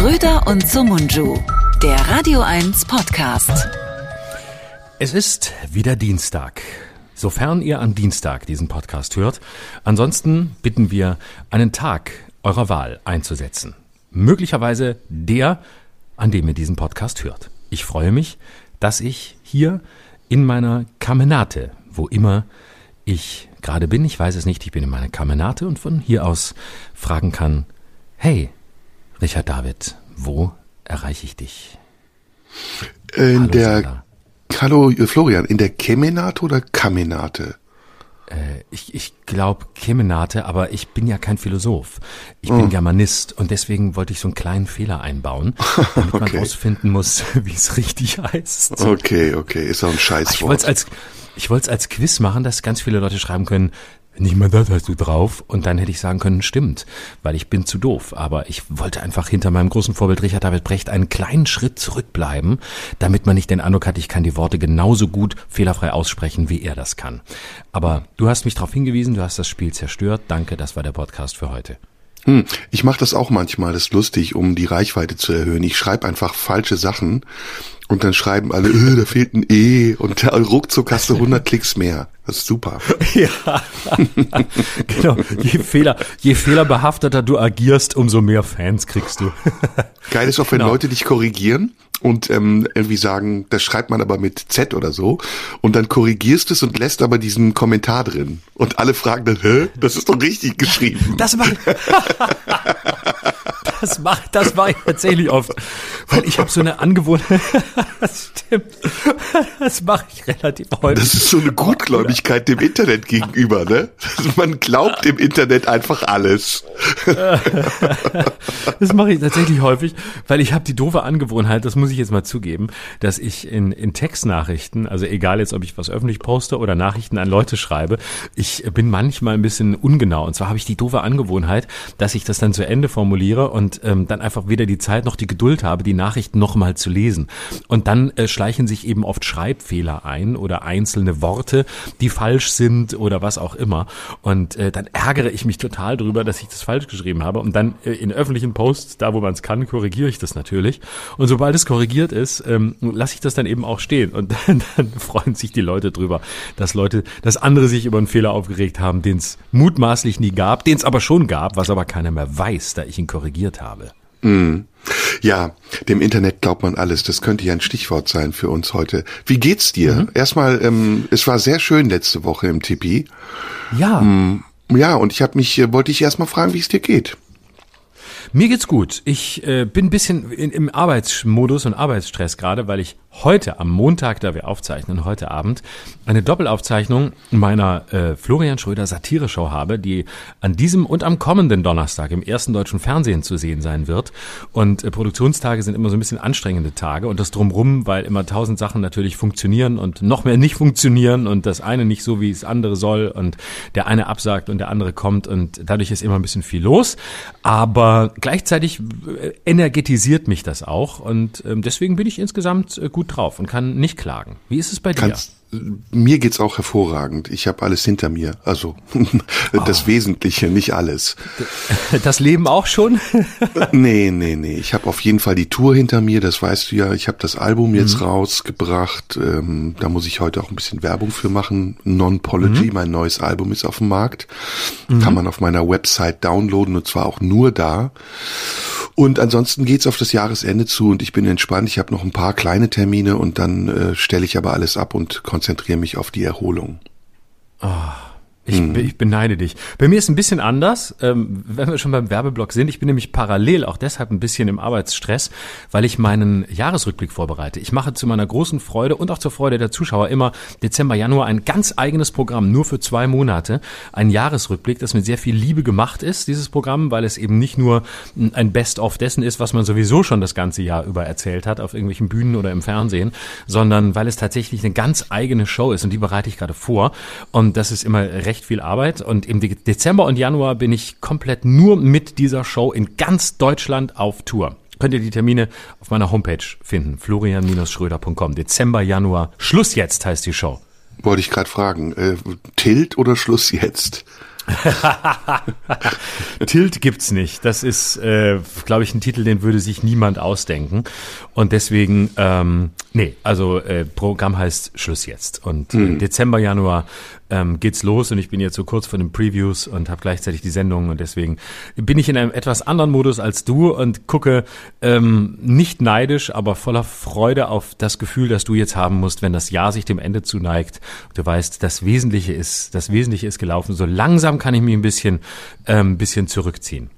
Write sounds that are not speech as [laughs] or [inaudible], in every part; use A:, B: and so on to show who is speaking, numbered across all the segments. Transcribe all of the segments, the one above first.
A: Schröder und Sumunju, der Radio 1 Podcast.
B: Es ist wieder Dienstag. Sofern ihr am Dienstag diesen Podcast hört. Ansonsten bitten wir, einen Tag eurer Wahl einzusetzen. Möglicherweise der, an dem ihr diesen Podcast hört. Ich freue mich, dass ich hier in meiner Kamenate, wo immer ich gerade bin, ich weiß es nicht, ich bin in meiner Kamenate und von hier aus fragen kann, hey, Richard David, wo erreiche ich dich?
C: In Hallo, der Sandra. Hallo Florian, in der Kemenate oder Kamenate?
B: Äh, ich, ich glaube Kemenate, aber ich bin ja kein Philosoph. Ich bin oh. Germanist und deswegen wollte ich so einen kleinen Fehler einbauen, [laughs] damit okay. man rausfinden muss, [laughs] wie es richtig heißt.
C: Okay, okay, ist auch ein Scheißwort.
B: Ich wollte es als, ich wollte es als Quiz machen, dass ganz viele Leute schreiben können, nicht mal das hast du drauf. Und dann hätte ich sagen können, stimmt, weil ich bin zu doof. Aber ich wollte einfach hinter meinem großen Vorbild Richard David Brecht einen kleinen Schritt zurückbleiben, damit man nicht den Eindruck hat, ich kann die Worte genauso gut fehlerfrei aussprechen, wie er das kann. Aber du hast mich darauf hingewiesen, du hast das Spiel zerstört. Danke, das war der Podcast für heute.
C: Hm, ich mache das auch manchmal, das ist lustig, um die Reichweite zu erhöhen. Ich schreibe einfach falsche Sachen und dann schreiben alle, äh, da fehlt ein E und ruckzuck hast du 100 Klicks mehr. Das ist super. [laughs]
B: Ja, [laughs] genau. Je, Fehler, je fehlerbehafteter du agierst, umso mehr Fans kriegst du. [laughs]
C: Geil ist auch, wenn genau. Leute dich korrigieren und ähm, irgendwie sagen, das schreibt man aber mit Z oder so und dann korrigierst es und lässt aber diesen Kommentar drin und alle fragen dann, hä, das ist doch richtig geschrieben.
B: Das macht das mache das mach ich tatsächlich oft. Weil ich habe so eine Angewohnheit. das stimmt. Das mache ich relativ häufig.
C: Das ist so eine Gutgläubigkeit dem Internet gegenüber, ne? [laughs] Man glaubt dem Internet einfach alles. [laughs]
B: das mache ich tatsächlich häufig, weil ich habe die doofe Angewohnheit, das muss ich jetzt mal zugeben, dass ich in, in Textnachrichten, also egal jetzt, ob ich was öffentlich poste oder Nachrichten an Leute schreibe, ich bin manchmal ein bisschen ungenau. Und zwar habe ich die doofe Angewohnheit, dass ich das dann zu Ende formuliere und und ähm, dann einfach weder die Zeit noch die Geduld habe, die Nachrichten nochmal zu lesen. Und dann äh, schleichen sich eben oft Schreibfehler ein oder einzelne Worte, die falsch sind oder was auch immer. Und äh, dann ärgere ich mich total drüber, dass ich das falsch geschrieben habe. Und dann äh, in öffentlichen Posts, da wo man es kann, korrigiere ich das natürlich. Und sobald es korrigiert ist, ähm, lasse ich das dann eben auch stehen. Und [laughs] dann, dann freuen sich die Leute drüber, dass Leute, dass andere sich über einen Fehler aufgeregt haben, den es mutmaßlich nie gab, den es aber schon gab, was aber keiner mehr weiß, da ich ihn korrigiert habe.
C: Mm. Ja, dem Internet glaubt man alles. Das könnte ja ein Stichwort sein für uns heute. Wie geht's dir? Mhm. Erstmal, ähm, es war sehr schön letzte Woche im Tipi.
B: Ja.
C: Mm, ja, und ich habe mich, äh, wollte ich erstmal fragen, wie es dir geht.
B: Mir geht's gut. Ich äh, bin ein bisschen in, im Arbeitsmodus und Arbeitsstress gerade, weil ich heute am Montag, da wir aufzeichnen, heute Abend, eine Doppelaufzeichnung meiner äh, Florian Schröder Satire-Show habe, die an diesem und am kommenden Donnerstag im ersten deutschen Fernsehen zu sehen sein wird. Und äh, Produktionstage sind immer so ein bisschen anstrengende Tage und das drumrum, weil immer tausend Sachen natürlich funktionieren und noch mehr nicht funktionieren und das eine nicht so, wie es andere soll und der eine absagt und der andere kommt und dadurch ist immer ein bisschen viel los. Aber gleichzeitig äh, energetisiert mich das auch und ähm, deswegen bin ich insgesamt äh, gut drauf und kann nicht klagen. Wie ist es bei dir?
C: Kannst, mir geht's auch hervorragend. Ich habe alles hinter mir. Also [laughs] das oh. Wesentliche, nicht alles. [laughs]
B: Das Leben auch schon? [laughs]
C: nee, nee, nee. Ich habe auf jeden Fall die Tour hinter mir, das weißt du ja. Ich habe das Album jetzt mhm. rausgebracht. Ähm, da muss ich heute auch ein bisschen Werbung für machen. Non-Pology, mhm. mein neues Album ist auf dem Markt. Mhm. Kann man auf meiner Website downloaden und zwar auch nur da. Und ansonsten geht's auf das Jahresende zu und ich bin entspannt. Ich habe noch ein paar kleine Termine und dann äh, stelle ich aber alles ab und konzentriere mich auf die Erholung.
B: Oh. Ich, hm. ich beneide dich. Bei mir ist ein bisschen anders, ähm, wenn wir schon beim Werbeblock sind. Ich bin nämlich parallel auch deshalb ein bisschen im Arbeitsstress, weil ich meinen Jahresrückblick vorbereite. Ich mache zu meiner großen Freude und auch zur Freude der Zuschauer immer Dezember, Januar ein ganz eigenes Programm, nur für zwei Monate. Ein Jahresrückblick, das mit sehr viel Liebe gemacht ist, dieses Programm, weil es eben nicht nur ein Best-of dessen ist, was man sowieso schon das ganze Jahr über erzählt hat, auf irgendwelchen Bühnen oder im Fernsehen, sondern weil es tatsächlich eine ganz eigene Show ist und die bereite ich gerade vor. Und das ist immer recht viel Arbeit und im Dezember und Januar bin ich komplett nur mit dieser Show in ganz Deutschland auf Tour. Könnt ihr die Termine auf meiner Homepage finden, florian-schröder.com. Dezember, Januar, Schluss jetzt heißt die Show.
C: Wollte ich gerade fragen, äh, Tilt oder Schluss jetzt? [laughs]
B: Tilt gibt's nicht. Das ist, äh, glaube ich, ein Titel, den würde sich niemand ausdenken. Und deswegen, ähm, nee, also äh, Programm heißt Schluss jetzt. Und hm. Dezember, Januar ähm, geht's los und ich bin jetzt so kurz vor den Previews und habe gleichzeitig die Sendung und deswegen bin ich in einem etwas anderen Modus als du und gucke ähm, nicht neidisch, aber voller Freude auf das Gefühl, das du jetzt haben musst, wenn das Jahr sich dem Ende zuneigt. Du weißt, das Wesentliche ist, das Wesentliche ist gelaufen. So langsam kann ich mich ein bisschen, ähm, bisschen zurückziehen.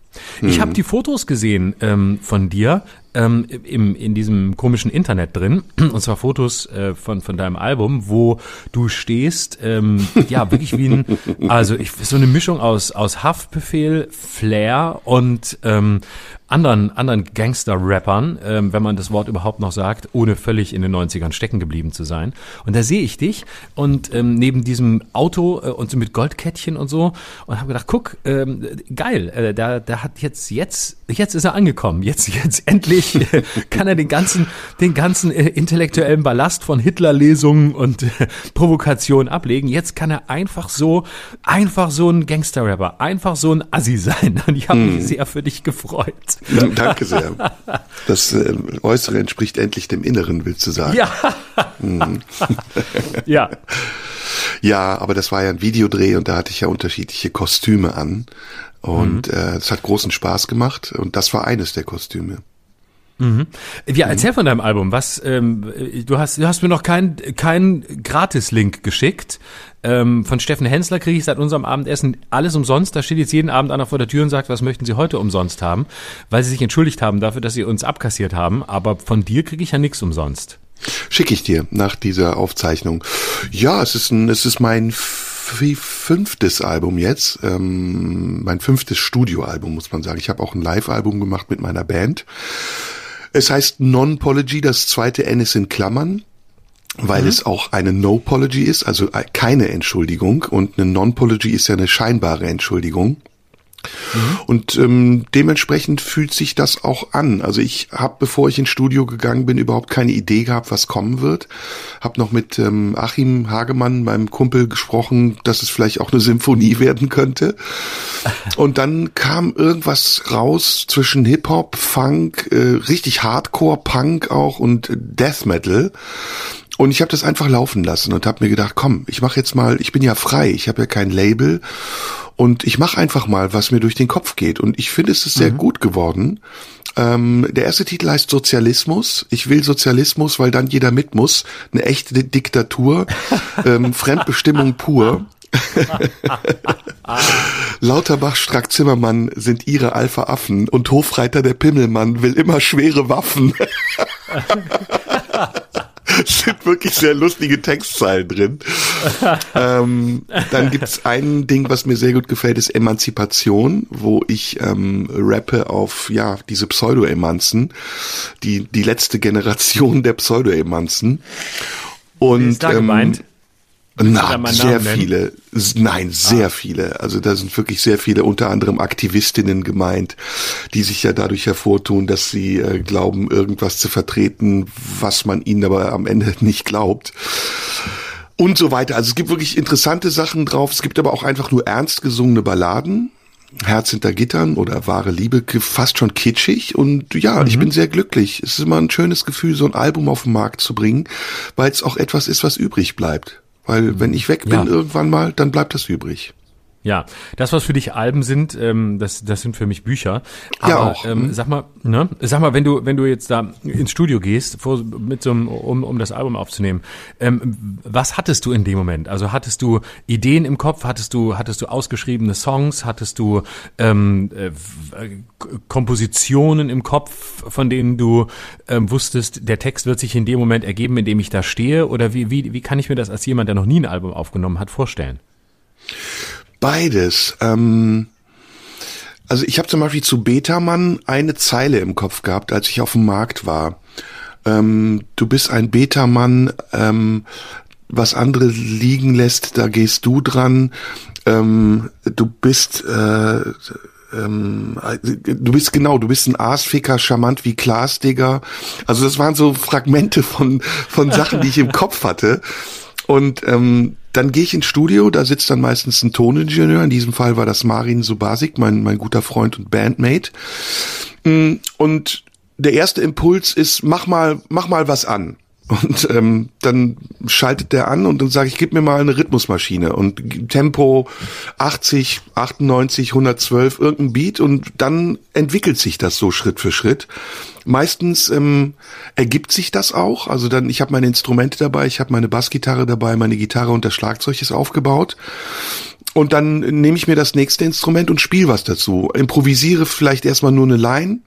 B: Ich habe mhm. die Fotos gesehen ähm, von dir ähm, im, in diesem komischen Internet drin, [clears throat] und zwar Fotos äh, von, von deinem Album, wo du stehst, ähm, ja, wirklich wie ein, [laughs] also ich, so eine Mischung aus, aus Haftbefehl, Flair und ähm, anderen, anderen Gangster-Rappern, ähm, wenn man das Wort überhaupt noch sagt, ohne völlig in den 90ern stecken geblieben zu sein. Und da sehe ich dich und ähm, neben diesem Auto äh, und so mit Goldkettchen und so und habe gedacht, guck, ähm, geil, äh, der, der hat jetzt, jetzt, jetzt ist er angekommen. Jetzt, jetzt [laughs] endlich äh, [laughs] kann er den ganzen, den ganzen äh, intellektuellen Ballast von Hitler-Lesungen und äh, Provokationen ablegen. Jetzt kann er einfach so, einfach so ein Gangster-Rapper, einfach so ein Assi sein. Und ich habe mich hm. sehr für dich gefreut.
C: Danke sehr. Das äh, Äußere entspricht endlich dem Inneren, willst du sagen?
B: Ja. Mhm. [laughs] ja.
C: Ja, aber das war ja ein Videodreh und da hatte ich ja unterschiedliche Kostüme an. Und mhm. äh, es hat großen Spaß gemacht und das war eines der Kostüme.
B: Mhm. Ja, erzähl von deinem Album. Was ähm, du hast, du hast mir noch keinen kein Gratis-Link geschickt. Ähm, von Steffen Hensler kriege ich seit unserem Abendessen alles umsonst. Da steht jetzt jeden Abend einer vor der Tür und sagt, was möchten Sie heute umsonst haben, weil Sie sich entschuldigt haben dafür, dass Sie uns abkassiert haben. Aber von dir kriege ich ja nichts umsonst.
C: Schicke ich dir nach dieser Aufzeichnung. Ja, es ist ein, es ist mein fünftes Album jetzt, ähm, mein fünftes Studioalbum muss man sagen. Ich habe auch ein Live-Album gemacht mit meiner Band. Es heißt Non-Pology, das zweite N ist in Klammern weil mhm. es auch eine No-Pology ist, also keine Entschuldigung und eine Non-Pology ist ja eine scheinbare Entschuldigung. Mhm. Und ähm, dementsprechend fühlt sich das auch an. Also ich habe, bevor ich ins Studio gegangen bin, überhaupt keine Idee gehabt, was kommen wird. Hab noch mit ähm, Achim Hagemann, meinem Kumpel, gesprochen, dass es vielleicht auch eine Symphonie [laughs] werden könnte. Und dann kam irgendwas raus zwischen Hip Hop, Funk, äh, richtig Hardcore, Punk auch und Death Metal. Und ich habe das einfach laufen lassen und habe mir gedacht, komm, ich mache jetzt mal, ich bin ja frei, ich habe ja kein Label und ich mache einfach mal, was mir durch den Kopf geht. Und ich finde, es ist sehr mhm. gut geworden. Ähm, der erste Titel heißt Sozialismus. Ich will Sozialismus, weil dann jeder mit muss. Eine echte Diktatur, [laughs] ähm, Fremdbestimmung pur. [laughs] Lauterbach, Strack, Zimmermann sind ihre Alpha-Affen und Hofreiter der Pimmelmann will immer schwere Waffen. [laughs] [laughs] sind wirklich sehr lustige Textzeilen drin. ähm, dann gibt's ein Ding, was mir sehr gut gefällt, ist Emanzipation, wo ich ähm, rappe auf ja diese Pseudo-Emanzen, die die letzte Generation der Pseudo-Emanzen. Und
B: ist da ähm, gemeint?
C: Na, sehr viele. Nein, sehr ah. viele. Also da sind wirklich sehr viele, unter anderem Aktivistinnen gemeint, die sich ja dadurch hervortun, dass sie äh, glauben, irgendwas zu vertreten, was man ihnen aber am Ende [laughs] nicht glaubt. Und so weiter. Also es gibt wirklich interessante Sachen drauf. Es gibt aber auch einfach nur ernst gesungene Balladen. Herz hinter Gittern oder wahre Liebe, fast schon kitschig. Und ja, mhm. ich bin sehr glücklich. Es ist immer ein schönes Gefühl, so ein Album auf den Markt zu bringen, weil es auch etwas ist, was übrig bleibt. Weil wenn ich weg bin ja. irgendwann mal, dann bleibt das übrig.
B: Ja, das, was für dich Alben sind, ähm, das, das sind für mich Bücher.
C: Aber, ja auch.
B: Ähm, hm? sag mal, ne, sag mal, wenn du, wenn du jetzt da ins Studio gehst, vor, mit so einem, um, um das Album aufzunehmen, ähm, was hattest du in dem Moment? Also hattest du Ideen im Kopf? Hattest du, hattest du ausgeschriebene Songs? Hattest du ähm, äh, Kompositionen im Kopf, von denen du ähm, wusstest, der Text wird sich in dem Moment ergeben, in dem ich da stehe? Oder wie, wie, wie kann ich mir das als jemand, der noch nie ein Album aufgenommen hat, vorstellen?
C: Beides. Ähm, also ich habe zum Beispiel zu Betamann eine Zeile im Kopf gehabt, als ich auf dem Markt war. Ähm, du bist ein Betamann, ähm, was andere liegen lässt, da gehst du dran. Ähm, du bist äh, ähm, du bist genau, du bist ein Aasficker, charmant wie Klaas. Also das waren so Fragmente von von Sachen, die ich im Kopf hatte. Und ähm, dann gehe ich ins Studio, da sitzt dann meistens ein Toningenieur, in diesem Fall war das Marin Subasik, mein, mein guter Freund und Bandmate. Mm, und der erste Impuls ist, mach mal, mach mal was an. Und ähm, dann schaltet der an und dann sage ich, gib mir mal eine Rhythmusmaschine und Tempo 80, 98, 112, irgendein Beat und dann entwickelt sich das so Schritt für Schritt. Meistens ähm, ergibt sich das auch. Also dann, ich habe meine Instrumente dabei, ich habe meine Bassgitarre dabei, meine Gitarre und das Schlagzeug ist aufgebaut. Und dann nehme ich mir das nächste Instrument und spiele was dazu. Improvisiere vielleicht erstmal nur eine Line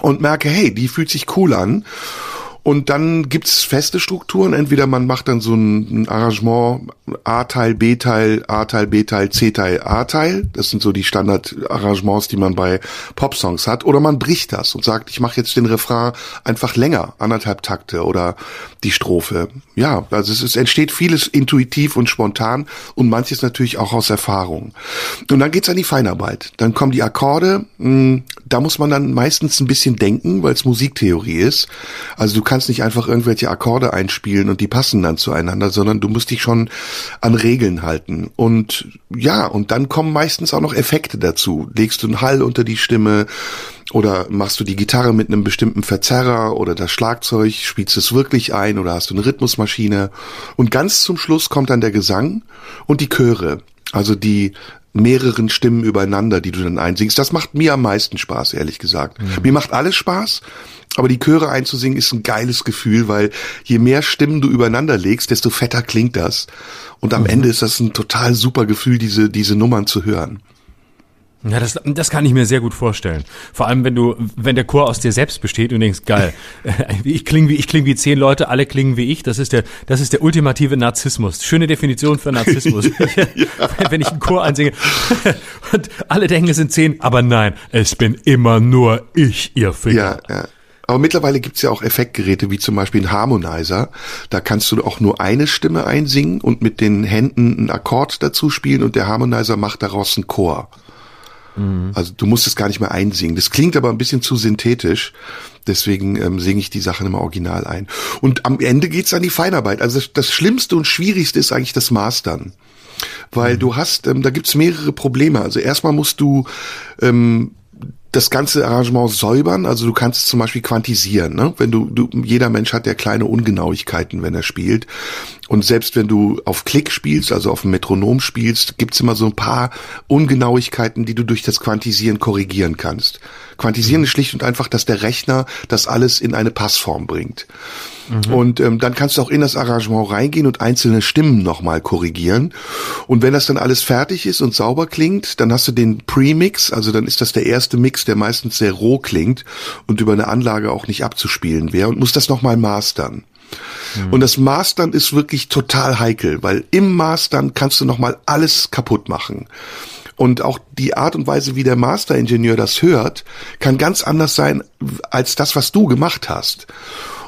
C: und merke, hey, die fühlt sich cool an. Und dann gibt's feste Strukturen. Entweder man macht dann so ein, Arrangement A-Teil, B-Teil, A-Teil, B-Teil, C-Teil, A-Teil. Das sind so die Standardarrangements, die man bei Popsongs hat. Oder man bricht das und sagt, ich mache jetzt den Refrain einfach länger, anderthalb Takte oder die Strophe. Ja, also es, es entsteht vieles intuitiv und spontan und manches natürlich auch aus Erfahrung. Und dann geht's an die Feinarbeit. Dann kommen die Akkorde. Hm, da muss man dann meistens ein bisschen denken, weil es Musiktheorie ist. Also du kannst nicht einfach irgendwelche Akkorde einspielen und die passen dann zueinander, sondern du musst dich schon an Regeln halten. Und ja, und dann kommen meistens auch noch Effekte dazu. Legst du einen Hall unter die Stimme oder machst du die Gitarre mit einem bestimmten Verzerrer oder das Schlagzeug, spielst es wirklich ein oder hast du eine Rhythmusmaschine. Und ganz zum Schluss kommt dann der Gesang und die Chöre. Also die mehreren Stimmen übereinander, die du dann einsingst. Das macht mir am meisten Spaß, ehrlich gesagt. Mhm. Mir macht alles Spaß, aber die Chöre einzusingen ist ein geiles Gefühl, weil je mehr Stimmen du übereinander legst, desto fetter klingt das. Und am mhm. Ende ist das ein total super Gefühl, diese, diese Nummern zu hören.
B: Ja, das, das kann ich mir sehr gut vorstellen. Vor allem, wenn du, wenn der Chor aus dir selbst besteht und denkst, geil, [laughs] ich klinge wie, ich klinge wie zehn Leute, alle klingen wie ich. Das ist der, das ist der ultimative Narzissmus. Schöne Definition für Narzissmus. [laughs] [laughs] wenn ich einen Chor einsinge und alle denken, es sind zehn, aber nein, es bin immer nur ich, ihr Finger.
C: Ja, ja. Aber mittlerweile gibt's ja auch Effektgeräte wie zum Beispiel ein Harmonizer. Da kannst du auch nur eine Stimme einsingen und mit den Händen einen Akkord dazu spielen und der Harmonizer macht daraus einen Chor. Mhm. Also du musst es gar nicht mehr einsingen. Das klingt aber ein bisschen zu synthetisch. Deswegen ähm, singe ich die Sachen im Original ein. Und am Ende geht's an die Feinarbeit. Also das, das Schlimmste und Schwierigste ist eigentlich das Mastern. Weil mhm. du hast, ähm, da gibt's mehrere Probleme. Also erstmal musst du ähm, das ganze Arrangement säubern. Also du kannst es zum Beispiel quantisieren. Ne? Wenn du, du, jeder Mensch hat ja kleine Ungenauigkeiten, wenn er spielt. Und selbst wenn du auf Klick spielst, also auf dem Metronom spielst, gibt's immer so ein paar Ungenauigkeiten, die du durch das Quantisieren korrigieren kannst. Quantisieren mhm. ist schlicht und einfach, dass der Rechner das alles in eine Passform bringt. Mhm. Und ähm, dann kannst du auch in das Arrangement reingehen und einzelne Stimmen nochmal korrigieren. Und wenn das dann alles fertig ist und sauber klingt, dann hast du den Premix, also dann ist das der erste Mix, der meistens sehr roh klingt und über eine Anlage auch nicht abzuspielen wäre und musst das nochmal mastern. Mhm. Und das Mastern ist wirklich total heikel, weil im Mastern kannst du nochmal alles kaputt machen. Und auch die Art und Weise, wie der Masteringenieur das hört, kann ganz anders sein als das, was du gemacht hast.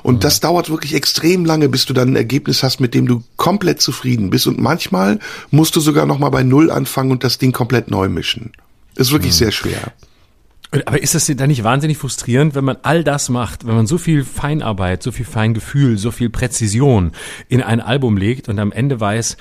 C: Und mhm. das dauert wirklich extrem lange, bis du dann ein Ergebnis hast, mit dem du komplett zufrieden bist. Und manchmal musst du sogar noch mal bei Null anfangen und das Ding komplett neu mischen. Ist wirklich mhm. sehr schwer.
B: Aber ist das dann nicht wahnsinnig frustrierend, wenn man all das macht, wenn man so viel Feinarbeit, so viel Feingefühl, so viel Präzision in ein Album legt und am Ende weiß,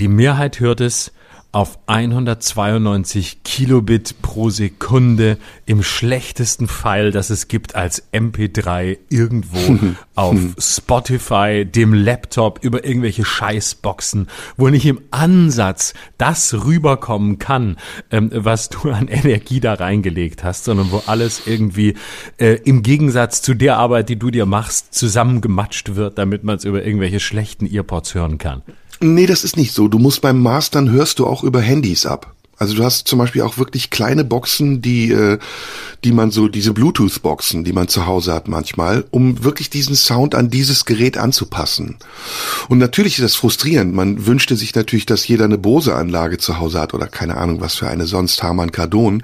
B: die Mehrheit hört es auf 192 Kilobit pro Sekunde im schlechtesten Pfeil, das es gibt als MP3 irgendwo [laughs] auf Spotify, dem Laptop, über irgendwelche Scheißboxen, wo nicht im Ansatz das rüberkommen kann, ähm, was du an Energie da reingelegt hast, sondern wo alles irgendwie äh, im Gegensatz zu der Arbeit, die du dir machst, zusammengematscht wird, damit man es über irgendwelche schlechten Earpods hören kann.
C: Nee, das ist nicht so. Du musst beim Mastern hörst du auch über Handys ab. Also du hast zum Beispiel auch wirklich kleine Boxen, die, äh, die man so, diese Bluetooth-Boxen, die man zu Hause hat manchmal, um wirklich diesen Sound an dieses Gerät anzupassen. Und natürlich ist das frustrierend. Man wünschte sich natürlich, dass jeder eine Bose-Anlage zu Hause hat oder keine Ahnung, was für eine sonst Harman Kardon.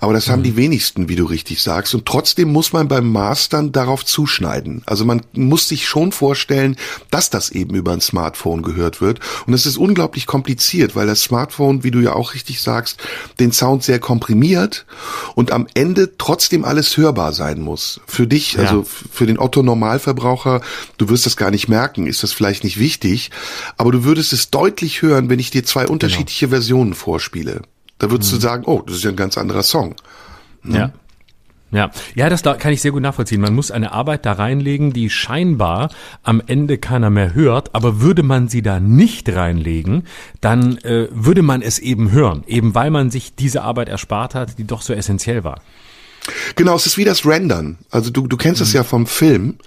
C: Aber das mhm. haben die wenigsten, wie du richtig sagst. Und trotzdem muss man beim Mastern darauf zuschneiden. Also man muss sich schon vorstellen, dass das eben über ein Smartphone gehört wird. Und es ist unglaublich kompliziert, weil das Smartphone, wie du ja auch richtig sagst, sagst, den Sound sehr komprimiert und am Ende trotzdem alles hörbar sein muss. Für dich, ja. also für den Otto Normalverbraucher, du wirst das gar nicht merken, ist das vielleicht nicht wichtig, aber du würdest es deutlich hören, wenn ich dir zwei genau. unterschiedliche genau. Versionen vorspiele. Da würdest mhm. du sagen, oh, das ist ja ein ganz anderer Song.
B: Ne? Ja. Ja, ja, das kann ich sehr gut nachvollziehen. Man muss eine Arbeit da reinlegen, die scheinbar am Ende keiner mehr hört, aber würde man sie da nicht reinlegen, dann äh, würde man es eben hören, eben weil man sich diese Arbeit erspart hat, die doch so essentiell war.
C: Genau, es ist wie das Rendern. Also du, du kennst es mhm. ja vom Film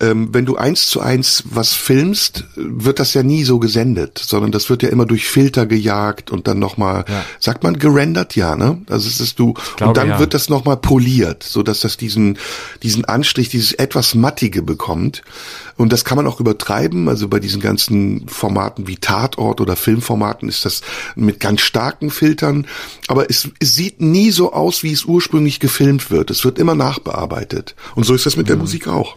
C: ähm, wenn du eins zu eins was filmst, wird das ja nie so gesendet, sondern das wird ja immer durch Filter gejagt und dann nochmal, ja. sagt man gerendert, ja, ne? Also es ist du, Glaube, und dann ja. wird das nochmal poliert, so dass das diesen, diesen Anstrich, dieses etwas Mattige bekommt. Und das kann man auch übertreiben. Also bei diesen ganzen Formaten wie Tatort oder Filmformaten ist das mit ganz starken Filtern. Aber es, es sieht nie so aus, wie es ursprünglich gefilmt wird. Es wird immer nachbearbeitet. Und so ist das mit mhm. der Musik auch.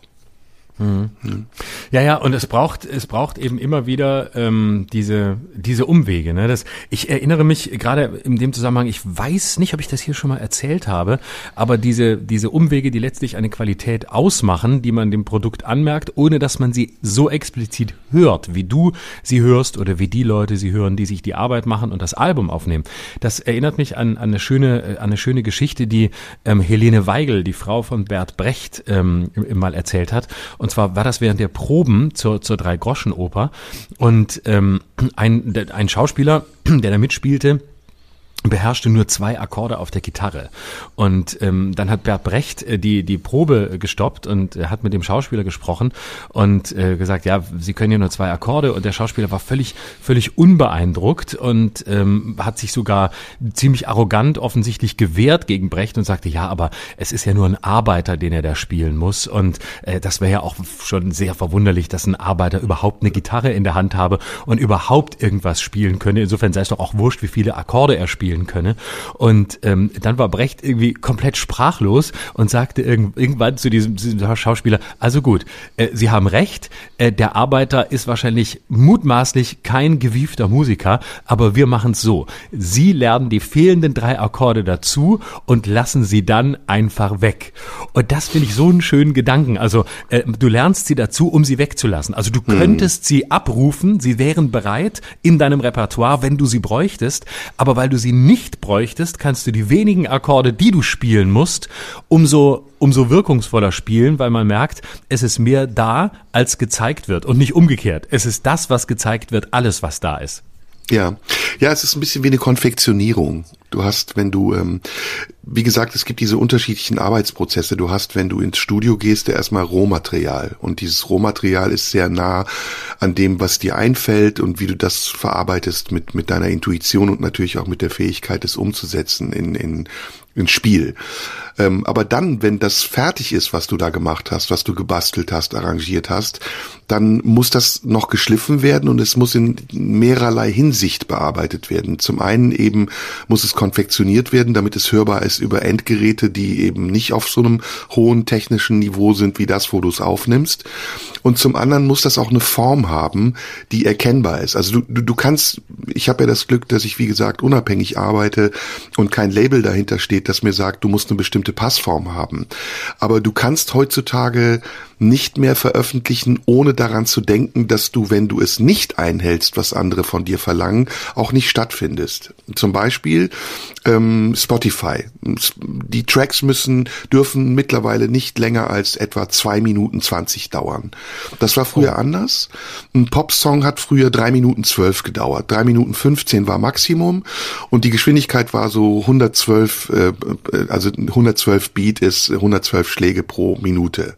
B: Mhm. Ja, ja, und es braucht, es braucht eben immer wieder ähm, diese, diese Umwege. Ne? Das, ich erinnere mich gerade in dem Zusammenhang, ich weiß nicht, ob ich das hier schon mal erzählt habe, aber diese, diese Umwege, die letztlich eine Qualität ausmachen, die man dem Produkt anmerkt, ohne dass man sie so explizit hört, wie du sie hörst oder wie die Leute sie hören, die sich die Arbeit machen und das Album aufnehmen. Das erinnert mich an, an eine schöne, an eine schöne Geschichte, die ähm, Helene Weigel, die Frau von Bert Brecht, ähm, mal erzählt hat. Und zwar war das während der Proben zur, zur Drei-Groschen-Oper. Und ähm, ein, ein Schauspieler, [clears throat] der da mitspielte, beherrschte nur zwei Akkorde auf der Gitarre. Und ähm, dann hat Bert Brecht äh, die, die Probe gestoppt und er hat mit dem Schauspieler gesprochen und äh, gesagt, ja, sie können ja nur zwei Akkorde. Und der Schauspieler war völlig, völlig unbeeindruckt und ähm, hat sich sogar ziemlich arrogant offensichtlich gewehrt gegen Brecht und sagte, ja, aber es ist ja nur ein Arbeiter, den er da spielen muss. Und äh, das wäre ja auch schon sehr verwunderlich, dass ein Arbeiter überhaupt eine Gitarre in der Hand habe und überhaupt irgendwas spielen könne. Insofern sei es doch auch wurscht, wie viele Akkorde er spielt spielen könne. Und ähm, dann war Brecht irgendwie komplett sprachlos und sagte irgend, irgendwann zu diesem, zu diesem Schauspieler, also gut, äh, Sie haben recht, äh, der Arbeiter ist wahrscheinlich mutmaßlich kein gewiefter Musiker, aber wir machen es so. Sie lernen die fehlenden drei Akkorde dazu und lassen sie dann einfach weg. Und das finde ich so einen schönen Gedanken. Also äh, du lernst sie dazu, um sie wegzulassen. Also du hm. könntest hm. sie abrufen, sie wären bereit in deinem Repertoire, wenn du sie bräuchtest, aber weil du sie nicht bräuchtest, kannst du die wenigen Akkorde, die du spielen musst, umso, umso wirkungsvoller spielen, weil man merkt, es ist mehr da, als gezeigt wird und nicht umgekehrt. Es ist das, was gezeigt wird, alles, was da ist.
C: Ja, ja, es ist ein bisschen wie eine Konfektionierung. Du hast, wenn du, ähm, wie gesagt, es gibt diese unterschiedlichen Arbeitsprozesse. Du hast, wenn du ins Studio gehst, erstmal Rohmaterial. Und dieses Rohmaterial ist sehr nah an dem, was dir einfällt und wie du das verarbeitest mit, mit deiner Intuition und natürlich auch mit der Fähigkeit, es umzusetzen in, in, ins Spiel. Ähm, aber dann, wenn das fertig ist, was du da gemacht hast, was du gebastelt hast, arrangiert hast, dann muss das noch geschliffen werden und es muss in mehrerlei Hinsicht bearbeitet werden. Zum einen eben muss es konfektioniert werden, damit es hörbar ist über Endgeräte, die eben nicht auf so einem hohen technischen Niveau sind wie das, wo du es aufnimmst. Und zum anderen muss das auch eine Form haben, die erkennbar ist. Also du, du, du kannst, ich habe ja das Glück, dass ich wie gesagt unabhängig arbeite und kein Label dahinter steht, das mir sagt, du musst eine bestimmte bestimmte Passform haben. Aber du kannst heutzutage nicht mehr veröffentlichen, ohne daran zu denken, dass du, wenn du es nicht einhältst, was andere von dir verlangen, auch nicht stattfindest. Zum Beispiel ähm, Spotify. Die Tracks müssen, dürfen mittlerweile nicht länger als etwa zwei Minuten zwanzig dauern. Das war früher oh. anders. Ein Popsong hat früher drei Minuten zwölf gedauert. Drei Minuten fünfzehn war Maximum und die Geschwindigkeit war so 112, äh, also 112 Beat ist 112 Schläge pro Minute.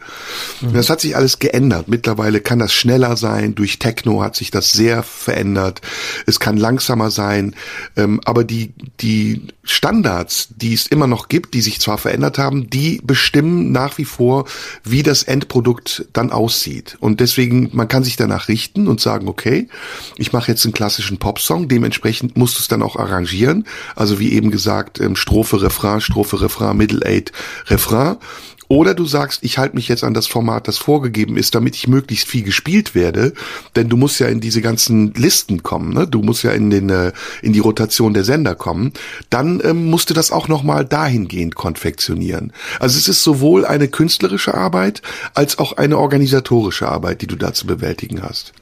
C: Mhm. Das hat sich alles geändert. Mittlerweile kann das schneller sein. Durch Techno hat sich das sehr verändert. Es kann langsamer sein. Ähm, aber die, die Standards, die es immer noch gibt, die sich zwar verändert haben, die bestimmen nach wie vor, wie das Endprodukt dann aussieht. Und deswegen, man kann sich danach richten und sagen, okay, ich mache jetzt einen klassischen Popsong, dementsprechend musst du es dann auch arrangieren. Also wie eben gesagt, ähm, Strophe, Refrain, Strophe, Refrain, Middle Eight, Refrain. Oder du sagst, ich halte mich jetzt an das Format, das vorgegeben ist, damit ich möglichst viel gespielt werde, denn du musst ja in diese ganzen Listen kommen, ne? Du musst ja in den äh, in die Rotation der Sender kommen. Dann ähm, musst du das auch noch mal dahingehend konfektionieren. Also es ist sowohl eine künstlerische Arbeit als auch eine organisatorische Arbeit, die du da zu bewältigen hast.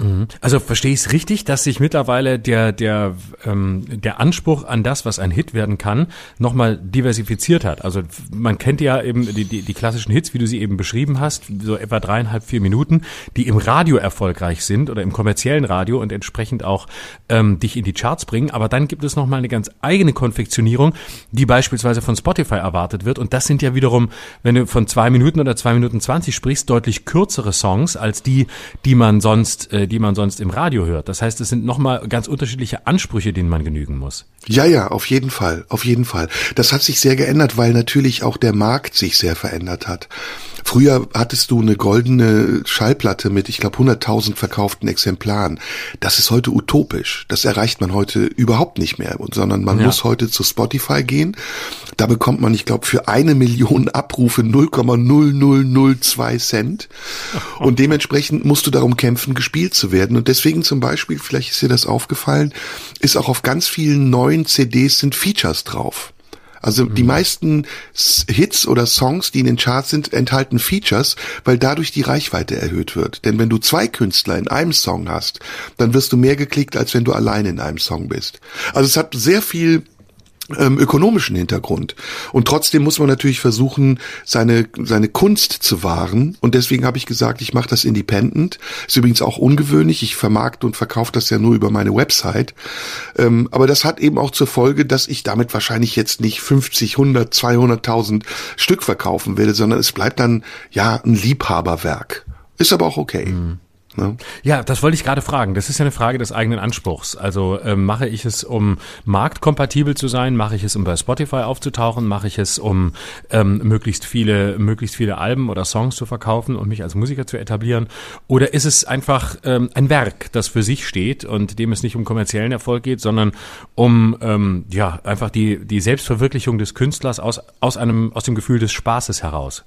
B: Mhm. Also verstehe ich es richtig, dass sich mittlerweile der, der, ähm, der Anspruch an das, was ein Hit werden kann, nochmal diversifiziert hat. Also man kennt ja eben die, die, die klassischen Hits, wie du sie eben beschrieben hast, so etwa dreieinhalb, vier Minuten, die im Radio erfolgreich sind oder im kommerziellen Radio und entsprechend auch ähm, dich in die Charts bringen. Aber dann gibt es nochmal eine ganz eigene Konfektionierung, die beispielsweise von Spotify erwartet wird. Und das sind ja wiederum, wenn du von zwei Minuten oder zwei Minuten zwanzig sprichst, deutlich kürzere Songs als die, die man sonst äh, die man sonst im Radio hört. Das heißt, es sind nochmal ganz unterschiedliche Ansprüche, denen man genügen muss.
C: Ja, ja, auf jeden Fall, auf jeden Fall. Das hat sich sehr geändert, weil natürlich auch der Markt sich sehr verändert hat. Früher hattest du eine goldene Schallplatte mit, ich glaube, 100.000 verkauften Exemplaren. Das ist heute utopisch. Das erreicht man heute überhaupt nicht mehr, sondern man ja. muss heute zu Spotify gehen. Da bekommt man, ich glaube, für eine Million Abrufe 0,0002 Cent. Und dementsprechend musst du darum kämpfen, gespielt zu werden. Und deswegen zum Beispiel, vielleicht ist dir das aufgefallen, ist auch auf ganz vielen neuen CDs sind Features drauf. Also mhm. die meisten Hits oder Songs, die in den Charts sind, enthalten Features, weil dadurch die Reichweite erhöht wird. Denn wenn du zwei Künstler in einem Song hast, dann wirst du mehr geklickt, als wenn du alleine in einem Song bist. Also es hat sehr viel ähm, ökonomischen Hintergrund. Und trotzdem muss man natürlich versuchen, seine, seine Kunst zu wahren. Und deswegen habe ich gesagt, ich mache das independent. Ist übrigens auch ungewöhnlich. Ich vermarkte und verkaufe das ja nur über meine Website. Ähm, aber das hat eben auch zur Folge, dass ich damit wahrscheinlich jetzt nicht 50, 100, 200.000 Stück verkaufen werde, sondern es bleibt dann ja ein Liebhaberwerk. Ist aber auch okay. Mhm.
B: Ne? Ja, das wollte ich gerade fragen. Das ist ja eine Frage des eigenen Anspruchs. Also ähm, mache ich es, um marktkompatibel zu sein? Mache ich es, um bei Spotify aufzutauchen? Mache ich es, um ähm, möglichst viele, möglichst viele Alben oder Songs zu verkaufen und mich als Musiker zu etablieren? Oder ist es einfach ähm, ein Werk, das für sich steht und dem es nicht um kommerziellen Erfolg geht, sondern um ähm, ja einfach die die Selbstverwirklichung des Künstlers aus aus einem aus dem Gefühl des Spaßes heraus?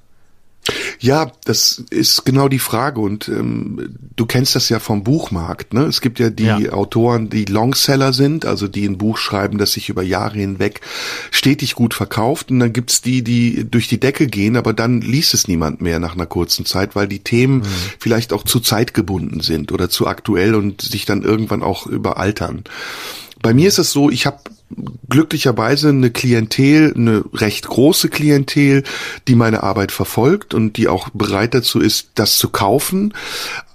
C: Ja, das ist genau die Frage und ähm, du kennst das ja vom Buchmarkt. Ne? Es gibt ja die ja. Autoren, die Longseller sind, also die ein Buch schreiben, das sich über Jahre hinweg stetig gut verkauft und dann gibt's die, die durch die Decke gehen, aber dann liest es niemand mehr nach einer kurzen Zeit, weil die Themen mhm. vielleicht auch zu zeitgebunden sind oder zu aktuell und sich dann irgendwann auch überaltern. Bei mir ist es so, ich habe glücklicherweise eine Klientel, eine recht große Klientel, die meine Arbeit verfolgt und die auch bereit dazu ist, das zu kaufen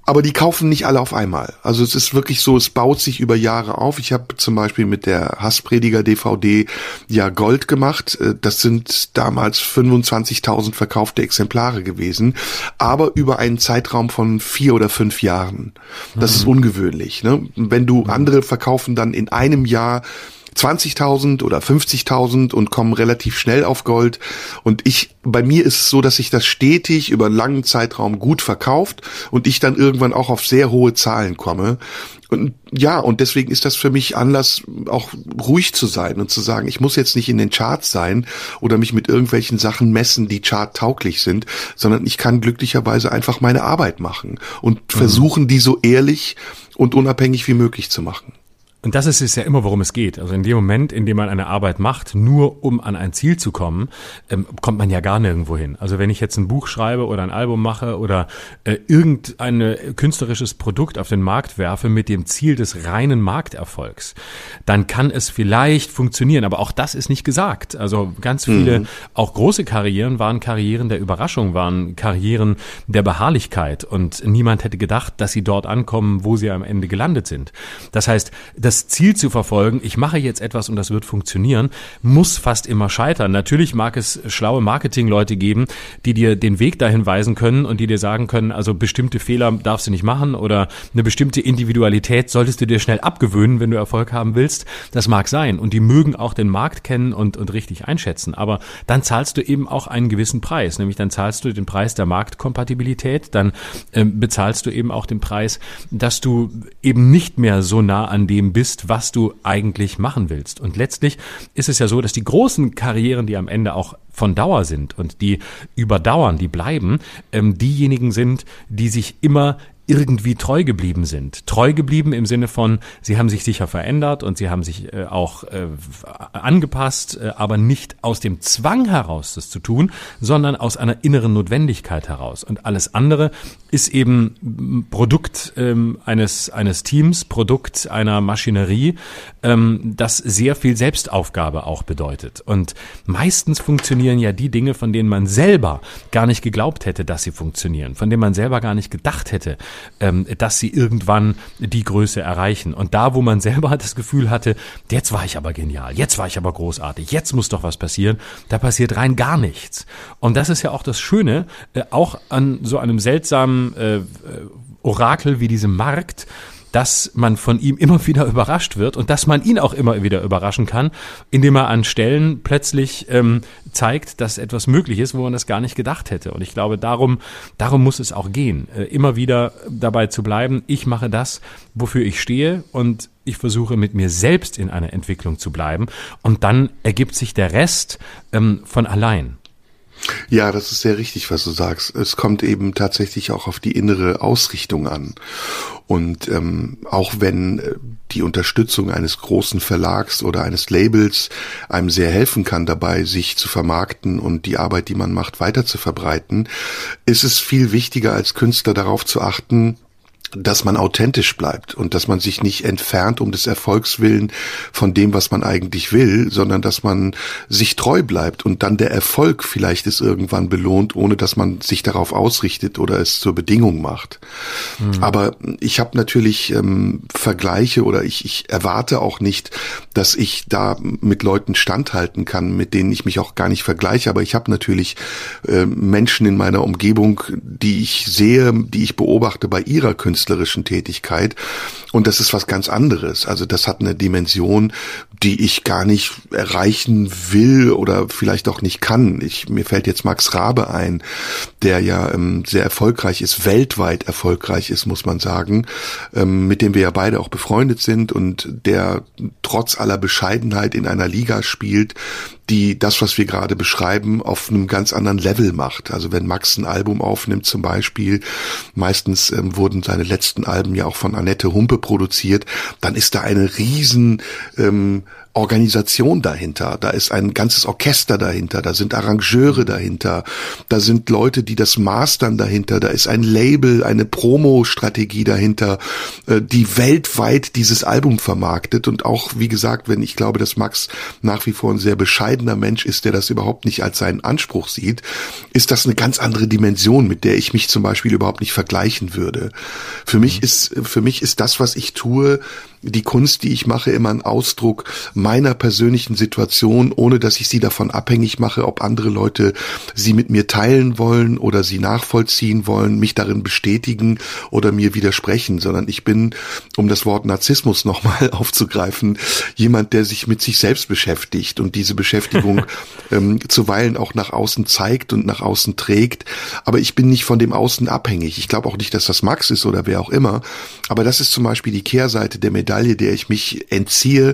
C: aber die kaufen nicht alle auf einmal. Also es ist wirklich so, es baut sich über Jahre auf. Ich habe zum Beispiel mit der Hassprediger DVD ja Gold gemacht. Äh, das sind damals 25.000 verkaufte Exemplare gewesen, aber über einen Zeitraum von vier oder fünf Jahren. Das mhm. ist ungewöhnlich. Ne? Wenn du andere verkaufen dann in einem Jahr 20.000 oder 50.000 und kommen relativ schnell auf Gold. Und ich, bei mir ist es so, dass sich das stetig über einen langen Zeitraum gut verkauft und ich dann irgendwann auch auf sehr hohe Zahlen komme. Und ja, und deswegen ist das für mich Anlass, auch ruhig zu sein und zu sagen, ich muss jetzt nicht in den Charts sein oder mich mit irgendwelchen Sachen messen, die charttauglich sind, sondern ich kann glücklicherweise einfach meine Arbeit machen und mhm. versuchen, die so ehrlich und unabhängig wie möglich zu machen.
B: Und das ist es ja immer, worum es geht. Also in dem Moment, in dem man eine Arbeit macht, nur um an ein Ziel zu kommen, ähm, kommt man ja gar nirgendwo hin. Also wenn ich jetzt ein Buch schreibe oder ein Album mache oder äh, irgendein künstlerisches Produkt auf den Markt werfe mit dem Ziel des reinen Markterfolgs, dann kann es vielleicht funktionieren. Aber auch das ist nicht gesagt. Also ganz viele, mhm. auch große Karrieren waren Karrieren der Überraschung, waren Karrieren der Beharrlichkeit. Und niemand hätte gedacht, dass sie dort ankommen, wo sie am Ende gelandet sind. Das heißt, das Ziel zu verfolgen, ich mache jetzt etwas und das wird funktionieren, muss fast immer scheitern. Natürlich mag es schlaue Marketingleute geben, die dir den Weg dahin weisen können und die dir sagen können, also bestimmte Fehler darfst du nicht machen oder eine bestimmte Individualität solltest du dir schnell abgewöhnen, wenn du Erfolg haben willst. Das mag sein und die mögen auch den Markt kennen und, und richtig einschätzen. Aber dann zahlst du eben auch einen gewissen Preis, nämlich dann zahlst du den Preis der Marktkompatibilität, dann ähm, bezahlst du eben auch den Preis, dass du eben nicht mehr so nah an dem bist, was du eigentlich machen willst. Und letztlich ist es ja so, dass die großen Karrieren, die am Ende auch von Dauer sind und die überdauern, die bleiben, ähm, diejenigen sind, die sich immer irgendwie treu geblieben sind. Treu geblieben im Sinne von, sie haben sich sicher verändert und sie haben sich äh, auch äh, angepasst, äh, aber nicht aus dem Zwang heraus, das zu tun, sondern aus einer inneren Notwendigkeit heraus. Und alles andere ist eben Produkt ähm, eines, eines Teams, Produkt einer Maschinerie, ähm, das sehr viel Selbstaufgabe auch bedeutet. Und meistens funktionieren ja die Dinge, von denen man selber gar nicht geglaubt hätte, dass sie funktionieren, von denen man selber gar nicht gedacht hätte, ähm, dass sie irgendwann die Größe erreichen. Und da, wo man selber das Gefühl hatte, jetzt war ich aber genial, jetzt war ich aber großartig, jetzt muss doch was passieren, da passiert rein gar nichts. Und das ist ja auch das Schöne, äh, auch an so einem seltsamen äh, Orakel wie diesem Markt, dass man von ihm immer wieder überrascht wird und dass man ihn auch immer wieder überraschen kann, indem er an Stellen plötzlich ähm, zeigt, dass etwas möglich ist, wo man das gar nicht gedacht hätte. Und ich glaube, darum, darum muss es auch gehen, äh, immer wieder dabei zu bleiben, ich mache das, wofür ich stehe und ich versuche mit mir selbst in einer Entwicklung zu bleiben und dann ergibt sich der Rest ähm, von allein.
C: Ja, das ist sehr richtig, was du sagst. Es kommt eben tatsächlich auch auf die innere Ausrichtung an. Und ähm, auch wenn äh, die Unterstützung eines großen Verlags oder eines Labels einem sehr helfen kann dabei, sich zu vermarkten und die Arbeit, die man macht, weiter zu verbreiten, ist es viel wichtiger als Künstler darauf zu achten, dass man authentisch bleibt und dass man sich nicht entfernt um des Erfolgs willen von dem, was man eigentlich will, sondern dass man sich treu bleibt und dann der Erfolg vielleicht ist irgendwann belohnt, ohne dass man sich darauf ausrichtet oder es zur Bedingung macht. Mhm. Aber ich habe natürlich ähm, Vergleiche oder ich, ich erwarte auch nicht, dass ich da mit Leuten standhalten kann, mit denen ich mich auch gar nicht vergleiche. Aber ich habe natürlich äh, Menschen in meiner Umgebung, die ich sehe, die ich beobachte bei ihrer Künstlerin künstlerischen Tätigkeit. Und das ist was ganz anderes. Also das hat eine Dimension, die ich gar nicht erreichen will oder vielleicht auch nicht kann. Ich, mir fällt jetzt Max Rabe ein, der ja ähm, sehr erfolgreich ist, weltweit erfolgreich ist, muss man sagen, ähm, mit dem wir ja beide auch befreundet sind und der trotz aller Bescheidenheit in einer Liga spielt, die das, was wir gerade beschreiben, auf einem ganz anderen Level macht. Also wenn Max ein Album aufnimmt zum Beispiel, meistens ähm, wurden seine letzten Alben ja auch von Annette Humpe produziert, dann ist da eine riesen ähm, Organisation dahinter, da ist ein ganzes Orchester dahinter, da sind Arrangeure dahinter, da sind Leute, die das mastern dahinter, da ist ein Label, eine Promo-Strategie dahinter, äh, die weltweit dieses Album vermarktet und auch, wie gesagt, wenn ich glaube, dass Max nach wie vor ein sehr bescheidener Mensch ist, der das überhaupt nicht als seinen Anspruch sieht, ist das eine ganz andere Dimension, mit der ich mich zum Beispiel überhaupt nicht vergleichen würde. Für mich mhm. ist, für mich ist das, was ich tue, die Kunst, die ich mache, immer ein Ausdruck meiner persönlichen Situation, ohne dass ich sie davon abhängig mache, ob andere Leute sie mit mir teilen wollen oder sie nachvollziehen wollen, mich darin bestätigen oder mir widersprechen, sondern ich bin, um das Wort Narzissmus [laughs] nochmal aufzugreifen, jemand, der sich mit sich selbst beschäftigt und diese Beschäftigung [laughs] ähm, zuweilen auch nach außen zeigt und nach außen trägt. Aber ich bin nicht von dem Außen abhängig. Ich glaube auch nicht, dass das Max ist oder wer auch immer. Aber das ist zum Beispiel die Kehrseite der Medaille, der ich mich entziehe.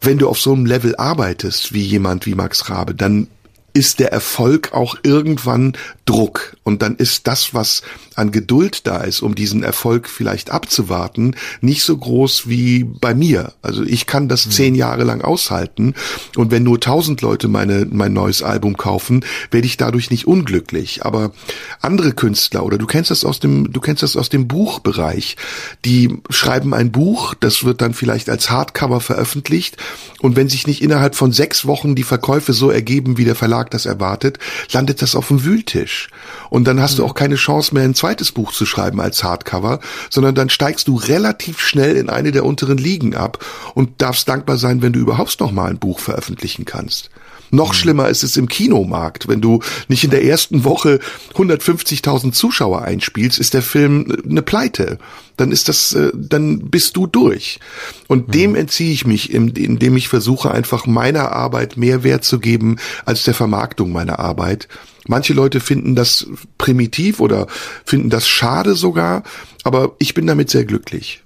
C: Wenn du auf so einem Level arbeitest wie jemand wie Max Rabe, dann ist der Erfolg auch irgendwann Druck. Und dann ist das, was an Geduld da ist, um diesen Erfolg vielleicht abzuwarten, nicht so groß wie bei mir. Also ich kann das mhm. zehn Jahre lang aushalten. Und wenn nur tausend Leute meine, mein neues Album kaufen, werde ich dadurch nicht unglücklich. Aber andere Künstler, oder du kennst das aus dem, du kennst das aus dem Buchbereich, die schreiben ein Buch, das wird dann vielleicht als Hardcover veröffentlicht. Und wenn sich nicht innerhalb von sechs Wochen die Verkäufe so ergeben, wie der Verlag das erwartet, landet das auf dem Wühltisch. Und dann hast mhm. du auch keine Chance mehr, ein zweites Buch zu schreiben als Hardcover, sondern dann steigst du relativ schnell in eine der unteren Ligen ab und darfst dankbar sein, wenn du überhaupt noch mal ein Buch veröffentlichen kannst. Noch mhm. schlimmer ist es im Kinomarkt. Wenn du nicht in der ersten Woche 150.000 Zuschauer einspielst, ist der Film eine Pleite. Dann ist das, äh, dann bist du durch. Und mhm. dem entziehe ich mich, indem ich versuche, einfach meiner Arbeit mehr Wert zu geben als der Vermarktung meiner Arbeit. Manche Leute finden das primitiv oder finden das schade sogar, aber ich bin damit sehr glücklich.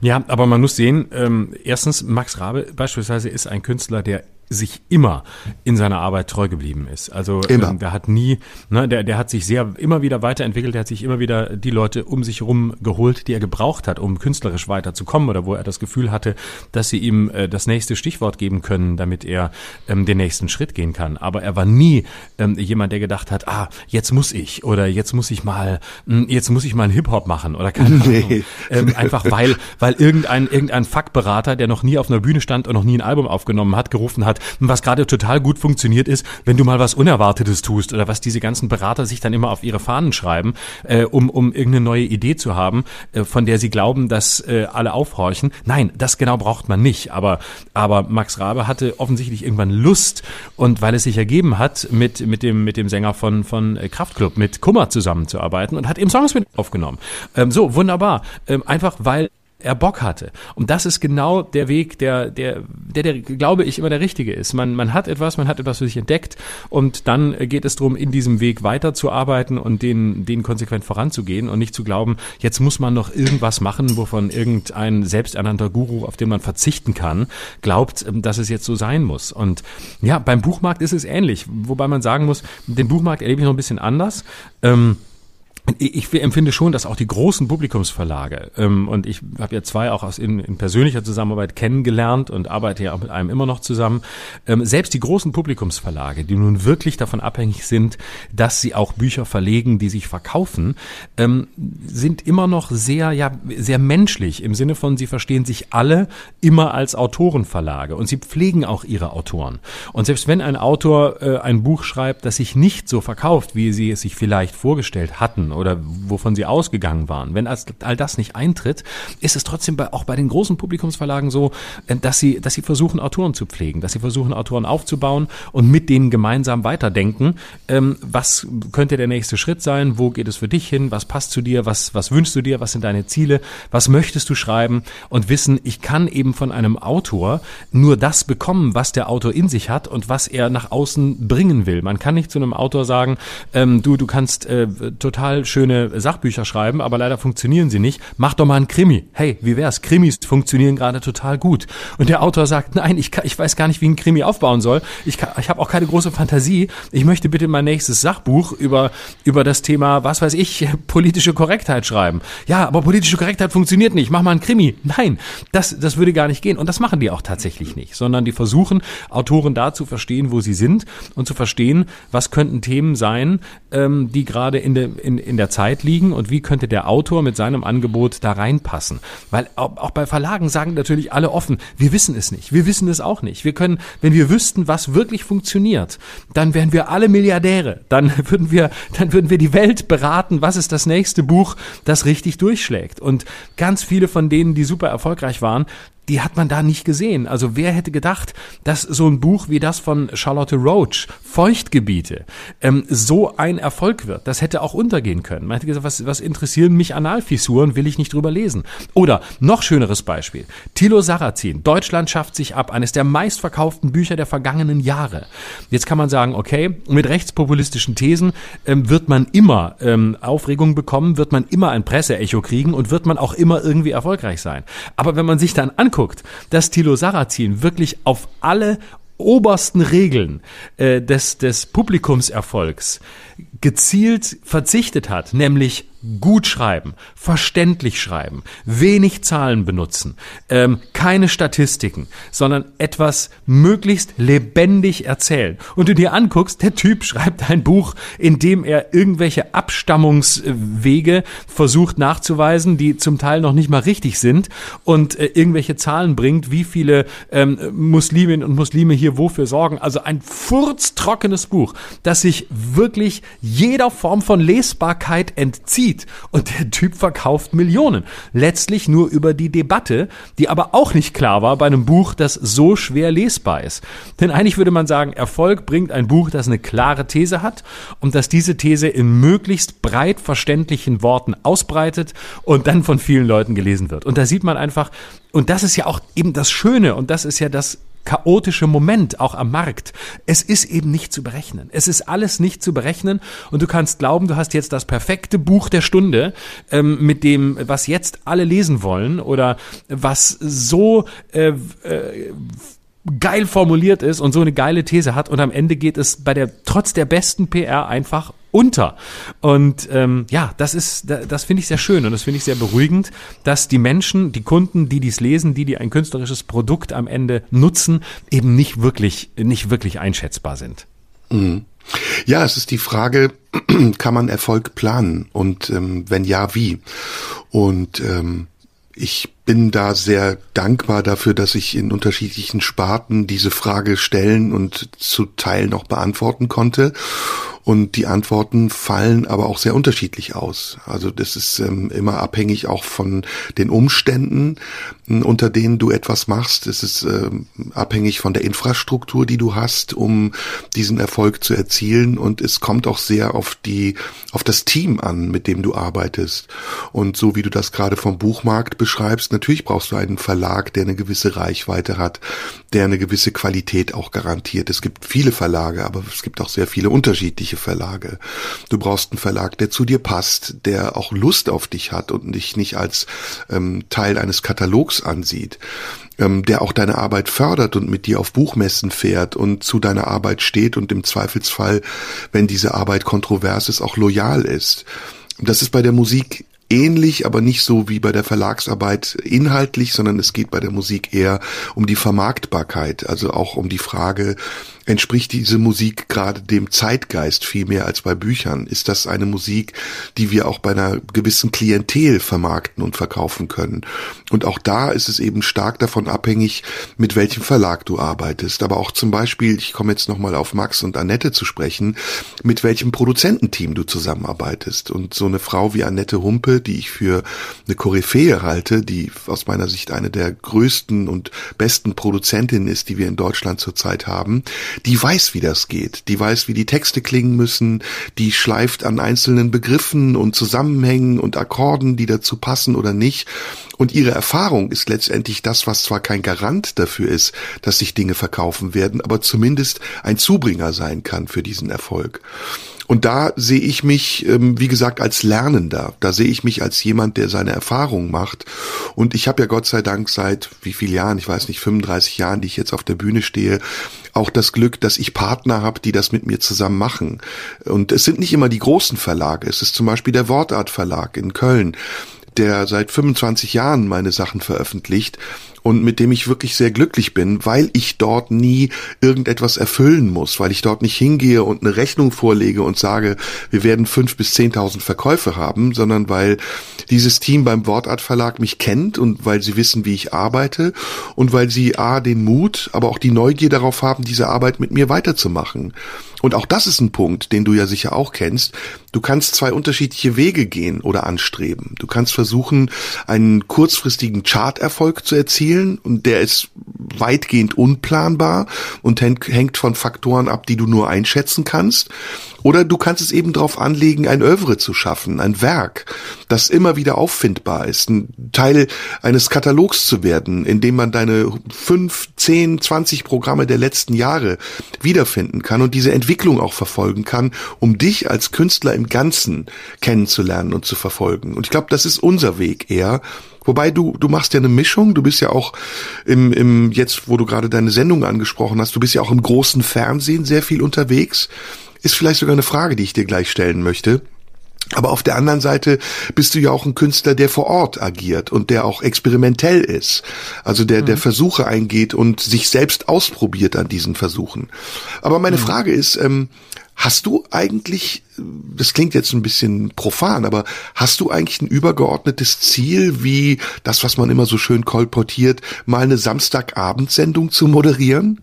B: Ja, aber man muss sehen, ähm, erstens, Max Rabe beispielsweise ist ein Künstler, der sich immer in seiner Arbeit treu geblieben ist. Also
C: Immer.
B: ähm, der hat nie, ne, der, der hat sich sehr immer wieder weiterentwickelt, der hat sich immer wieder die Leute um sich herum geholt, die er gebraucht hat, um künstlerisch weiterzukommen oder wo er das Gefühl hatte, dass sie ihm äh, das nächste Stichwort geben können, damit er ähm, den nächsten Schritt gehen kann. Aber er war nie ähm, jemand, der gedacht hat, ah, jetzt muss ich oder jetzt muss ich mal, mh, jetzt muss ich mal einen Hip-Hop machen oder keine
C: Nee.
B: Ahnung. Ähm, einfach weil, weil irgendein, irgendein Fuckberater, der noch nie auf einer Bühne stand und noch nie ein Album aufgenommen hat, gerufen hat, was gerade total gut funktioniert ist, wenn du mal was Unerwartetes tust oder was diese ganzen Berater sich dann immer auf ihre Fahnen schreiben, äh, um, um irgendeine neue Idee zu haben, äh, von der sie glauben, dass äh, alle aufhorchen. Nein, das genau braucht man nicht. Aber, aber Max Rabe hatte offensichtlich irgendwann Lust und weil es sich ergeben hat, mit, mit dem, mit dem Sänger von, von äh, Kraftklub, mit Kummer zusammenzuarbeiten und hat eben Songs mit aufgenommen. Ähm, so, wunderbar. Ähm, einfach weil er Bock hatte. Und das ist genau der Weg, der, der, der, der, glaube ich, immer der richtige ist. Man, man hat etwas, man hat etwas für sich entdeckt und dann geht es darum, in diesem Weg weiterzuarbeiten und den, den konsequent voranzugehen und nicht zu glauben, jetzt muss man noch irgendwas machen, wovon irgendein selbsternannter Guru, auf den man verzichten kann, glaubt, dass es jetzt so sein muss. Und ja, beim Buchmarkt ist es ähnlich, wobei man sagen muss, den Buchmarkt erlebe ich noch ein bisschen anders. Ähm, ich empfinde schon, dass auch die großen Publikumsverlage, ähm, und ich habe ja zwei auch aus in, in persönlicher Zusammenarbeit kennengelernt und arbeite ja auch mit einem immer noch zusammen, ähm, selbst die großen Publikumsverlage, die nun wirklich davon abhängig sind, dass sie auch Bücher verlegen, die sich verkaufen, ähm, sind immer noch sehr, ja, sehr menschlich im Sinne von, sie verstehen sich alle immer als Autorenverlage und sie pflegen auch ihre Autoren. Und selbst wenn ein Autor äh, ein Buch schreibt, das sich nicht so verkauft, wie sie es sich vielleicht vorgestellt hatten oder wovon sie ausgegangen waren, wenn all das nicht eintritt, ist es trotzdem bei, auch bei den großen Publikumsverlagen so, äh, dass sie, dass sie versuchen, Autoren zu pflegen, dass sie versuchen, Autoren aufzubauen und mit denen gemeinsam weiterdenken, ähm, was könnte der nächste Schritt sein, wo geht es für dich hin, was passt zu dir, was, was wünschst du dir, was sind deine Ziele, was möchtest du schreiben? Und wissen, ich kann eben von einem Autor nur das bekommen, was der Autor in sich hat und was er nach außen bringen will. Man kann nicht zu einem Autor sagen, ähm, du, du kannst äh, total schöne Sachbücher schreiben, aber leider funktionieren sie nicht. Mach doch mal einen Krimi. Hey, wie wär's? Krimis funktionieren gerade total gut. Und der Autor sagt, nein, ich, ich weiß gar nicht, wie ein Krimi aufbauen soll. Ich, ich habe auch keine große Fantasie. Ich möchte bitte mein nächstes Sachbuch über, über das Thema, was weiß ich, [laughs] politische Korrektheit schreiben. Ja, aber politische Korrektheit funktioniert nicht. Mach mal einen Krimi. Nein, das, das würde gar nicht gehen. Und das machen die auch tatsächlich nicht, sondern die versuchen, Autoren da zu verstehen, wo sie sind und zu verstehen, was könnten Themen sein, ähm, die gerade in, der in der Zeit liegen und wie könnte der Autor mit seinem Angebot da reinpassen. Weil auch bei Verlagen sagen natürlich alle offen, wir wissen es nicht, wir wissen es auch nicht. Wir können, wenn wir wüssten, was wirklich funktioniert, dann wären wir alle Milliardäre. Dann [laughs] würden wir, dann würden wir die Welt beraten, was ist das nächste Buch, das richtig durchschlägt. Und ganz viele von denen, die super erfolgreich waren, die hat man da nicht gesehen. Also wer hätte gedacht, dass so ein Buch wie das von Charlotte Roach, Feuchtgebiete, ähm, so ein Erfolg wird? Das hätte auch untergehen können. Man hätte gesagt, was, was interessieren mich Analfissuren, will ich nicht drüber lesen. Oder noch schöneres Beispiel. Thilo Sarrazin, Deutschland schafft sich ab, eines der meistverkauften Bücher der vergangenen Jahre. Jetzt kann man sagen, okay, mit rechtspopulistischen Thesen ähm, wird man immer ähm, Aufregung bekommen, wird man immer ein Presseecho kriegen und wird man auch immer irgendwie erfolgreich sein. Aber wenn man sich dann dass Thilo Sarrazin wirklich auf alle obersten Regeln äh, des, des Publikumserfolgs gezielt verzichtet hat, nämlich gut schreiben, verständlich schreiben, wenig Zahlen benutzen, ähm, keine Statistiken, sondern etwas möglichst lebendig erzählen. Und du dir anguckst, der Typ schreibt ein Buch, in dem er irgendwelche Abstammungswege versucht nachzuweisen, die zum Teil noch nicht mal richtig sind und äh, irgendwelche Zahlen bringt, wie viele ähm, Musliminnen und Muslime hier wofür sorgen. Also ein furztrockenes Buch, das sich wirklich jeder Form von Lesbarkeit entzieht und der Typ verkauft Millionen. Letztlich nur über die Debatte, die aber auch nicht klar war bei einem Buch, das so schwer lesbar ist. Denn eigentlich würde man sagen, Erfolg bringt ein Buch, das eine klare These hat und das diese These in möglichst breit verständlichen Worten ausbreitet und dann von vielen Leuten gelesen wird. Und da sieht man einfach, und das ist ja auch eben das Schöne und das ist ja das chaotische Moment auch am Markt. Es ist eben nicht zu berechnen. Es ist alles nicht zu berechnen und du kannst glauben, du hast jetzt das perfekte Buch der Stunde, ähm, mit dem, was jetzt alle lesen wollen oder was so äh, äh, geil formuliert ist und so eine geile These hat und am Ende geht es bei der trotz der besten PR einfach unter. Und ähm, ja, das ist, das finde ich sehr schön und das finde ich sehr beruhigend, dass die Menschen, die Kunden, die dies lesen, die die ein künstlerisches Produkt am Ende nutzen, eben nicht wirklich, nicht wirklich einschätzbar sind.
C: Mhm. Ja, es ist die Frage, [clears throat] kann man Erfolg planen und ähm, wenn ja, wie? Und ähm, ich bin da sehr dankbar dafür, dass ich in unterschiedlichen Sparten diese Frage stellen und zu Teilen noch beantworten konnte. Und die Antworten fallen aber auch sehr unterschiedlich aus. Also das ist ähm, immer abhängig auch von den Umständen, unter denen du etwas machst. Es ist ähm, abhängig von der Infrastruktur, die du hast, um diesen Erfolg zu erzielen. Und es kommt auch sehr auf die, auf das Team an, mit dem du arbeitest. Und so wie du das gerade vom Buchmarkt beschreibst, natürlich brauchst du einen Verlag, der eine gewisse Reichweite hat, der eine gewisse Qualität auch garantiert. Es gibt viele Verlage, aber es gibt auch sehr viele unterschiedliche Verlage. Du brauchst einen Verlag, der zu dir passt, der auch Lust auf dich hat und dich nicht als ähm, Teil eines Katalogs ansieht, ähm, der auch deine Arbeit fördert und mit dir auf Buchmessen fährt und zu deiner Arbeit steht und im Zweifelsfall, wenn diese Arbeit kontrovers ist, auch loyal ist. Das ist bei der Musik ähnlich, aber nicht so wie bei der Verlagsarbeit inhaltlich, sondern es geht bei der Musik eher um die Vermarktbarkeit, also auch um die Frage, Entspricht diese Musik gerade dem Zeitgeist viel mehr als bei Büchern? Ist das eine Musik, die wir auch bei einer gewissen Klientel vermarkten und verkaufen können? Und auch da ist es eben stark davon abhängig, mit welchem Verlag du arbeitest. Aber auch zum Beispiel, ich komme jetzt nochmal auf Max und Annette zu sprechen, mit welchem Produzententeam du zusammenarbeitest. Und so eine Frau wie Annette Humpe, die ich für eine Koryphäe halte, die aus meiner Sicht eine der größten und besten Produzentinnen ist, die wir in Deutschland zurzeit haben, die weiß, wie das geht, die weiß, wie die Texte klingen müssen, die schleift an einzelnen Begriffen und Zusammenhängen und Akkorden, die dazu passen oder nicht. Und ihre Erfahrung ist letztendlich das, was zwar kein Garant dafür ist, dass sich Dinge verkaufen werden, aber zumindest ein Zubringer sein kann für diesen Erfolg. Und da sehe ich mich, ähm, wie gesagt, als Lernender. Da sehe ich mich als jemand, der seine Erfahrungen macht. Und ich habe ja Gott sei Dank seit wie viel Jahren, ich weiß nicht, 35 Jahren, die ich jetzt auf der Bühne stehe, auch das Glück, dass ich Partner habe, die das mit mir zusammen machen. Und es sind nicht immer die großen Verlage. Es ist zum Beispiel der Wortart Verlag in Köln der seit 25 Jahren meine Sachen veröffentlicht und mit dem ich wirklich sehr glücklich bin, weil ich dort nie irgendetwas erfüllen muss, weil ich dort nicht hingehe und eine Rechnung vorlege und sage, wir werden fünf bis zehntausend Verkäufe haben, sondern weil dieses Team beim Wortart Verlag mich kennt und weil sie wissen, wie ich arbeite und weil sie a den Mut, aber auch die Neugier darauf haben, diese Arbeit mit mir weiterzumachen. Und auch das ist ein Punkt, den du ja sicher auch kennst. Du kannst zwei unterschiedliche Wege gehen oder anstreben. Du kannst versuchen, einen kurzfristigen Charterfolg zu erzielen und der ist weitgehend unplanbar und hängt von Faktoren ab, die du nur einschätzen kannst. Oder du kannst es eben darauf anlegen, ein Övre zu schaffen, ein Werk, das immer wieder auffindbar ist, ein Teil eines Katalogs zu werden, in dem man deine fünf, zehn, zwanzig Programme der letzten Jahre wiederfinden kann und diese Entwicklung auch verfolgen kann, um dich als Künstler im Ganzen kennenzulernen und zu verfolgen. Und ich glaube, das ist unser Weg eher, Wobei du, du machst ja eine Mischung, du bist ja auch im, im, jetzt, wo du gerade deine Sendung angesprochen hast, du bist ja auch im großen Fernsehen sehr viel unterwegs. Ist vielleicht sogar eine Frage, die ich dir gleich stellen möchte. Aber auf der anderen Seite bist du ja auch ein Künstler, der vor Ort agiert und der auch experimentell ist. Also der, der mhm. Versuche eingeht und sich selbst ausprobiert an diesen Versuchen. Aber meine mhm. Frage ist, ähm, hast du eigentlich, das klingt jetzt ein bisschen profan, aber hast du eigentlich ein übergeordnetes Ziel, wie das, was man immer so schön kolportiert, mal eine Samstagabendsendung zu moderieren?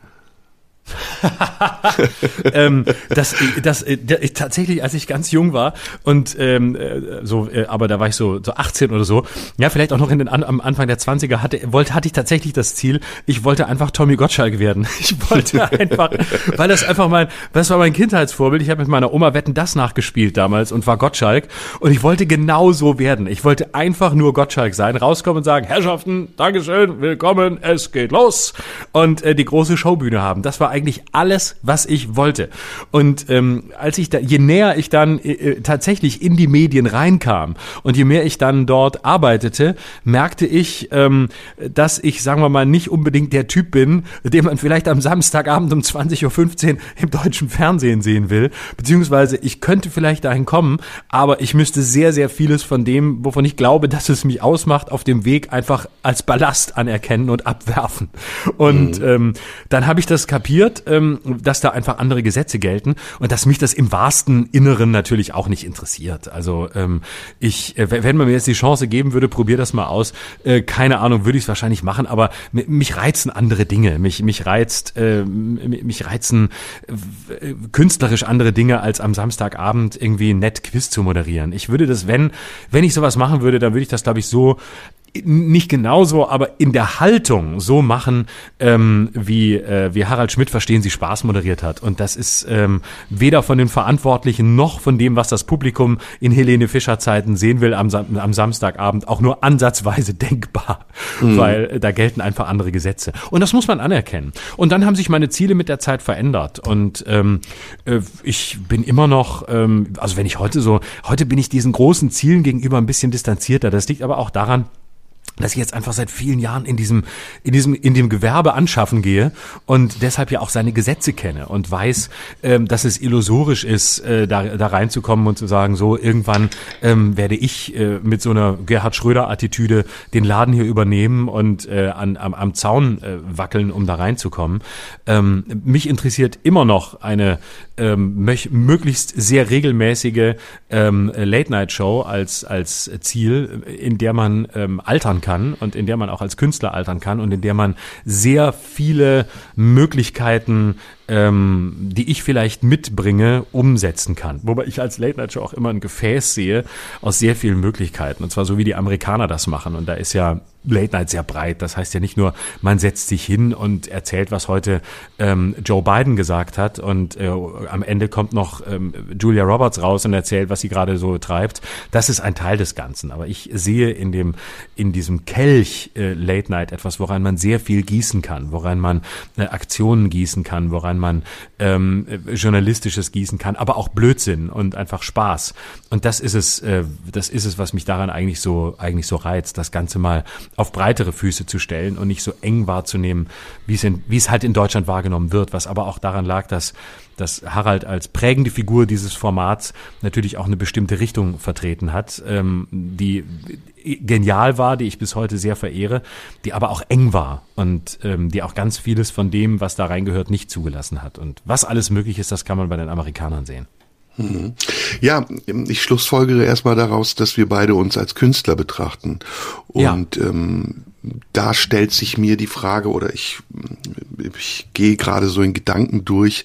C: [laughs]
B: ähm, das, das, das, tatsächlich, als ich ganz jung war und ähm, äh, so, äh, aber da war ich so, so 18 oder so, ja, vielleicht auch noch in den, am Anfang der 20er hatte, wollte, hatte ich tatsächlich das Ziel, ich wollte einfach Tommy Gottschalk werden. [laughs] Ich wollte einfach, weil das einfach mein, das war mein Kindheitsvorbild. Ich habe mit meiner Oma Wetten das nachgespielt damals und war Gottschalk und ich wollte genau so werden. Ich wollte einfach nur Gottschalk sein, rauskommen und sagen, Herrschaften, Dankeschön, willkommen, es geht los und äh, die große Showbühne haben. Das war eigentlich alles, was ich wollte. Und ähm, als ich da, je näher ich dann äh, äh, tatsächlich in die Medien reinkam und je mehr ich dann dort arbeitete, merkte ich, ähm, dass ich, sagen wir mal, nicht unbedingt der Typ bin, den man vielleicht am Samstagabend um 20.15 Uhr im deutschen Fernsehen sehen will. Beziehungsweise ich könnte vielleicht dahin kommen, aber ich müsste sehr, sehr vieles von dem, wovon ich glaube, dass es mich ausmacht, auf dem Weg einfach als Ballast anerkennen und abwerfen. Und mhm. ähm, dann habe ich das kapiert, ähm, dass da einfach andere Gesetze gelten und dass mich das im wahrsten Inneren natürlich auch nicht interessiert. Also ähm, ich, äh, wenn man mir jetzt die Chance geben würde, probier das mal aus. Äh, keine Ahnung, würde ich es wahrscheinlich machen, aber mich reizen andere Dinge. Mich, mich reizt, äh, mich reizen äh, künstlerisch andere Dinge, als am Samstagabend irgendwie nett Quiz zu moderieren. Ich würde das, wenn, wenn ich sowas machen würde, dann würde ich das, glaube ich, so nicht genauso, aber in der Haltung so machen, ähm, wie, äh, wie Harald Schmidt verstehen Sie Spaß moderiert hat. Und das ist ähm, weder von den Verantwortlichen noch von dem, was das Publikum in Helene Fischer Zeiten sehen will am, am Samstagabend, auch nur ansatzweise [laughs] denkbar, mhm. weil äh, da gelten einfach andere Gesetze. Und das muss man anerkennen. Und dann haben sich meine Ziele mit der Zeit verändert. Und ähm, äh, ich bin immer noch, ähm, also wenn ich heute so, heute bin ich diesen großen Zielen gegenüber ein bisschen distanzierter. Das liegt aber auch daran, dass ich jetzt einfach seit vielen Jahren in diesem, in diesem, in dem Gewerbe anschaffen gehe und deshalb ja auch seine Gesetze kenne und weiß, ähm, dass es illusorisch ist, äh, da, da reinzukommen und zu sagen, so irgendwann ähm, werde ich äh, mit so einer Gerhard Schröder-Attitüde den Laden hier übernehmen und äh, an, am, am Zaun äh, wackeln, um da reinzukommen. Ähm, mich interessiert immer noch eine ähm, möglichst sehr regelmäßige ähm, Late-Night-Show als, als Ziel, in der man ähm, altern kann und in der man auch als Künstler altern kann und in der man sehr viele Möglichkeiten ähm, die ich vielleicht mitbringe, umsetzen kann. Wobei ich als Late Night Show auch immer ein Gefäß sehe aus sehr vielen Möglichkeiten. Und zwar so wie die Amerikaner das machen. Und da ist ja Late Night sehr breit. Das heißt ja nicht nur, man setzt sich hin und erzählt, was heute ähm, Joe Biden gesagt hat und äh, am Ende kommt noch ähm, Julia Roberts raus und erzählt, was sie gerade so treibt. Das ist ein Teil des Ganzen. Aber ich sehe in dem in diesem Kelch äh, Late Night etwas, woran man sehr viel gießen kann, woran man äh, Aktionen gießen kann, woran man ähm, journalistisches gießen kann, aber auch Blödsinn und einfach Spaß. Und das ist es, äh, das ist es, was mich daran eigentlich so eigentlich so reizt, das Ganze mal auf breitere Füße zu stellen und nicht so eng wahrzunehmen, wie es in, wie es halt in Deutschland wahrgenommen wird, was aber auch daran lag, dass dass Harald als prägende Figur dieses Formats natürlich auch eine bestimmte Richtung vertreten hat, ähm, die genial war, die ich bis heute sehr verehre, die aber auch eng war und ähm, die auch ganz vieles von dem, was da reingehört, nicht zugelassen hat. Und was alles möglich ist, das kann man bei den Amerikanern sehen.
C: Ja, ich schlussfolgere erstmal daraus, dass wir beide uns als Künstler betrachten. Und ja. ähm, da stellt sich mir die Frage oder ich, ich gehe gerade so in Gedanken durch,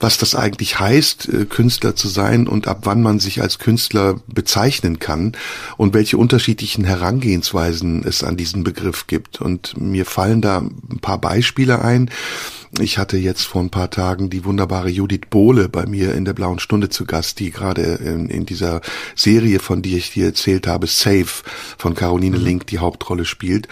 C: was das eigentlich heißt, äh, Künstler zu sein und ab wann man sich als Künstler bezeichnen kann und welche unterschiedlichen Herangehensweisen es an diesen Begriff gibt. Und mir fallen da ein paar Beispiele ein. Ich hatte jetzt vor ein paar Tagen die wunderbare Judith Bohle bei mir in der Blauen Stunde zu Gast, die gerade in, in dieser Serie, von der ich dir erzählt habe, Safe von Caroline mhm. Link die Hauptrolle spielt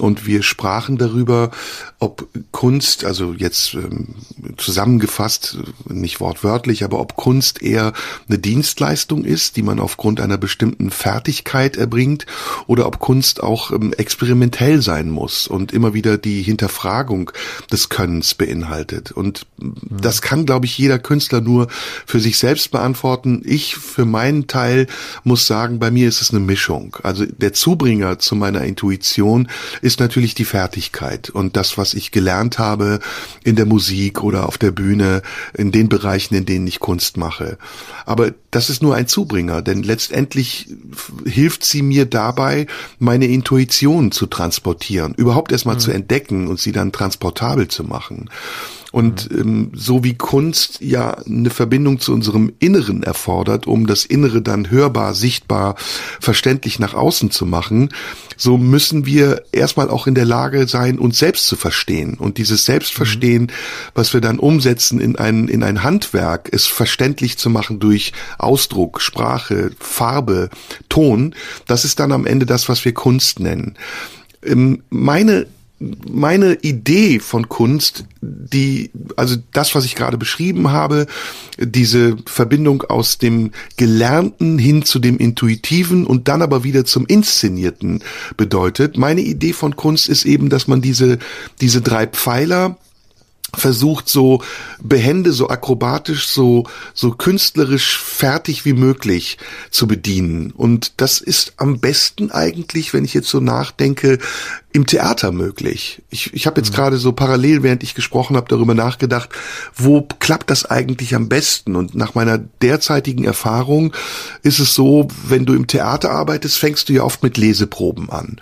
C: und wir sprachen darüber, ob Kunst, also jetzt ähm, zusammengefasst, nicht wortwörtlich, aber ob Kunst eher eine Dienstleistung ist, die man aufgrund einer bestimmten Fertigkeit erbringt, oder ob Kunst auch ähm, experimentell sein muss und immer wieder die Hinterfragung des Könnens beinhaltet. Und mhm. das kann, glaube ich, jeder Künstler nur für sich selbst beantworten. Ich für meinen Teil muss sagen, bei mir ist es eine Mischung. Also der Zubringer zu meiner Intuition ist natürlich die Fertigkeit und das, was ich gelernt habe in der Musik oder auf der Bühne, in den Bereichen, in denen ich Kunst mache. Aber das ist nur ein Zubringer, denn letztendlich hilft sie mir dabei, meine Intuition zu transportieren, überhaupt erstmal mhm. zu entdecken und sie dann transportabel zu machen. Und ähm, so wie Kunst ja eine Verbindung zu unserem Inneren erfordert, um das Innere dann hörbar, sichtbar, verständlich nach außen zu machen, so müssen wir erstmal auch in der Lage sein, uns selbst zu verstehen. Und dieses Selbstverstehen, mhm. was wir dann umsetzen in ein, in ein Handwerk, ist verständlich zu machen durch Ausdruck, Sprache, Farbe, Ton. Das ist dann am Ende das, was wir Kunst nennen. Ähm, meine meine Idee von Kunst, die, also das, was ich gerade beschrieben habe, diese Verbindung aus dem Gelernten hin zu dem Intuitiven und dann aber wieder zum Inszenierten bedeutet. Meine Idee von Kunst ist eben, dass man diese, diese drei Pfeiler versucht so behende, so akrobatisch, so, so künstlerisch fertig wie möglich zu bedienen. Und das ist am besten eigentlich, wenn ich jetzt so nachdenke, im Theater möglich. Ich, ich habe jetzt mhm. gerade so parallel, während ich gesprochen habe, darüber nachgedacht, wo klappt das eigentlich am besten? Und nach meiner derzeitigen Erfahrung ist es so, wenn du im Theater arbeitest, fängst du ja oft mit Leseproben an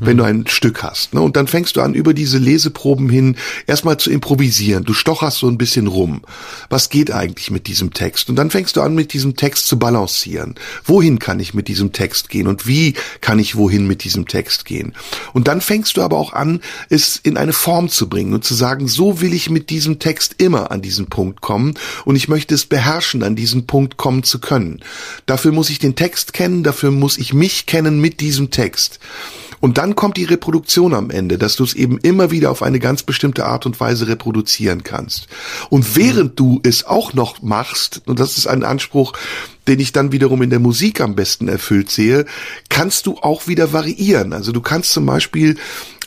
C: wenn du ein Stück hast. Ne? Und dann fängst du an, über diese Leseproben hin erstmal zu improvisieren. Du stocherst so ein bisschen rum. Was geht eigentlich mit diesem Text? Und dann fängst du an, mit diesem Text zu balancieren. Wohin kann ich mit diesem Text gehen? Und wie kann ich wohin mit diesem Text gehen? Und dann fängst du aber auch an, es in eine Form zu bringen und zu sagen, so will ich mit diesem Text immer an diesen Punkt kommen und ich möchte es beherrschen, an diesen Punkt kommen zu können. Dafür muss ich den Text kennen, dafür muss ich mich kennen mit diesem Text. Und dann kommt die Reproduktion am Ende, dass du es eben immer wieder auf eine ganz bestimmte Art und Weise reproduzieren kannst. Und während du es auch noch machst, und das ist ein Anspruch, den ich dann wiederum in der Musik am besten erfüllt sehe, kannst du auch wieder variieren. Also du kannst zum Beispiel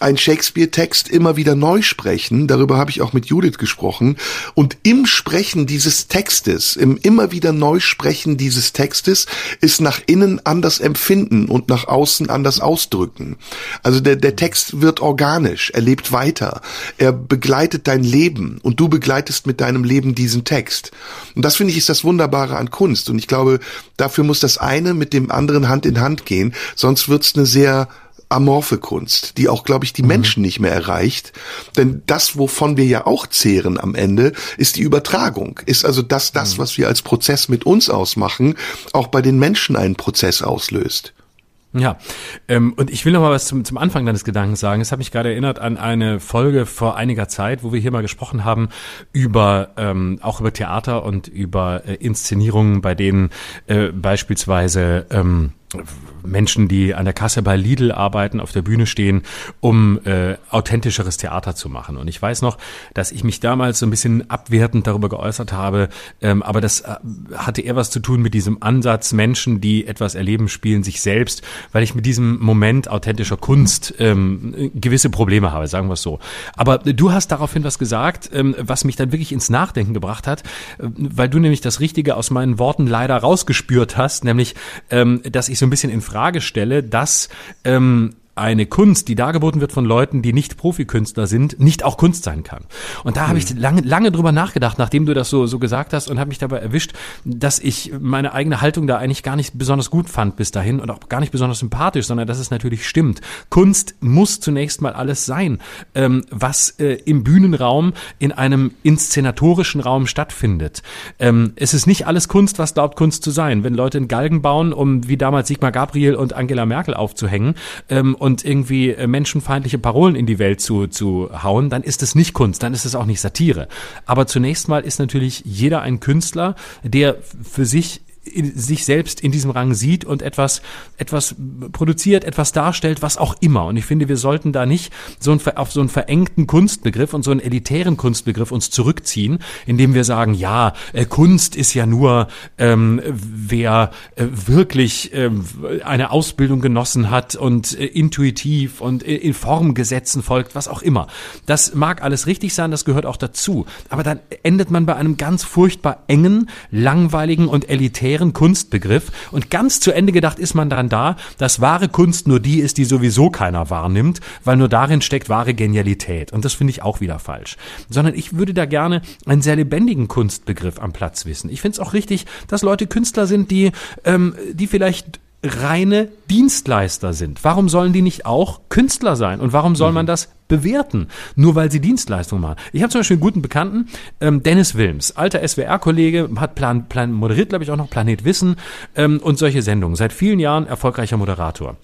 C: einen Shakespeare-Text immer wieder neu sprechen. Darüber habe ich auch mit Judith gesprochen. Und im Sprechen dieses Textes, im immer wieder Neusprechen dieses Textes, ist nach innen anders empfinden und nach außen anders ausdrücken. Also der, der Text wird organisch, er lebt weiter, er begleitet dein Leben und du begleitest mit deinem Leben diesen Text. Und das finde ich ist das Wunderbare an Kunst. Und ich glaube, glaube, dafür muss das eine mit dem anderen Hand in Hand gehen, sonst wird's eine sehr amorphe Kunst, die auch, glaube ich, die mhm. Menschen nicht mehr erreicht. Denn das, wovon wir ja auch zehren am Ende, ist die Übertragung. Ist also das, das, mhm. was wir als Prozess mit uns ausmachen, auch bei den Menschen einen Prozess auslöst.
B: Ja, ähm, und ich will noch mal was zum, zum Anfang deines Gedankens sagen. Es hat mich gerade erinnert an eine Folge vor einiger Zeit, wo wir hier mal gesprochen haben über ähm, auch über Theater und über äh, Inszenierungen, bei denen äh, beispielsweise ähm, Menschen, die an der Kasse bei Lidl arbeiten, auf der Bühne stehen, um äh, authentischeres Theater zu machen. Und ich weiß noch, dass ich mich damals so ein bisschen abwertend darüber geäußert habe, ähm, aber das äh, hatte eher was zu tun mit diesem Ansatz, Menschen, die etwas erleben, spielen sich selbst, weil ich mit diesem Moment authentischer Kunst ähm, gewisse Probleme habe, sagen wir es so. Aber du hast daraufhin was gesagt, ähm, was mich dann wirklich ins Nachdenken gebracht hat, äh, weil du nämlich das Richtige aus meinen Worten leider rausgespürt hast, nämlich, ähm, dass ich so ein bisschen in Frage stelle, dass ähm, eine Kunst, die dargeboten wird von Leuten, die nicht Profikünstler sind, nicht auch Kunst sein kann. Und da habe ich hm. lange, lange drüber nachgedacht, nachdem du das so, so gesagt hast und habe mich dabei erwischt, dass ich meine eigene Haltung da eigentlich gar nicht besonders gut fand bis dahin und auch gar nicht besonders sympathisch, sondern dass es natürlich stimmt. Kunst muss zunächst mal alles sein, ähm, was äh, im Bühnenraum in einem inszenatorischen Raum stattfindet. Ähm, es ist nicht alles Kunst, was glaubt Kunst zu sein. Wenn Leute einen Galgen bauen, um wie damals Sigmar Gabriel und Angela Merkel aufzuhängen, ähm, und irgendwie äh, menschenfeindliche Parolen in die Welt zu, zu hauen, dann ist es nicht Kunst, dann ist es auch nicht Satire. Aber zunächst mal ist natürlich jeder ein Künstler, der für sich sich selbst in diesem Rang sieht und etwas, etwas produziert, etwas darstellt, was auch immer. Und ich finde, wir sollten da nicht so ein, auf so einen verengten Kunstbegriff und so einen elitären Kunstbegriff uns zurückziehen, indem wir sagen, ja, äh, Kunst ist ja nur, ähm, wer äh, wirklich äh, eine Ausbildung genossen hat und äh, intuitiv und äh, in Formgesetzen folgt, was auch immer. Das mag alles richtig sein, das gehört auch dazu. Aber dann endet man bei einem ganz furchtbar engen, langweiligen und elitären elitären Kunstbegriff und ganz zu Ende gedacht ist man dann da, dass wahre Kunst nur die ist, die sowieso keiner wahrnimmt, weil nur darin steckt wahre Genialität. Und das finde ich auch wieder falsch. Sondern ich würde da gerne einen sehr lebendigen Kunstbegriff am Platz wissen. Ich finde es auch richtig, dass Leute Künstler sind, die, ähm, die vielleicht reine Dienstleister sind. Warum sollen die nicht auch Künstler sein? Und warum soll man mhm. das bewerten, nur weil sie Dienstleistungen machen? Ich habe zum Beispiel einen guten Bekannten, ähm, Dennis Wilms, alter SWR-Kollege, hat Plan, Plan, moderiert, glaube ich, auch noch Planet Wissen ähm, und solche Sendungen. Seit vielen Jahren erfolgreicher Moderator.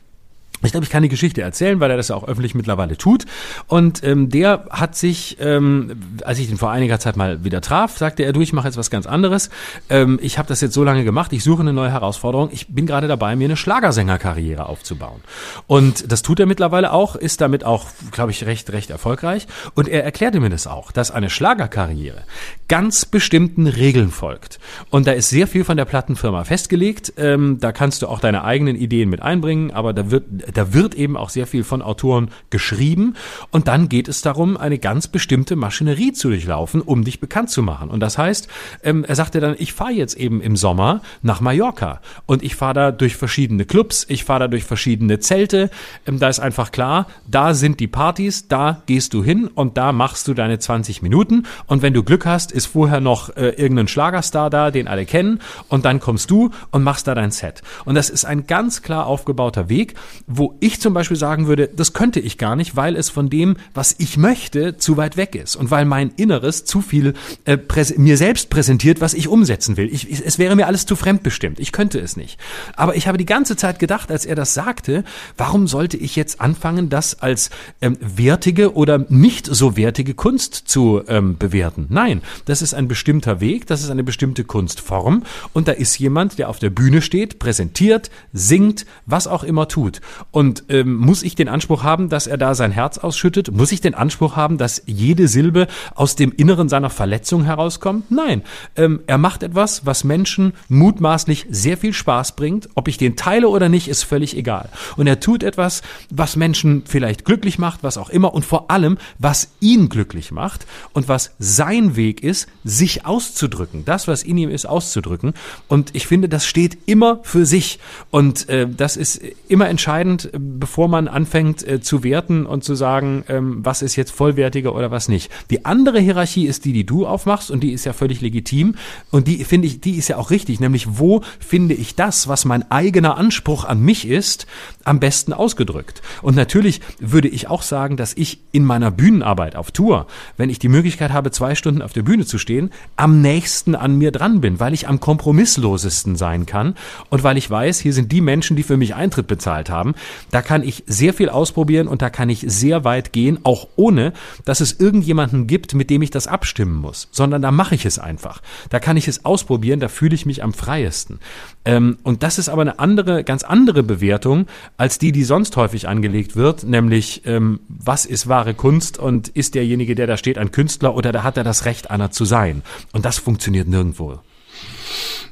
B: Ich glaube, ich kann die Geschichte erzählen, weil er das ja auch öffentlich mittlerweile tut. Und ähm, der hat sich, ähm, als ich ihn vor einiger Zeit mal wieder traf, sagte er, du, ich mache jetzt was ganz anderes. Ähm, ich habe das jetzt so lange gemacht, ich suche eine neue Herausforderung. Ich bin gerade dabei, mir eine Schlagersängerkarriere aufzubauen. Und das tut er mittlerweile auch, ist damit auch, glaube ich, recht, recht erfolgreich. Und er erklärte mir das auch, dass eine Schlagerkarriere ganz bestimmten Regeln folgt. Und da ist sehr viel von der Plattenfirma festgelegt. Ähm, da kannst du auch deine eigenen Ideen mit einbringen, aber da wird da wird eben auch sehr viel von Autoren geschrieben und dann geht es darum, eine ganz bestimmte Maschinerie zu durchlaufen, um dich bekannt zu machen. Und das heißt, ähm, er sagte dann, ich fahre jetzt eben im Sommer nach Mallorca und ich fahre da durch verschiedene Clubs, ich fahre da durch verschiedene Zelte. Ähm, da ist einfach klar, da sind die Partys, da gehst du hin und da machst du deine 20 Minuten und wenn du Glück hast, ist vorher noch äh, irgendein Schlagerstar da, den alle kennen und dann kommst du und machst da dein Set. Und das ist ein ganz klar aufgebauter Weg, wo ich zum Beispiel sagen würde, das könnte ich gar nicht, weil es von dem, was ich möchte, zu weit weg ist und weil mein Inneres zu viel äh, mir selbst präsentiert, was ich umsetzen will. Ich, es wäre mir alles zu fremdbestimmt. Ich könnte es nicht. Aber ich habe die ganze Zeit gedacht, als er das sagte, warum sollte ich jetzt anfangen, das als ähm, wertige oder nicht so wertige Kunst zu ähm, bewerten? Nein, das ist ein bestimmter Weg, das ist eine bestimmte Kunstform und da ist jemand, der auf der Bühne steht, präsentiert, singt, was auch immer tut. Und ähm, muss ich den Anspruch haben, dass er da sein Herz ausschüttet? Muss ich den Anspruch haben, dass jede Silbe aus dem Inneren seiner Verletzung herauskommt? Nein. Ähm, er macht etwas, was Menschen mutmaßlich sehr viel Spaß bringt. Ob ich den teile oder nicht, ist völlig egal. Und er tut etwas, was Menschen vielleicht glücklich macht, was auch immer. Und vor allem, was ihn glücklich macht und was sein Weg ist, sich auszudrücken. Das, was in ihm ist, auszudrücken. Und ich finde, das steht immer für sich. Und äh, das ist immer entscheidend entscheidend, äh, bevor man anfängt äh, zu werten und zu sagen, ähm, was ist jetzt vollwertiger oder was nicht. Die andere Hierarchie ist die, die du aufmachst und die ist ja völlig legitim und die finde ich, die ist ja auch richtig, nämlich wo finde ich das, was mein eigener Anspruch an mich ist, am besten ausgedrückt. Und natürlich würde ich auch sagen, dass ich in meiner Bühnenarbeit auf Tour, wenn ich die Möglichkeit habe, zwei Stunden auf der Bühne zu stehen, am nächsten an mir dran bin, weil ich am kompromisslosesten sein kann und weil ich weiß, hier sind die Menschen, die für mich Eintritt bezahlt haben, da kann ich sehr viel ausprobieren und da kann ich sehr weit gehen, auch ohne, dass es irgendjemanden gibt, mit dem ich das abstimmen muss, sondern da mache ich es einfach. Da kann ich es ausprobieren, da fühle ich mich am freiesten. Ähm, und das ist aber eine andere, ganz andere Bewertung als die, die sonst häufig angelegt wird, nämlich ähm, was ist wahre Kunst und ist derjenige, der da steht, ein Künstler oder da hat er das Recht, einer zu sein. Und das funktioniert nirgendwo.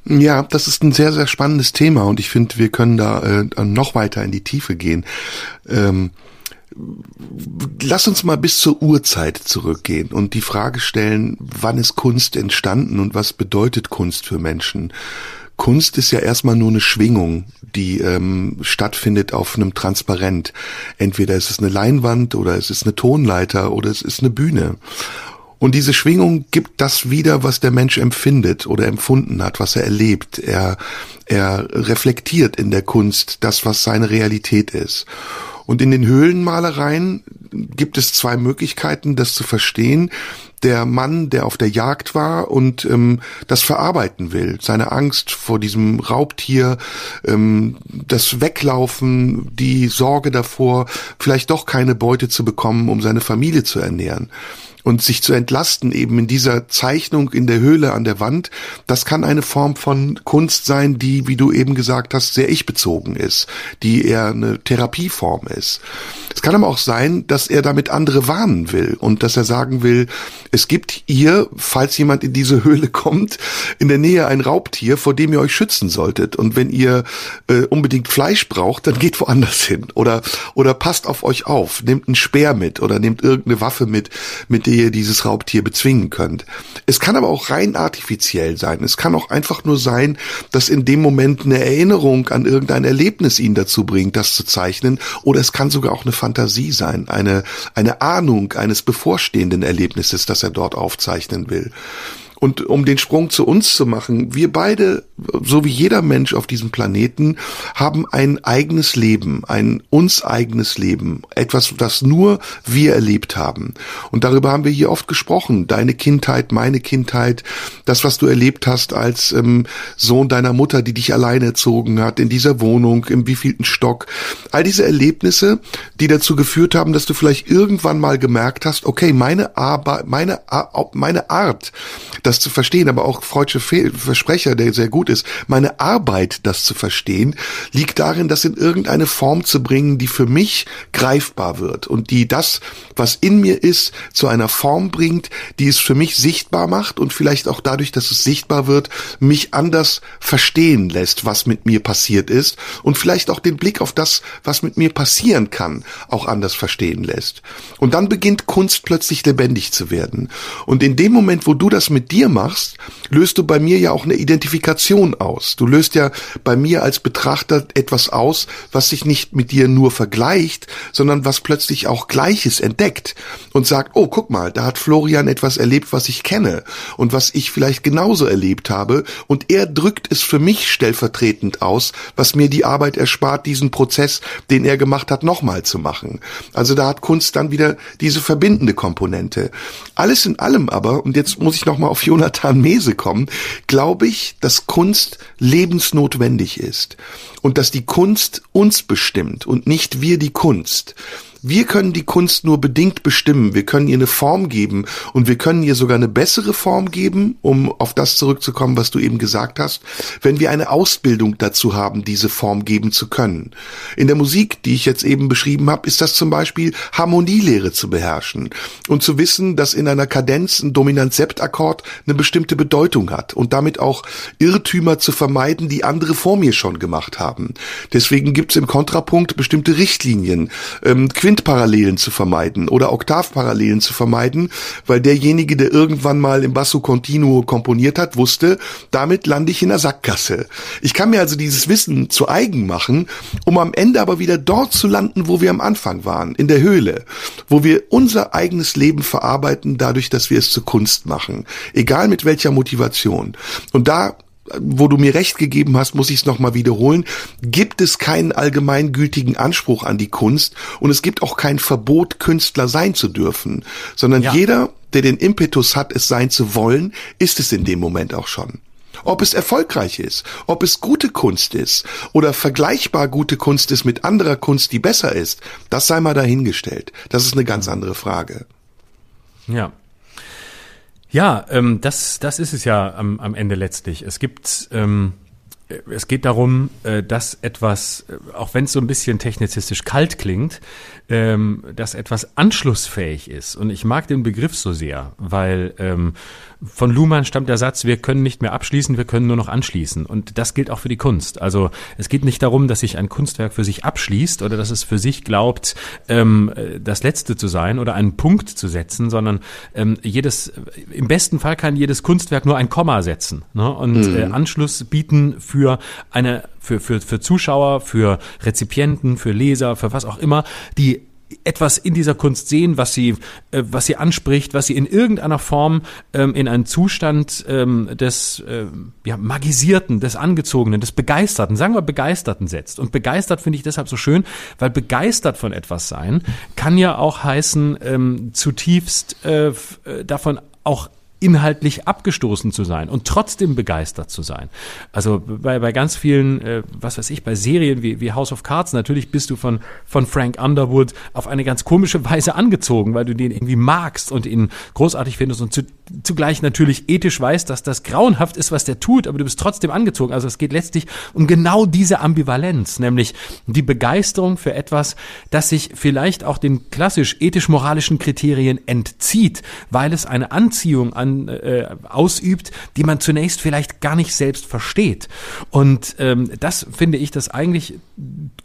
C: Ja, das ist ein sehr, sehr spannendes Thema und ich finde, wir können da äh, noch weiter in die Tiefe gehen. Ähm, lass uns mal bis zur Urzeit zurückgehen und die Frage stellen, wann ist Kunst entstanden und was bedeutet Kunst für Menschen? Kunst ist ja erstmal nur eine Schwingung, die ähm, stattfindet auf einem Transparent. Entweder ist es eine Leinwand oder es ist eine Tonleiter oder es ist eine Bühne. Und diese Schwingung gibt das wieder, was der Mensch empfindet oder empfunden hat, was er erlebt. Er, er reflektiert in der Kunst das, was seine Realität ist. Und in den Höhlenmalereien gibt es zwei Möglichkeiten, das zu verstehen. Der Mann, der auf der Jagd war und ähm, das verarbeiten will, seine Angst vor diesem Raubtier, ähm, das Weglaufen, die Sorge davor, vielleicht doch keine Beute zu bekommen, um seine Familie zu ernähren und sich zu entlasten eben in dieser Zeichnung in der Höhle an der Wand, das kann eine Form von Kunst sein, die, wie du eben gesagt hast, sehr ich-bezogen ist, die eher eine Therapieform ist. Es kann aber auch sein, dass er damit andere warnen will und dass er sagen will, Es gibt hier, falls jemand in diese Höhle kommt, in der Nähe ein Raubtier, vor dem ihr euch schützen solltet. Und wenn ihr äh, unbedingt Fleisch braucht, dann geht woanders hin. Oder, oder passt auf euch auf. Nehmt einen Speer mit oder nehmt irgendeine Waffe mit, mit der ihr dieses Raubtier bezwingen könnt. Es kann aber auch rein artifiziell sein. Es kann auch einfach nur sein, dass in dem Moment eine Erinnerung an irgendein Erlebnis ihn dazu bringt, das zu zeichnen. Oder es kann sogar auch eine Fantasie sein, eine, eine Ahnung eines bevorstehenden Erlebnisses, das er dort aufzeichnen will. Und um den Sprung zu uns zu machen, wir beide, so wie jeder Mensch auf diesem Planeten, haben ein eigenes Leben, ein uns eigenes Leben, etwas, das nur wir erlebt haben. Und darüber haben wir hier oft gesprochen. Deine Kindheit, meine Kindheit, das, was du erlebt hast als ähm, Sohn deiner Mutter, die dich alleine erzogen hat, in dieser Wohnung, im wievielten Stock. All diese Erlebnisse, die dazu geführt haben, dass du vielleicht irgendwann mal gemerkt hast, okay, meine Arbeit, meine, meine Art, das zu verstehen, aber auch Freudsche Versprecher, der sehr gut ist, meine Arbeit, das zu verstehen, liegt darin, das in irgendeine Form zu bringen, die für mich greifbar wird und die das, was in mir ist, zu einer Form bringt, die es für mich sichtbar macht und vielleicht auch dadurch, dass es sichtbar wird, mich anders verstehen lässt, was mit mir passiert ist und vielleicht auch den Blick auf das, was mit mir passieren kann, auch anders verstehen lässt. Und dann beginnt Kunst plötzlich lebendig zu werden. Und in dem Moment, wo du das mit dir machst, löst du bei mir ja auch eine Identifikation aus. Du löst ja bei mir als Betrachter etwas aus, was sich nicht mit dir nur vergleicht, sondern was plötzlich auch Gleiches entdeckt und sagt, oh, guck mal, da hat Florian etwas erlebt, was ich kenne und was ich vielleicht genauso erlebt habe und er drückt es für mich stellvertretend aus, was mir die Arbeit erspart, diesen Prozess, den er gemacht hat, nochmal zu machen. Also da hat Kunst dann wieder diese verbindende Komponente. Alles in allem aber, und jetzt muss ich nochmal auf Jonathan Mese kommen, glaube ich, dass Kunst lebensnotwendig ist und dass die Kunst uns bestimmt und nicht wir die Kunst. Wir können die Kunst nur bedingt bestimmen. Wir können ihr eine Form geben und wir können ihr sogar eine bessere Form geben, um auf das zurückzukommen, was du eben gesagt hast, wenn wir eine Ausbildung dazu haben, diese Form geben zu können. In der Musik, die ich jetzt eben beschrieben habe, ist das zum Beispiel Harmonielehre zu beherrschen und zu wissen, dass in einer Kadenz ein Dominant-Septakkord eine bestimmte Bedeutung hat und damit auch Irrtümer zu vermeiden, die andere vor mir schon gemacht haben. Deswegen gibt es im Kontrapunkt bestimmte Richtlinien, ähm, Quintparallelen zu vermeiden oder Oktavparallelen zu vermeiden, weil derjenige, der irgendwann mal im Basso Continuo komponiert hat, wusste, damit lande ich in der Sackgasse. Ich kann mir also dieses Wissen zu eigen machen, um am Ende aber wieder dort zu landen, wo wir am Anfang waren, in der Höhle, wo wir unser eigenes Leben verarbeiten, dadurch, dass wir es zur Kunst machen, egal mit welcher Motivation. Und da wo du mir recht gegeben hast, muss ich es nochmal wiederholen, gibt es keinen allgemeingültigen Anspruch an die Kunst und es gibt auch kein Verbot, Künstler sein zu dürfen, sondern ja. jeder, der den Impetus hat, es sein zu wollen, ist es in dem Moment auch schon. Ob es erfolgreich ist, ob es gute Kunst ist oder vergleichbar gute Kunst ist mit anderer Kunst, die besser ist, das sei mal dahingestellt. Das ist eine ganz andere Frage.
B: Ja, ja, ähm, das, das ist es ja am, am Ende letztlich. Es gibt, ähm, es geht darum, äh, dass etwas, äh, auch wenn es so ein bisschen technizistisch kalt klingt, ähm, dass etwas anschlussfähig ist. Und ich mag den Begriff so sehr, weil ähm, von Luhmann stammt der Satz, wir können nicht mehr abschließen, wir können nur noch anschließen. Und das gilt auch für die Kunst. Also es geht nicht darum, dass sich ein Kunstwerk für sich abschließt oder dass es für sich glaubt, ähm, das Letzte zu sein oder einen Punkt zu setzen, sondern jedes, im besten Fall kann jedes Kunstwerk nur ein Komma setzen ne? und mhm. äh, Anschluss bieten für eine für, für, für Zuschauer, für Rezipienten, für Leser, für was auch immer, die etwas in dieser Kunst sehen, was sie, äh, was sie anspricht, was sie in irgendeiner Form ähm, in einen Zustand ähm, des äh, ja, magisierten, des angezogenen, des begeisterten, sagen wir begeisterten setzt. Und begeistert finde ich deshalb so schön, weil begeistert von etwas sein kann ja auch heißen, ähm, zutiefst äh, äh davon auch inhaltlich abgestoßen zu sein und trotzdem begeistert zu sein. Also bei, bei ganz vielen, äh, was weiß ich, bei Serien wie, wie House of Cards, natürlich bist du von, von Frank Underwood auf eine ganz komische Weise angezogen, weil du den irgendwie magst und ihn großartig findest und zu, zugleich natürlich ethisch weißt, dass das grauenhaft ist, was der tut, aber du bist trotzdem angezogen. Also es geht letztlich um genau diese Ambivalenz, nämlich die Begeisterung für etwas, das sich vielleicht auch den klassisch ethisch-moralischen Kriterien entzieht, weil es eine Anziehung an, äh, ausübt, die man zunächst vielleicht gar nicht selbst versteht. Und ähm, das finde ich das eigentlich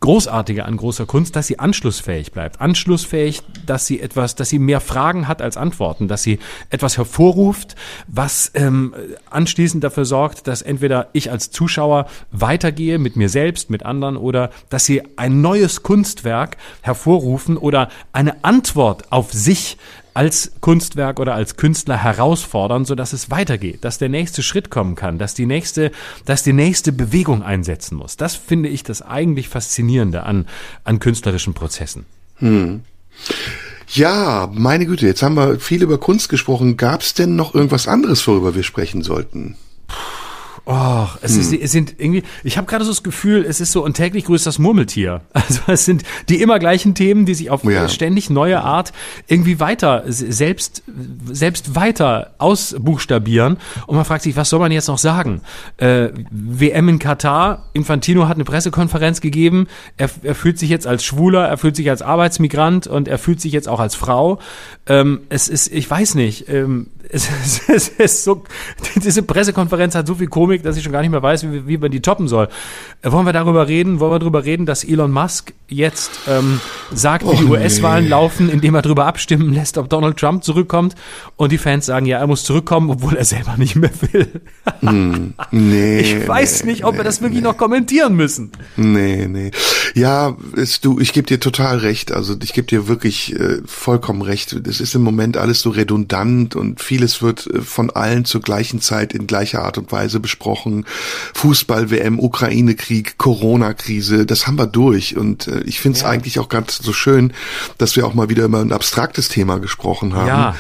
B: Großartige an großer Kunst, dass sie anschlussfähig bleibt. Anschlussfähig, dass sie etwas, dass sie mehr Fragen hat als Antworten, dass sie etwas hervorruft, was ähm, anschließend dafür sorgt, dass entweder ich als Zuschauer weitergehe mit mir selbst, mit anderen oder dass sie ein neues Kunstwerk hervorrufen oder eine Antwort auf sich als Kunstwerk oder als Künstler herausfordern, so dass es weitergeht, dass der nächste Schritt kommen kann, dass die nächste, dass die nächste Bewegung einsetzen muss. Das finde ich das eigentlich faszinierende an, an künstlerischen Prozessen. Hm.
C: Ja, meine Güte, jetzt haben wir viel über Kunst gesprochen. Gab es denn noch irgendwas anderes, worüber wir sprechen sollten?
B: Puh. Oh, es, hm. ist, es sind irgendwie, ich habe gerade so das Gefühl, es ist so ein täglich grüßt das Murmeltier. [laughs] Also es sind die immer gleichen Themen, die sich auf ja. ständig neue Art irgendwie weiter, selbst, selbst weiter ausbuchstabieren. Und man fragt sich, was soll man jetzt noch sagen? Äh, WM in Katar, Infantino hat eine Pressekonferenz gegeben, er, er fühlt sich jetzt als Schwuler, er fühlt sich als Arbeitsmigrant und er fühlt sich jetzt auch als Frau. Ähm, es ist, ich weiß nicht, ähm, [laughs] es, es, es ist so, [laughs] diese Pressekonferenz hat so viel Komik, dass ich schon gar nicht mehr weiß, wie, wie man die toppen soll. Äh, wollen wir darüber reden? Wollen wir darüber reden, dass Elon Musk jetzt ähm, sagt, wie die US-Wahlen nee. laufen, indem er darüber abstimmen lässt, ob Donald Trump zurückkommt und die Fans sagen, ja, er muss zurückkommen, obwohl er selber nicht mehr will. mm, [laughs] nee, ich weiß nee, nicht, ob nee, wir das wirklich noch kommentieren müssen.
C: Nee, nee. Ja, ist, du, ich gebe dir total recht. Also ich gebe dir wirklich äh, vollkommen recht. Es ist im Moment alles so redundant und vieles wird äh, von allen zur gleichen Zeit in gleicher Art und Weise besprochen. Fußball-WM, Ukraine-Krieg, Corona-Krise, das haben wir durch. Und äh, ich finde es ja. eigentlich auch ganz so schön, dass wir auch mal wieder über ein abstraktes Thema gesprochen haben. Ja.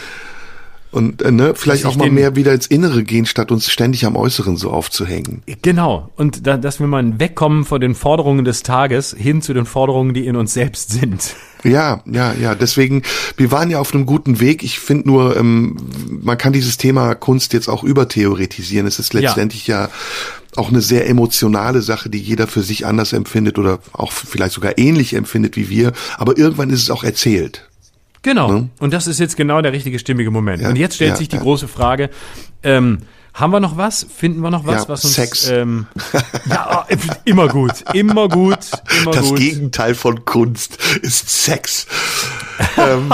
C: Und äh, ne, vielleicht auch mal mehr wieder ins Innere gehen, statt uns ständig am Äußeren so aufzuhängen.
B: Genau. Und da, dass wir mal wegkommen von den Forderungen des Tages hin zu den Forderungen, die in uns selbst sind.
C: Ja, ja, ja. Deswegen, wir waren ja auf einem guten Weg. Ich finde nur, ähm, man kann dieses Thema Kunst jetzt auch übertheoretisieren. Es ist letztendlich ja. ja auch eine sehr emotionale Sache, die jeder für sich anders empfindet oder auch vielleicht sogar ähnlich empfindet wie wir. Aber irgendwann ist es auch erzählt.
B: Genau. Ne? Und das ist jetzt genau der richtige stimmige Moment. Ja, und jetzt stellt ja, sich die ja. große Frage, ähm, haben wir noch was? Finden wir noch was, was
C: uns Sex.
B: Ähm, [laughs] ja, immer gut, immer gut, immer
C: das
B: gut.
C: Das Gegenteil von Kunst ist Sex. [laughs]
B: ähm,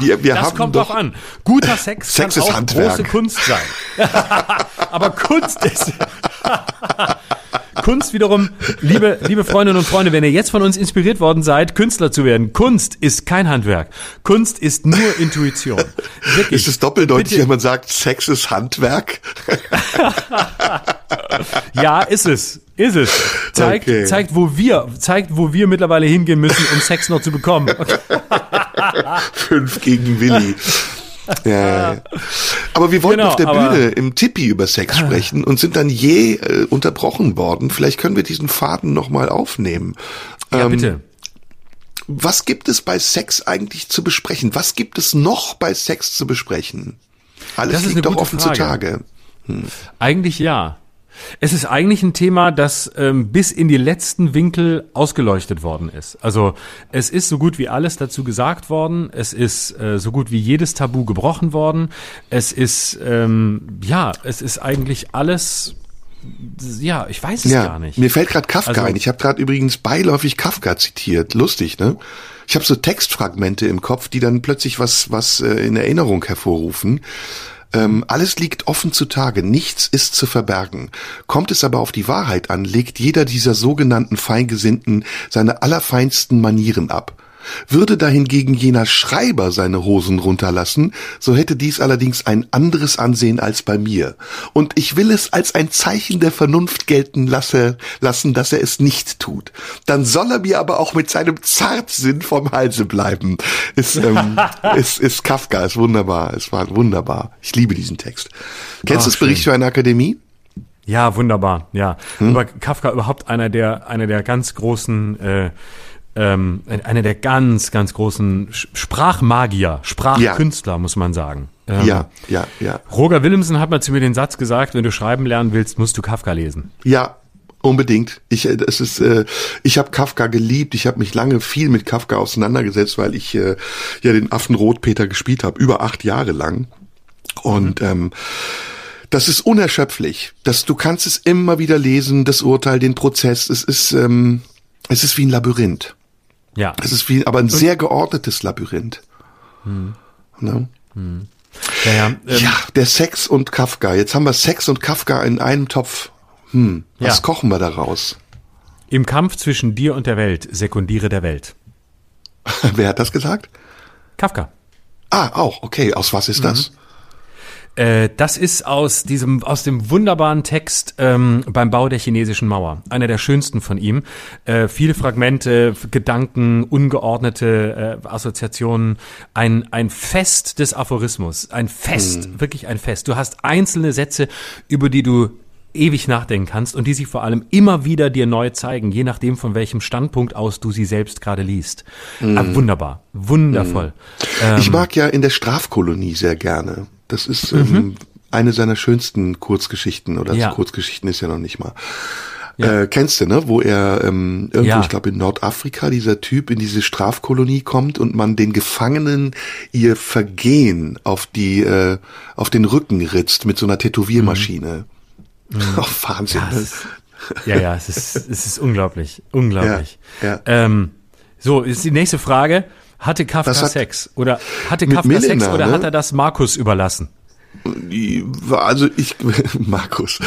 B: wir, wir das kommt doch an. Guter Sex, Sex kann auch Handwerk. große Kunst sein. [laughs] Aber Kunst ist Kunst wiederum, liebe, liebe Freundinnen und Freunde, wenn ihr jetzt von uns inspiriert worden seid, Künstler zu werden, Kunst ist kein Handwerk. Kunst ist nur Intuition. [laughs]
C: Wirklich. Ist es doppeldeutig, Bitte. wenn man sagt, Sex ist Handwerk? [laughs]
B: ja, ist es. Ist es. Zeigt, okay. zeigt, wo wir, zeigt, wo wir mittlerweile hingehen müssen, um Sex noch zu bekommen. [laughs]
C: Fünf gegen Willi. Ja, ja. Aber wir wollten genau, auf der Bühne im Tippi über Sex sprechen und sind dann je äh, unterbrochen worden. Vielleicht können wir diesen Faden nochmal aufnehmen.
B: Ja, ähm, bitte.
C: Was gibt es bei Sex eigentlich zu besprechen? Was gibt es noch bei Sex zu besprechen? Alles liegt doch offen Frage. zutage.
B: Hm. Eigentlich ja. Es ist eigentlich ein Thema, das ähm, bis in die letzten Winkel ausgeleuchtet worden ist. Also es ist so gut wie alles dazu gesagt worden. Es ist äh, so gut wie jedes Tabu gebrochen worden. Es ist ähm, ja, es ist eigentlich alles ja, ich weiß es ja, gar nicht.
C: Mir fällt gerade Kafka also, ein. Ich habe gerade übrigens beiläufig Kafka zitiert. Lustig, ne? Ich habe so Textfragmente im Kopf, die dann plötzlich was was äh, in Erinnerung hervorrufen. Ähm, alles liegt offen zutage, nichts ist zu verbergen. Kommt es aber auf die Wahrheit an, legt jeder dieser sogenannten Feingesinnten seine allerfeinsten Manieren ab. Würde dahingegen jener Schreiber seine Hosen runterlassen, so hätte dies allerdings ein anderes Ansehen als bei mir. Und ich will es als ein Zeichen der Vernunft gelten lasse, lassen, dass er es nicht tut. Dann soll er mir aber auch mit seinem Zartsinn vom Halse bleiben. Ist, ähm, [laughs] ist, ist Kafka, ist wunderbar, es war wunderbar. Ich liebe diesen Text. Kennst du das Bericht für eine Akademie?
B: Ja, wunderbar, ja. Hm? Aber Kafka überhaupt einer der, einer der ganz großen, äh, ähm, einer der ganz, ganz großen Sprachmagier, Sprachkünstler, ja. muss man sagen. Ähm,
C: ja, ja, ja.
B: Roger Willemsen hat mal zu mir den Satz gesagt, wenn du schreiben lernen willst, musst du Kafka lesen.
C: Ja, unbedingt. Ich, äh, das ist, äh, ich habe Kafka geliebt. Ich habe mich lange viel mit Kafka auseinandergesetzt, weil ich äh, ja den Affen Rotpeter gespielt habe, über acht Jahre lang. Und mhm. ähm, das ist unerschöpflich. Das, du kannst es immer wieder lesen, das Urteil, den Prozess. Es ist, ähm, es ist wie ein Labyrinth.
B: Ja.
C: Es ist wie, aber ein sehr geordnetes Labyrinth. Hm. Ne?
B: Hm. Ja, ja, ähm,
C: ja, der Sex und Kafka. Jetzt haben wir Sex und Kafka in einem Topf. Hm, was ja. kochen wir daraus?
B: Im Kampf zwischen dir und der Welt sekundiere der Welt. [laughs]
C: Wer hat das gesagt?
B: Kafka.
C: Ah, auch, okay. Aus was ist mhm. das?
B: Äh, das ist aus diesem, aus dem wunderbaren Text ähm, beim Bau der chinesischen Mauer. Einer der schönsten von ihm. Äh, viele Fragmente, Gedanken, ungeordnete äh, Assoziationen. Ein, ein Fest des Aphorismus. Ein Fest, mhm. wirklich ein Fest. Du hast einzelne Sätze, über die du ewig nachdenken kannst und die sich vor allem immer wieder dir neu zeigen, je nachdem von welchem Standpunkt aus du sie selbst gerade liest. Mm. Ah, wunderbar, wundervoll.
C: Mm. Ich ähm, mag ja in der Strafkolonie sehr gerne. Das ist ähm, mhm. eine seiner schönsten Kurzgeschichten oder ja. Kurzgeschichten ist ja noch nicht mal. Ja. Äh, kennst du, ne? Wo er ähm, irgendwo, ja. ich glaube in Nordafrika, dieser Typ in diese Strafkolonie kommt und man den Gefangenen ihr Vergehen auf die, äh, auf den Rücken ritzt mit so einer Tätowiermaschine.
B: Mhm. mhm. [laughs] Oh, Wahnsinn. Ja, ne? ist, ja, ja, es ist, es ist unglaublich, [laughs] unglaublich. Ja, ja. Ähm, so, ist die nächste Frage. Hatte Kafka hat, Sex? Oder hatte Kafka Milena, Sex oder ne? hat er das Markus überlassen?
C: Also ich, [laughs] Markus,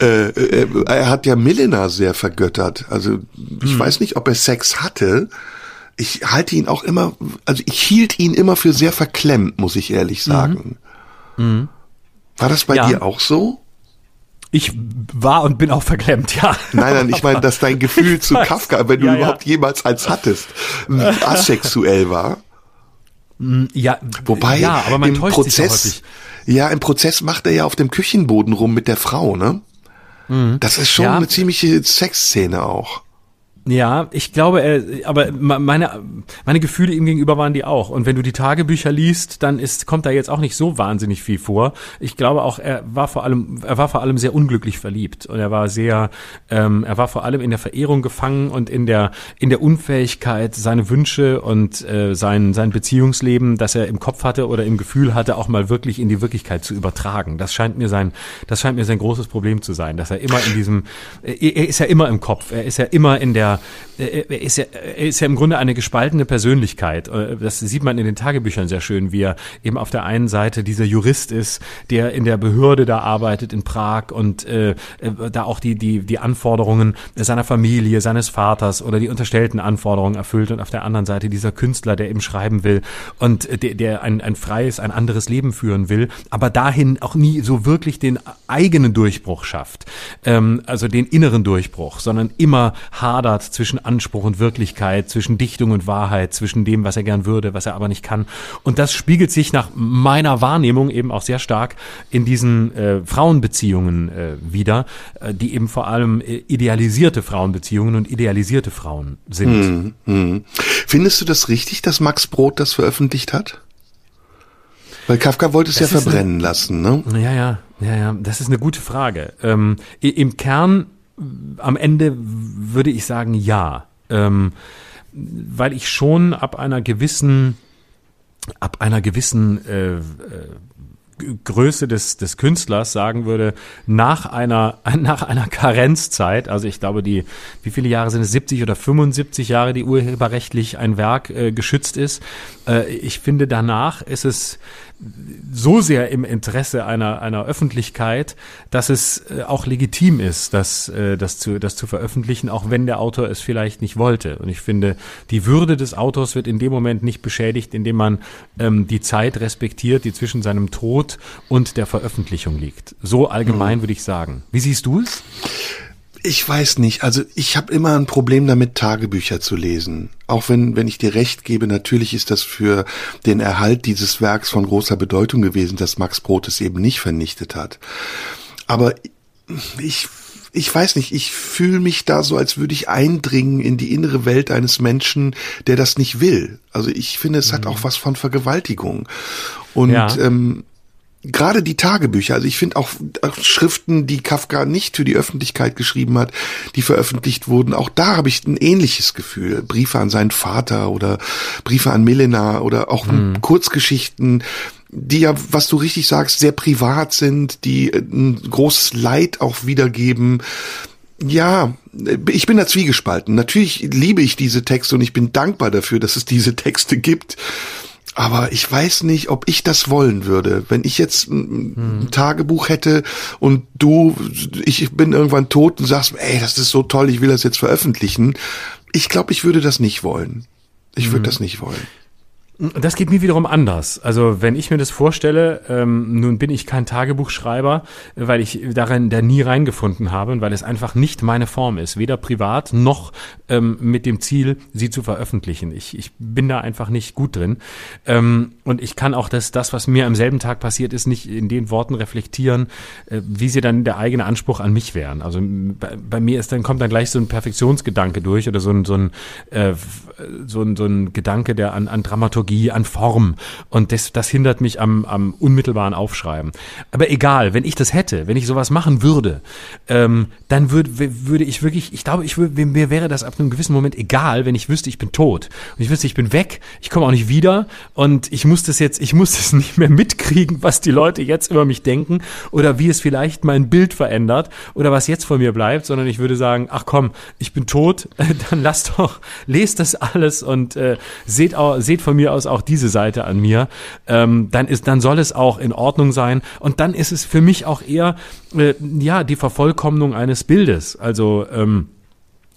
C: äh, äh, er hat ja Milena sehr vergöttert. Also ich hm. weiß nicht, ob er Sex hatte. Ich halte ihn auch immer, also ich hielt ihn immer für sehr verklemmt, muss ich ehrlich sagen. Mhm. War das bei ja. dir auch so?
B: Ich war und bin auch verklemmt, ja.
C: Nein, nein, ich meine, dass dein Gefühl [laughs] zu Kafka, wenn du ja, überhaupt ja. jemals eins hattest, asexuell war.
B: Mm, ja,
C: wobei ja, aber man im Prozess, ja, im Prozess macht er ja auf dem Küchenboden rum mit der Frau, ne? Mhm. Das ist schon ja. eine ziemliche Sexszene auch.
B: Ja, ich glaube, äh, aber meine, meine Gefühle ihm gegenüber waren die auch. Und wenn du die Tagebücher liest, dann ist, kommt da jetzt auch nicht so wahnsinnig viel vor. Ich glaube auch, er war vor allem, er war vor allem sehr unglücklich verliebt. Und er war sehr, ähm, er war vor allem in der Verehrung gefangen und in der, in der Unfähigkeit, seine Wünsche und äh, sein, sein Beziehungsleben, das er im Kopf hatte oder im Gefühl hatte, auch mal wirklich in die Wirklichkeit zu übertragen. Das scheint mir sein, das scheint mir sein großes Problem zu sein, dass er immer in diesem, er ist ja immer im Kopf, er ist ja immer in der er, ist ja, er ist ja im Grunde eine gespaltene Persönlichkeit. Äh, das sieht man in den Tagebüchern sehr schön, wie er eben auf der einen Seite dieser Jurist ist, der in der Behörde da arbeitet in Prag und äh, äh, da auch die, die, die Anforderungen seiner Familie, seines Vaters oder die unterstellten Anforderungen erfüllt und auf der anderen Seite dieser Künstler, der eben schreiben will und der, der ein, ein freies, ein anderes Leben führen will, aber dahin auch nie so wirklich den eigenen Durchbruch schafft, ähm, also den inneren Durchbruch, sondern immer hadert zwischen Anspruch und Wirklichkeit, zwischen Dichtung und Wahrheit, zwischen dem, was er gern würde, was er aber nicht kann. Und das spiegelt sich nach meiner Wahrnehmung eben auch sehr stark in diesen äh, Frauenbeziehungen äh, wieder, äh, die eben vor allem äh, idealisierte Frauenbeziehungen und idealisierte Frauen sind.
C: Hm, hm. Findest du das richtig, dass Max Brot das veröffentlicht hat? Weil Kafka wollte es das ja verbrennen eine, lassen, ne?
B: Ja, ja, ja, ja. Das ist eine gute Frage. Ähm, Im Kern am Ende würde ich sagen ja, ähm, weil ich schon ab einer gewissen ab einer gewissen äh, äh, Größe des, des Künstlers sagen würde, nach einer, [laughs] nach einer Karenzzeit, also ich glaube, die, wie viele Jahre sind es, 70 oder 75 Jahre, die urheberrechtlich ein Werk äh, geschützt ist. Äh, ich finde, danach ist es so sehr im Interesse einer, einer Öffentlichkeit, dass es äh, auch legitim ist, das, äh, das, zu, das zu veröffentlichen, auch wenn der Autor es vielleicht nicht wollte. Und ich finde, die Würde des Autors wird in dem Moment nicht beschädigt, indem man ähm, die Zeit respektiert, die zwischen seinem Tod und der Veröffentlichung liegt. So allgemein mhm. würde ich sagen. Wie siehst du es?
C: Ich weiß nicht. Also ich habe immer ein Problem damit, Tagebücher zu lesen. Auch wenn, wenn ich dir recht gebe, natürlich ist das für den Erhalt dieses Werks von großer Bedeutung gewesen, dass Max Brot es eben nicht vernichtet hat. Aber ich, ich weiß nicht, ich fühle mich da so, als würde ich eindringen in die innere Welt eines Menschen, der das nicht will. Also ich finde, es mhm. hat auch was von Vergewaltigung. Und ja. ähm, gerade die Tagebücher, also ich finde auch, Schriften, die Kafka nicht für die Öffentlichkeit geschrieben hat, die veröffentlicht wurden, auch da habe ich ein ähnliches Gefühl. Briefe an seinen Vater oder Briefe an Milena oder auch mhm. Kurzgeschichten, die ja, was du richtig sagst, sehr privat sind, die ein großes Leid auch wiedergeben. Ja, ich bin da zwiegespalten. Natürlich liebe ich diese Texte und ich bin dankbar dafür, dass es diese Texte gibt. Aber ich weiß nicht, ob ich das wollen würde. Wenn ich jetzt ein hm. Tagebuch hätte und du, ich bin irgendwann tot und sagst, ey, das ist so toll, ich will das jetzt veröffentlichen. Ich glaube, ich würde das nicht wollen. Ich würde hm. das nicht wollen.
B: Das geht mir wiederum anders. Also wenn ich mir das vorstelle, ähm, nun bin ich kein Tagebuchschreiber, weil ich darin da nie reingefunden habe und weil es einfach nicht meine Form ist, weder privat noch ähm, mit dem Ziel, sie zu veröffentlichen. Ich, ich bin da einfach nicht gut drin ähm, und ich kann auch das, das, was mir am selben Tag passiert ist, nicht in den Worten reflektieren, äh, wie sie dann der eigene Anspruch an mich wären. Also bei, bei, mir ist dann kommt dann gleich so ein Perfektionsgedanke durch oder so ein so ein äh, so ein, so ein Gedanke, der an, an Dramaturgie Dramaturgie, an Form. Und das, das hindert mich am, am unmittelbaren Aufschreiben. Aber egal, wenn ich das hätte, wenn ich sowas machen würde, ähm, dann würde würde ich wirklich, ich glaube, ich würde, mir wäre das ab einem gewissen Moment egal, wenn ich wüsste, ich bin tot. Und ich wüsste, ich bin weg, ich komme auch nicht wieder und ich muss das jetzt, ich muss [laughs] das nicht mehr mitkriegen, was die Leute jetzt über mich denken oder wie es vielleicht mein Bild verändert oder was jetzt von mir bleibt, sondern ich würde sagen, ach komm, ich bin tot, [laughs] dann lasst doch, lest das alles und äh, seht, seht von mir aus auch diese Seite an mir, ähm, dann ist, dann soll es auch in Ordnung sein. Und dann ist es für mich auch eher, äh, ja, die Vervollkommnung eines Bildes. Also, ähm,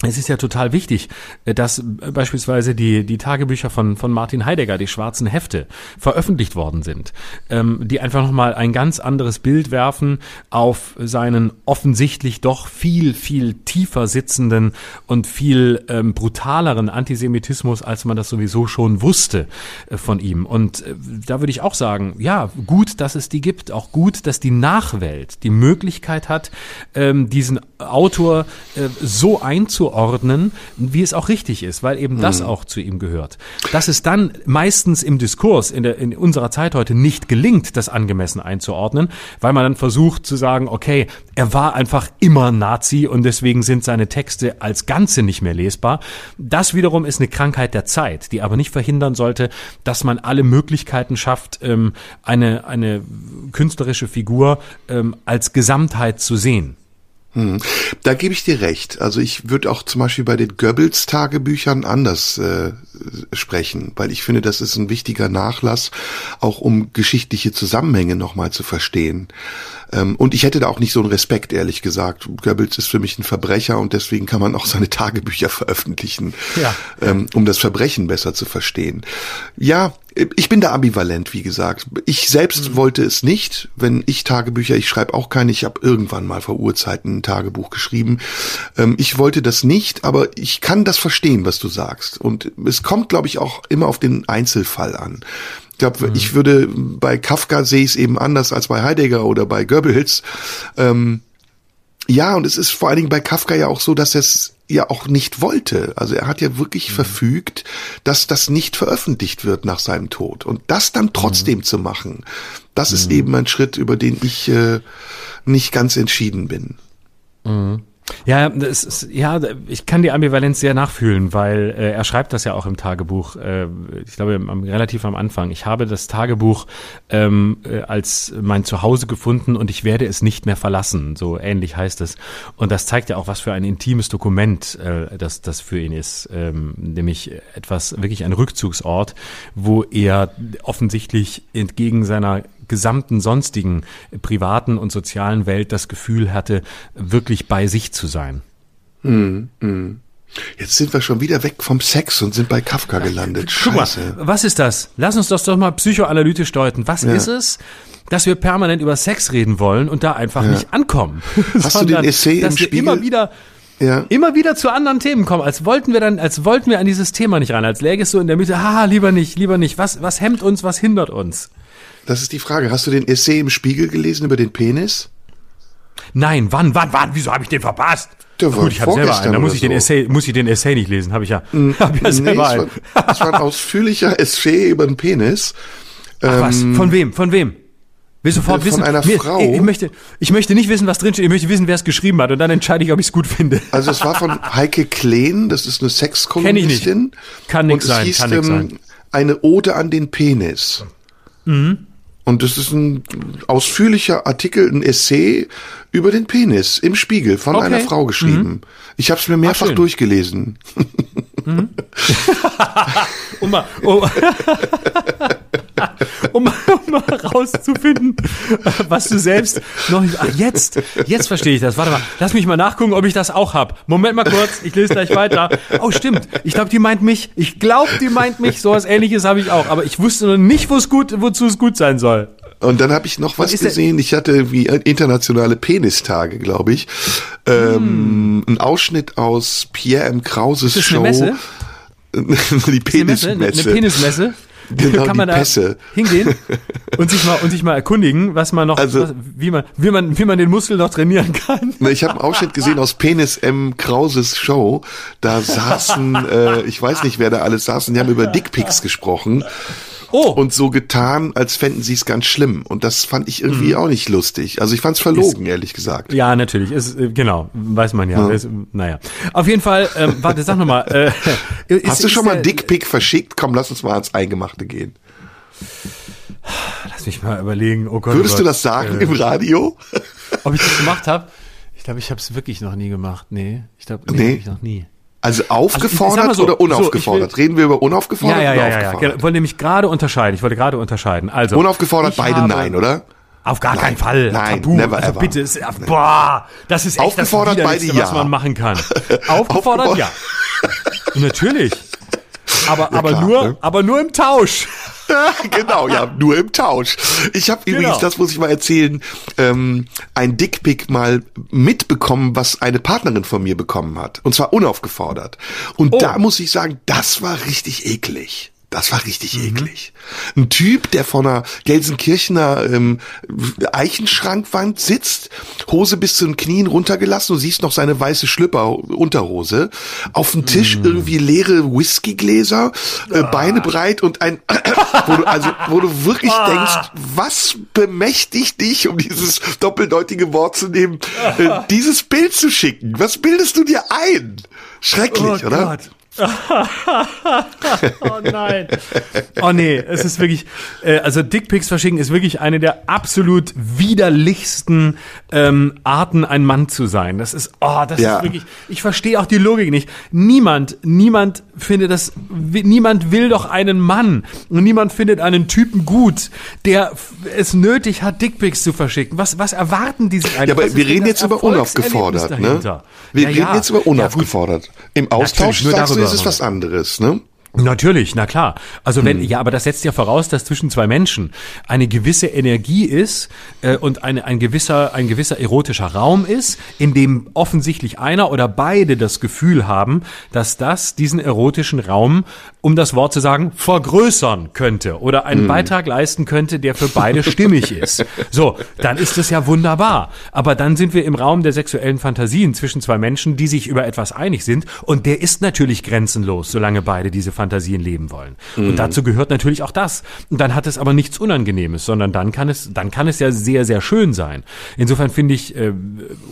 B: es ist ja total wichtig, äh, dass äh, beispielsweise die, die Tagebücher von, von Martin Heidegger, die schwarzen Hefte, veröffentlicht worden sind, ähm, die einfach nochmal ein ganz anderes Bild werfen auf seinen offensichtlich doch viel, viel tiefer sitzenden und viel ähm, brutaleren Antisemitismus, als man das sowieso schon wusste äh, von ihm. Und äh, da würde ich auch sagen, ja, gut, dass es die gibt, auch gut, dass die Nachwelt die Möglichkeit hat, ähm, diesen Autor äh, so einzuordnen, wie es auch richtig ist, weil eben das mhm. auch zu ihm gehört. Dass es dann meistens im Diskurs in, der, in unserer Zeit heute nicht gelingt, das angemessen einzuordnen, weil man dann versucht zu sagen, okay, er war einfach immer Nazi und deswegen sind seine Texte als Ganze nicht mehr lesbar. Das wiederum ist eine Krankheit der Zeit, die aber nicht verhindern sollte, dass man alle Möglichkeiten schafft, ähm, eine, eine künstlerische Figur ähm, als Gesamtheit zu sehen.
C: Hm. Da gebe ich dir recht. Also ich würde auch zum Beispiel bei den Goebbels-Tagebüchern anders äh, sprechen, weil ich finde, das ist ein wichtiger Nachlass, auch um geschichtliche Zusammenhänge nochmal zu verstehen. Ähm, und ich hätte da auch nicht so einen Respekt, ehrlich gesagt. Goebbels ist für mich ein Verbrecher und deswegen kann man auch seine Tagebücher [laughs] veröffentlichen, ja. ähm, um das Verbrechen besser zu verstehen. Ja, ich bin da ambivalent, wie gesagt. Ich selbst mhm. wollte es nicht. Wenn ich Tagebücher, ich schreibe auch keine, ich habe irgendwann mal vor Urzeiten ein Tagebuch geschrieben. Ähm, ich wollte das nicht, aber ich kann das verstehen, was du sagst. Und es kommt, glaube ich, auch immer auf den Einzelfall an. Ich glaube, mhm. ich würde bei Kafka sehe ich es eben anders als bei Heidegger oder bei Goebbels. Ähm, ja, und es ist vor allen Dingen bei Kafka ja auch so, dass er es ja auch nicht wollte. Also er hat ja wirklich mhm. verfügt, dass das nicht veröffentlicht wird nach seinem Tod. Und das dann trotzdem mhm. zu machen, das mhm. ist eben ein Schritt, über den ich äh, nicht ganz entschieden bin.
B: Ja, das ist, ja, ich kann die Ambivalenz sehr nachfühlen, weil äh, er schreibt das ja auch im Tagebuch. Äh, ich glaube am, relativ am Anfang. Ich habe das Tagebuch ähm, äh, als mein Zuhause gefunden und ich werde es nicht mehr verlassen. So ähnlich heißt es. Und das zeigt ja auch, was für ein intimes Dokument äh, das das für ihn ist, ähm, nämlich etwas wirklich ein Rückzugsort, wo er offensichtlich entgegen seiner gesamten sonstigen privaten und sozialen Welt das Gefühl hatte, wirklich bei sich zu sein.
C: Mm, mm. Jetzt sind wir schon wieder weg vom Sex und sind bei Kafka gelandet. Scheiße.
B: Mal, was ist das? Lass uns das doch mal psychoanalytisch deuten. Was ja. ist es, dass wir permanent über Sex reden wollen und da einfach ja. nicht ankommen? [laughs]
C: Hast du den Essay
B: dass
C: im
B: wir
C: Spiegel?
B: immer wieder ja. immer wieder zu anderen Themen kommen, als wollten wir dann, als wollten wir an dieses Thema nicht ran, als läge es so in der Mitte, haha, lieber nicht, lieber nicht. Was, was hemmt uns, was hindert uns?
C: Das ist die Frage. Hast du den Essay im Spiegel gelesen über den Penis?
B: Nein, wann, wann, wann? Wieso habe ich den verpasst?
C: Der war Gut, ich habe selber einen.
B: Da muss ich so. den Essay, muss ich den Essay nicht lesen. Habe ich ja. Mm, [laughs] hab ja selber
C: nee, es war, es war ein ausführlicher Essay über den Penis.
B: Ach, was? Ähm, Von wem? Von wem? Will sofort
C: Von
B: wissen.
C: einer
B: Mir-
C: Frau.
B: Ich, ich, möchte, ich möchte nicht wissen, was drin steht. Ich möchte wissen, wer es geschrieben hat. Und dann entscheide ich, ob ich es gut finde.
C: Also es war von Heike Kleen, das ist eine Sexkolumnistin.
B: Kann nix
C: Und es
B: sein,
C: hieß,
B: kann nix
C: ähm,
B: sein.
C: Eine Ode an den Penis. Und das ist ein ausführlicher Artikel, ein Essay über den Penis im Spiegel von
B: Okay.
C: einer Frau geschrieben. Ich habe es mir mehrfach
B: schön.
C: durchgelesen.
B: Um mal, um, [laughs] um, mal- um rauszufinden, was du selbst noch nicht. Ach, jetzt, jetzt verstehe ich das. Warte mal, lass mich mal nachgucken, ob ich das auch hab. Moment mal kurz, ich lese gleich weiter. Oh, stimmt. Ich glaube, die meint mich. Ich glaube, die meint mich. So was ähnliches habe ich auch. Aber ich wusste noch nicht, gut, wozu es gut sein soll.
C: Und dann habe ich noch was gesehen. Ich hatte wie internationale Penistage, glaube ich. Ähm, Ein Ausschnitt aus Pierre M. Krauses Show. [laughs]
B: eine Messe?
C: die Penismesse.
B: eine, eine Penismesse.
C: Genau,
B: Kann man da
C: Pässe.
B: hingehen und sich mal und sich mal erkundigen, was man noch,
C: Also-
B: was, wie man, wie man, wie man den Muskel noch trainieren kann.
C: Na, Ich habe einen Ausschnitt gesehen aus Penis M. Krauses Show. Da saßen, [laughs] äh, ich weiß nicht, wer da alles saß, und die haben über Dickpics gesprochen
B: Oh,
C: und so getan, als fänden sie es ganz schlimm. Und das fand ich irgendwie
B: Mhm.
C: auch nicht lustig. Also ich fand es verlogen, ehrlich gesagt.
B: Ja, natürlich. Ist, äh, genau, weiß man ja. Ist, naja. Auf jeden Fall, ähm, warte, sag nochmal. Äh, [laughs] ist,
C: Hast du
B: ist
C: schon mal
B: der-
C: einen Dickpic verschickt? Komm, lass uns mal ans Eingemachte gehen.
B: Lass mich mal überlegen. Oh Gott,
C: Würdest
B: oh
C: du
B: Gott.
C: das sagen
B: Äh,
C: im Radio?
B: ob ich das gemacht habe? Ich glaube, ich habe es wirklich noch nie gemacht. Nee, ich glaube, nee,
C: Nee.
B: ich noch nie.
C: Also
B: sag
C: aufgefordert
B: mal so,
C: oder
B: so, ich
C: unaufgefordert? Reden wir über unaufgefordert
B: Ja, ja,
C: oder
B: ja, ja, ja.
C: aufgefordert?
B: Ich wollte nämlich gerade unterscheiden. Ich wollte gerade unterscheiden. Also
C: Unaufgefordert beide
B: habe-
C: nein, oder?
B: Auf gar
C: Nein,
B: keinen Fall.
C: nein,
B: Tabu.
C: never
B: also
C: ever.
B: bitte, ist, boah, das ist echt
C: Aufgefordert
B: das
C: beide
B: was
C: ja.
B: man machen kann. [laughs] Aufgefordert- ja. Natürlich. Aber, aber
C: klar,
B: nur,
C: ne?
B: aber nur im Tausch. [laughs]
C: genau, ja, nur im Tausch. Ich habe übrigens,
B: Genau.
C: das muss ich mal erzählen, ähm, ein Dickpick mal mitbekommen, was eine Partnerin von mir bekommen hat. Und zwar unaufgefordert. Und
B: Oh.
C: da muss ich sagen, das war richtig eklig. Das war richtig
B: Mhm.
C: eklig. Ein Typ, der vor einer Gelsenkirchener ähm, Eichenschrankwand sitzt, Hose bis zu den Knien runtergelassen, du siehst noch seine weiße Schlüpper, Unterhose, auf dem Tisch
B: Mhm.
C: irgendwie leere Whiskygläser, äh,
B: Ah.
C: Beine breit und ein, [clears throat] wo du, also, wo du wirklich
B: Ah.
C: denkst, was bemächtigt dich, um dieses doppeldeutige Wort zu nehmen, äh, [laughs] dieses Bild zu schicken? Was bildest du dir ein? Schrecklich, oder? [laughs]
B: oh nein. Oh nee, es ist wirklich, äh, also Dickpics verschicken ist wirklich eine der absolut widerlichsten ähm, Arten, ein Mann zu sein. Das ist, oh, das
C: Ja.
B: ist wirklich, ich verstehe auch die Logik nicht. Niemand, niemand findet das, niemand will doch einen Mann und niemand findet einen Typen gut, der es nötig hat, Dickpics zu verschicken. Was, was erwarten die sich eigentlich?
C: Ja, aber wir reden jetzt über unaufgefordert, ne? Wir
B: Ja,
C: reden
B: ja.
C: jetzt über unaufgefordert. Im Austausch
B: nur
C: sagst du,
B: darüber
C: ist es
B: aber.
C: was anderes, ne?
B: Natürlich, na klar. Also wenn,
C: Hm.
B: ja, aber das setzt ja voraus, dass zwischen zwei Menschen eine gewisse Energie ist äh, und eine, ein gewisser, ein gewisser erotischer Raum ist, in dem offensichtlich einer oder beide das Gefühl haben, dass das diesen erotischen Raum, um das Wort zu sagen, vergrößern könnte oder einen
C: Hm.
B: Beitrag leisten könnte, der für beide stimmig ist. So, dann ist es ja wunderbar. Aber dann sind wir im Raum der sexuellen Fantasien zwischen zwei Menschen, die sich über etwas einig sind und der ist natürlich grenzenlos, solange beide diese Fantasien leben wollen. Und dazu gehört natürlich auch das. Und dann hat es aber nichts Unangenehmes, sondern dann kann es, dann kann es ja sehr, sehr schön sein. Insofern finde ich, äh,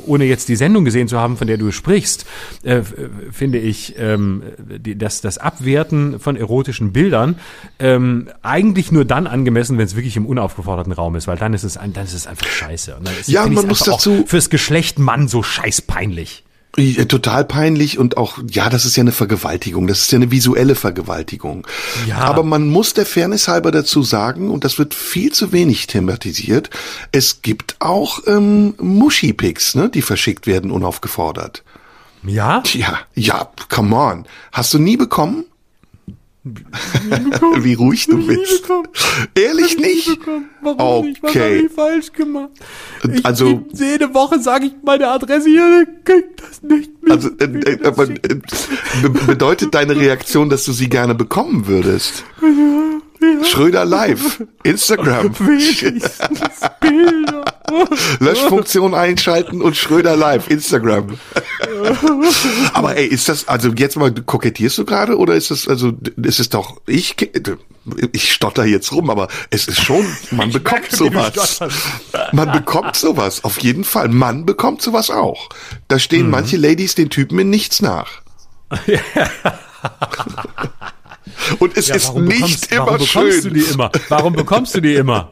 B: ohne jetzt die Sendung gesehen zu haben, von der du sprichst, äh, f- finde ich, ähm, die, das, das Abwerten von erotischen Bildern ähm, eigentlich nur dann angemessen, wenn es wirklich im unaufgeforderten Raum ist, weil dann ist es, dann ist es einfach scheiße. Und dann ist,
C: Ja, man muss dazu-
B: auch fürs Geschlecht Mann so scheißpeinlich.
C: Ja, Total peinlich und auch, ja, das ist ja eine Vergewaltigung, das ist ja eine visuelle Vergewaltigung.
B: Ja.
C: Aber man muss der Fairness halber dazu sagen, und das wird viel zu wenig thematisiert, es gibt auch ähm, Muschi-Pics, ne, die verschickt werden unaufgefordert.
B: Ja?
C: Ja, ja, come on. Hast du nie bekommen? Wie ruhig du bist. Ehrlich nicht?
B: Warum nicht? Was
C: Okay.
B: habe ich falsch gemacht? Ich,
C: Also-
B: jede Woche sage ich meine Adresse hier, kriegt das nicht mit.
C: Also, äh, äh, aber, äh, be bedeutet deine Reaktion, dass du sie gerne bekommen würdest? Schröder live, Instagram.
B: Wenigstens Bilder [laughs]
C: Löschfunktion einschalten und Schröder live, Instagram. [laughs] Aber ey, ist das, also jetzt mal, kokettierst du gerade oder ist das, also, ist es doch, ich, ich stotter jetzt rum, aber es ist schon, man [laughs] ich bekommt merke, sowas. Man bekommt sowas, auf jeden Fall. Man bekommt sowas auch. Da stehen mhm. manche Ladies den Typen in nichts nach. Und es ja, ist nicht immer warum schön.
B: Bekommst du die immer? Warum bekommst du die immer?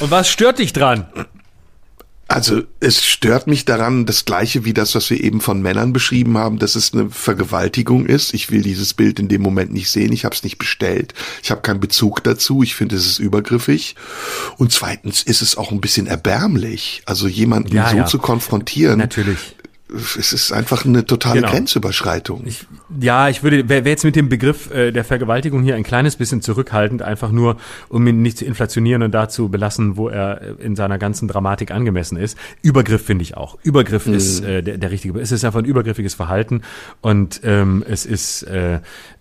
B: Und was stört dich dran?
C: Also es stört mich daran das gleiche wie das, was wir eben von Männern beschrieben haben, dass es eine Vergewaltigung ist. Ich will dieses Bild in dem Moment nicht sehen. Ich habe es nicht bestellt. Ich habe keinen Bezug dazu. Ich finde, es ist übergriffig. Und zweitens ist es auch ein bisschen erbärmlich. Also jemanden ja, so ja. zu konfrontieren.
B: Natürlich
C: es ist einfach eine totale genau. Grenzüberschreitung.
B: Ich, ja, ich würde, wäre wär jetzt mit dem Begriff äh, der Vergewaltigung hier ein kleines bisschen zurückhaltend, einfach nur, um ihn nicht zu inflationieren und dazu belassen, wo er äh, in seiner ganzen Dramatik angemessen ist. Übergriff finde ich auch. Übergriff mhm. ist äh, der, der richtige. Es ist einfach ein übergriffiges Verhalten und ähm, es ist äh,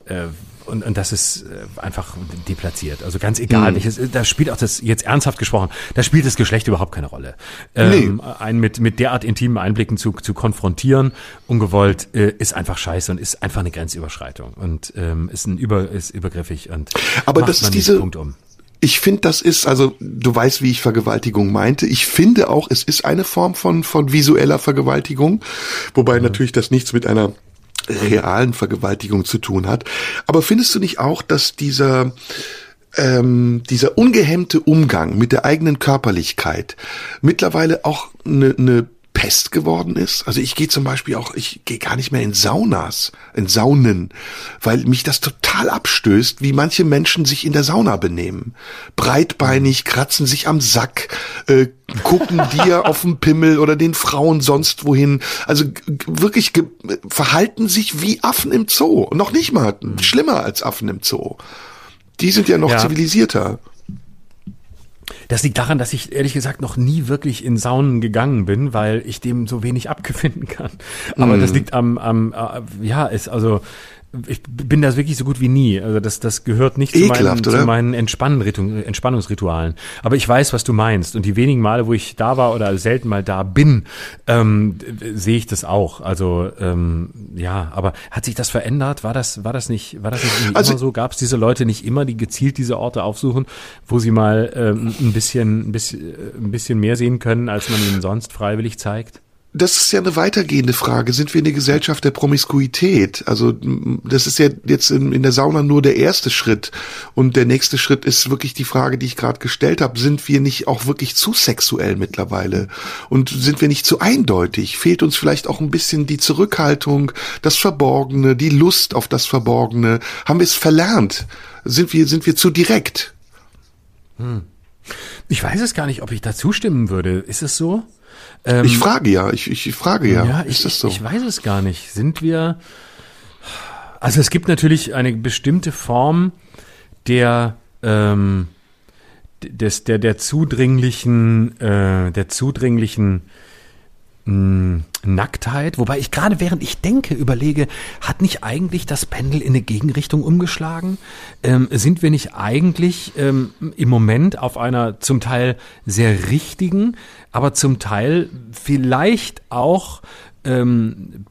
B: äh, und, und das ist äh, einfach deplatziert. Also ganz egal, mhm. welches, da spielt auch das, jetzt ernsthaft gesprochen, da spielt das Geschlecht überhaupt keine Rolle. Ähm, nee. Einen mit, mit derart intimen Einblicken zu, zu konfrontieren, ungewollt, äh, ist einfach scheiße und ist einfach eine Grenzüberschreitung und ähm, ist ein über, ist übergriffig und
C: Aber das ist diese, Punkt um. Ich finde, das ist, also du weißt, wie ich Vergewaltigung meinte. Ich finde auch, es ist eine Form von, von visueller Vergewaltigung, wobei mhm. natürlich das nichts mit einer realen Vergewaltigung zu tun hat. Aber findest du nicht auch, dass dieser ähm, dieser ungehemmte Umgang mit der eigenen Körperlichkeit mittlerweile auch eine ne Pest geworden ist. Also ich gehe zum Beispiel auch, ich gehe gar nicht mehr in Saunas, in Saunen, weil mich das total abstößt, wie manche Menschen sich in der Sauna benehmen. Breitbeinig, kratzen sich am Sack, äh, gucken [laughs] dir auf den Pimmel oder den Frauen sonst wohin. Also wirklich verhalten sich wie Affen im Zoo. Noch nicht mal schlimmer als Affen im Zoo. Die sind ja noch ja. zivilisierter.
B: Das liegt daran, dass ich ehrlich gesagt noch nie wirklich in Saunen gegangen bin, weil ich dem so wenig [laughs] abgefinden kann. Aber mm. das liegt am, am äh, ja, ist also ich bin das wirklich so gut wie nie. Also das, das gehört nicht zu meinen, zu meinen Entspannungsritualen. Aber ich weiß, was du meinst. Und die wenigen Male, wo ich da war oder selten mal da bin, ähm, sehe ich das auch. Also ähm, ja, aber hat sich das verändert? War das, war das nicht, war das nicht also, immer so? Gab es diese Leute nicht immer, die gezielt diese Orte aufsuchen, wo sie mal ähm, ein bisschen, ein bisschen, ein bisschen mehr sehen können, als man ihnen sonst freiwillig zeigt?
C: Das ist ja eine weitergehende Frage. Sind wir eine Gesellschaft der Promiskuität? Also das ist ja jetzt in, in der Sauna nur der erste Schritt. Und der nächste Schritt ist wirklich die Frage, die ich gerade gestellt habe. Sind wir nicht auch wirklich zu sexuell mittlerweile? Und sind wir nicht zu eindeutig? Fehlt uns vielleicht auch ein bisschen die Zurückhaltung, das Verborgene, die Lust auf das Verborgene? Haben wir es verlernt? Sind wir, sind wir zu direkt?
B: Hm. Ich weiß es gar nicht, ob ich da zustimmen würde. Ist es so?
C: Ähm, ich frage ja, ich, ich frage ja.
B: Ja, ich, so? ich weiß es gar nicht. Sind wir. Also es gibt natürlich eine bestimmte Form der ähm, des der der zudringlichen äh, der zudringlichen mh, Nacktheit, wobei ich gerade während ich denke überlege, hat nicht eigentlich das Pendel in eine Gegenrichtung umgeschlagen? Ähm, sind wir nicht eigentlich ähm, im Moment auf einer zum Teil sehr richtigen, aber zum Teil vielleicht auch ähm,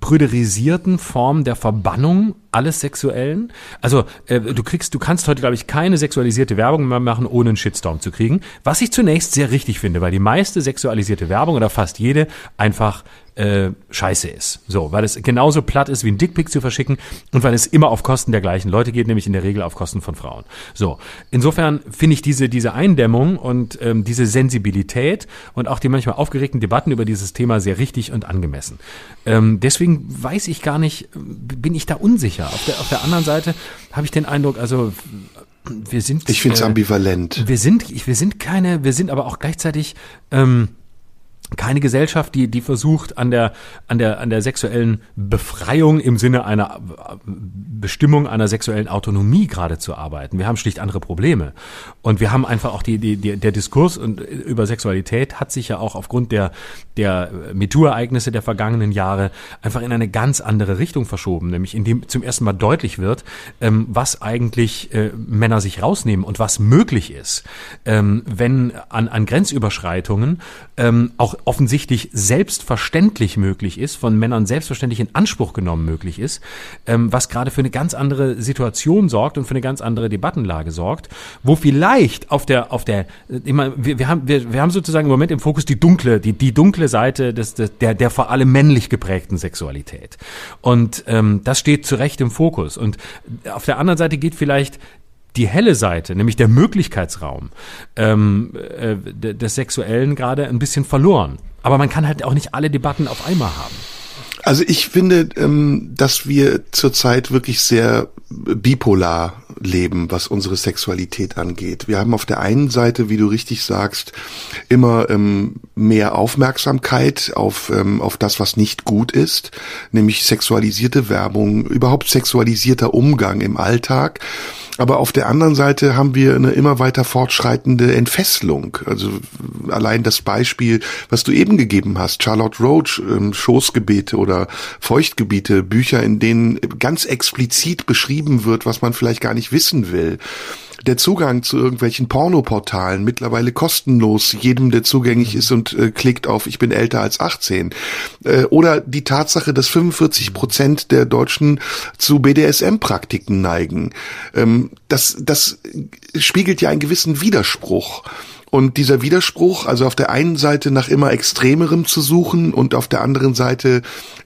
B: prüderisierten Form der Verbannung alles Sexuellen. Also äh, du kriegst, du kannst heute, glaube ich, keine sexualisierte Werbung mehr machen, ohne einen Shitstorm zu kriegen. Was ich zunächst sehr richtig finde, weil die meiste sexualisierte Werbung oder fast jede einfach äh, scheiße ist. So, weil es genauso platt ist wie ein Dickpick zu verschicken und weil es immer auf Kosten der gleichen Leute geht, nämlich in der Regel auf Kosten von Frauen. So, insofern finde ich diese, diese Eindämmung und ähm, diese Sensibilität und auch die manchmal aufgeregten Debatten über dieses Thema sehr richtig und angemessen. Ähm, deswegen weiß ich gar nicht, bin ich da unsicher. Auf der, auf der anderen Seite habe ich den Eindruck, also wir sind.
C: Ich finde es äh, ambivalent.
B: Wir sind, wir sind keine, wir sind aber auch gleichzeitig ähm, keine Gesellschaft, die, die versucht, an der, an der, an der sexuellen Befreiung im Sinne einer Bestimmung einer sexuellen Autonomie gerade zu arbeiten. Wir haben schlicht andere Probleme. Und wir haben einfach auch die, die, die der Diskurs und über Sexualität hat sich ja auch aufgrund der, der MeToo-Ereignisse der vergangenen Jahre einfach in eine ganz andere Richtung verschoben, nämlich indem zum ersten Mal deutlich wird, ähm, was eigentlich äh, Männer sich rausnehmen und was möglich ist, ähm, wenn an, an Grenzüberschreitungen ähm, auch offensichtlich selbstverständlich möglich ist, von Männern selbstverständlich in Anspruch genommen möglich ist, ähm, was gerade für eine ganz andere Situation sorgt und für eine ganz andere Debattenlage sorgt, wo vielleicht auf der, auf der, äh, meine, wir, wir haben, wir, wir haben sozusagen im Moment im Fokus die dunkle, die, die dunkle Seite des, des der, der vor allem männlich geprägten Sexualität. Und ähm, das steht zu Recht im Fokus. Und auf der anderen Seite geht vielleicht die helle Seite, nämlich der Möglichkeitsraum ähm, äh, des Sexuellen gerade ein bisschen verloren. Aber man kann halt auch nicht alle Debatten auf einmal haben.
C: Also ich finde, ähm, dass wir zurzeit wirklich sehr bipolar leben, was unsere Sexualität angeht. Wir haben auf der einen Seite, wie du richtig sagst, immer ähm, mehr Aufmerksamkeit auf, ähm, auf das, was nicht gut ist, nämlich sexualisierte Werbung, überhaupt sexualisierter Umgang im Alltag. Aber auf der anderen Seite haben wir eine immer weiter fortschreitende Entfesselung. Also allein das Beispiel, was du eben gegeben hast, Charlotte Roach, ähm, Schoßgebete oder Feuchtgebiete, Bücher, in denen ganz explizit beschrieben wird, was man vielleicht gar nicht wissen will der Zugang zu irgendwelchen Pornoportalen mittlerweile kostenlos jedem, der zugänglich ist und äh, klickt auf ich bin älter als 18. Äh, oder die Tatsache, dass 45 Prozent der Deutschen zu BDSM-Praktiken neigen. Ähm, das, das spiegelt ja einen gewissen Widerspruch. Und dieser Widerspruch, also auf der einen Seite nach immer Extremerem zu suchen und auf der anderen Seite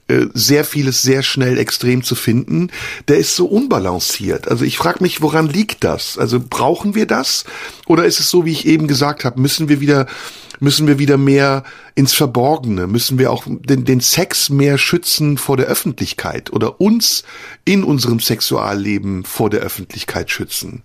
C: äh, sehr vieles sehr schnell extrem zu finden, der ist so unbalanciert. Also ich frage mich, woran liegt das? Also brauchen wir das? Oder ist es so, wie ich eben gesagt habe, müssen wir wieder müssen wir wieder mehr ins Verborgene, müssen wir auch den, den Sex mehr schützen vor der Öffentlichkeit oder uns in unserem Sexualleben vor der Öffentlichkeit schützen?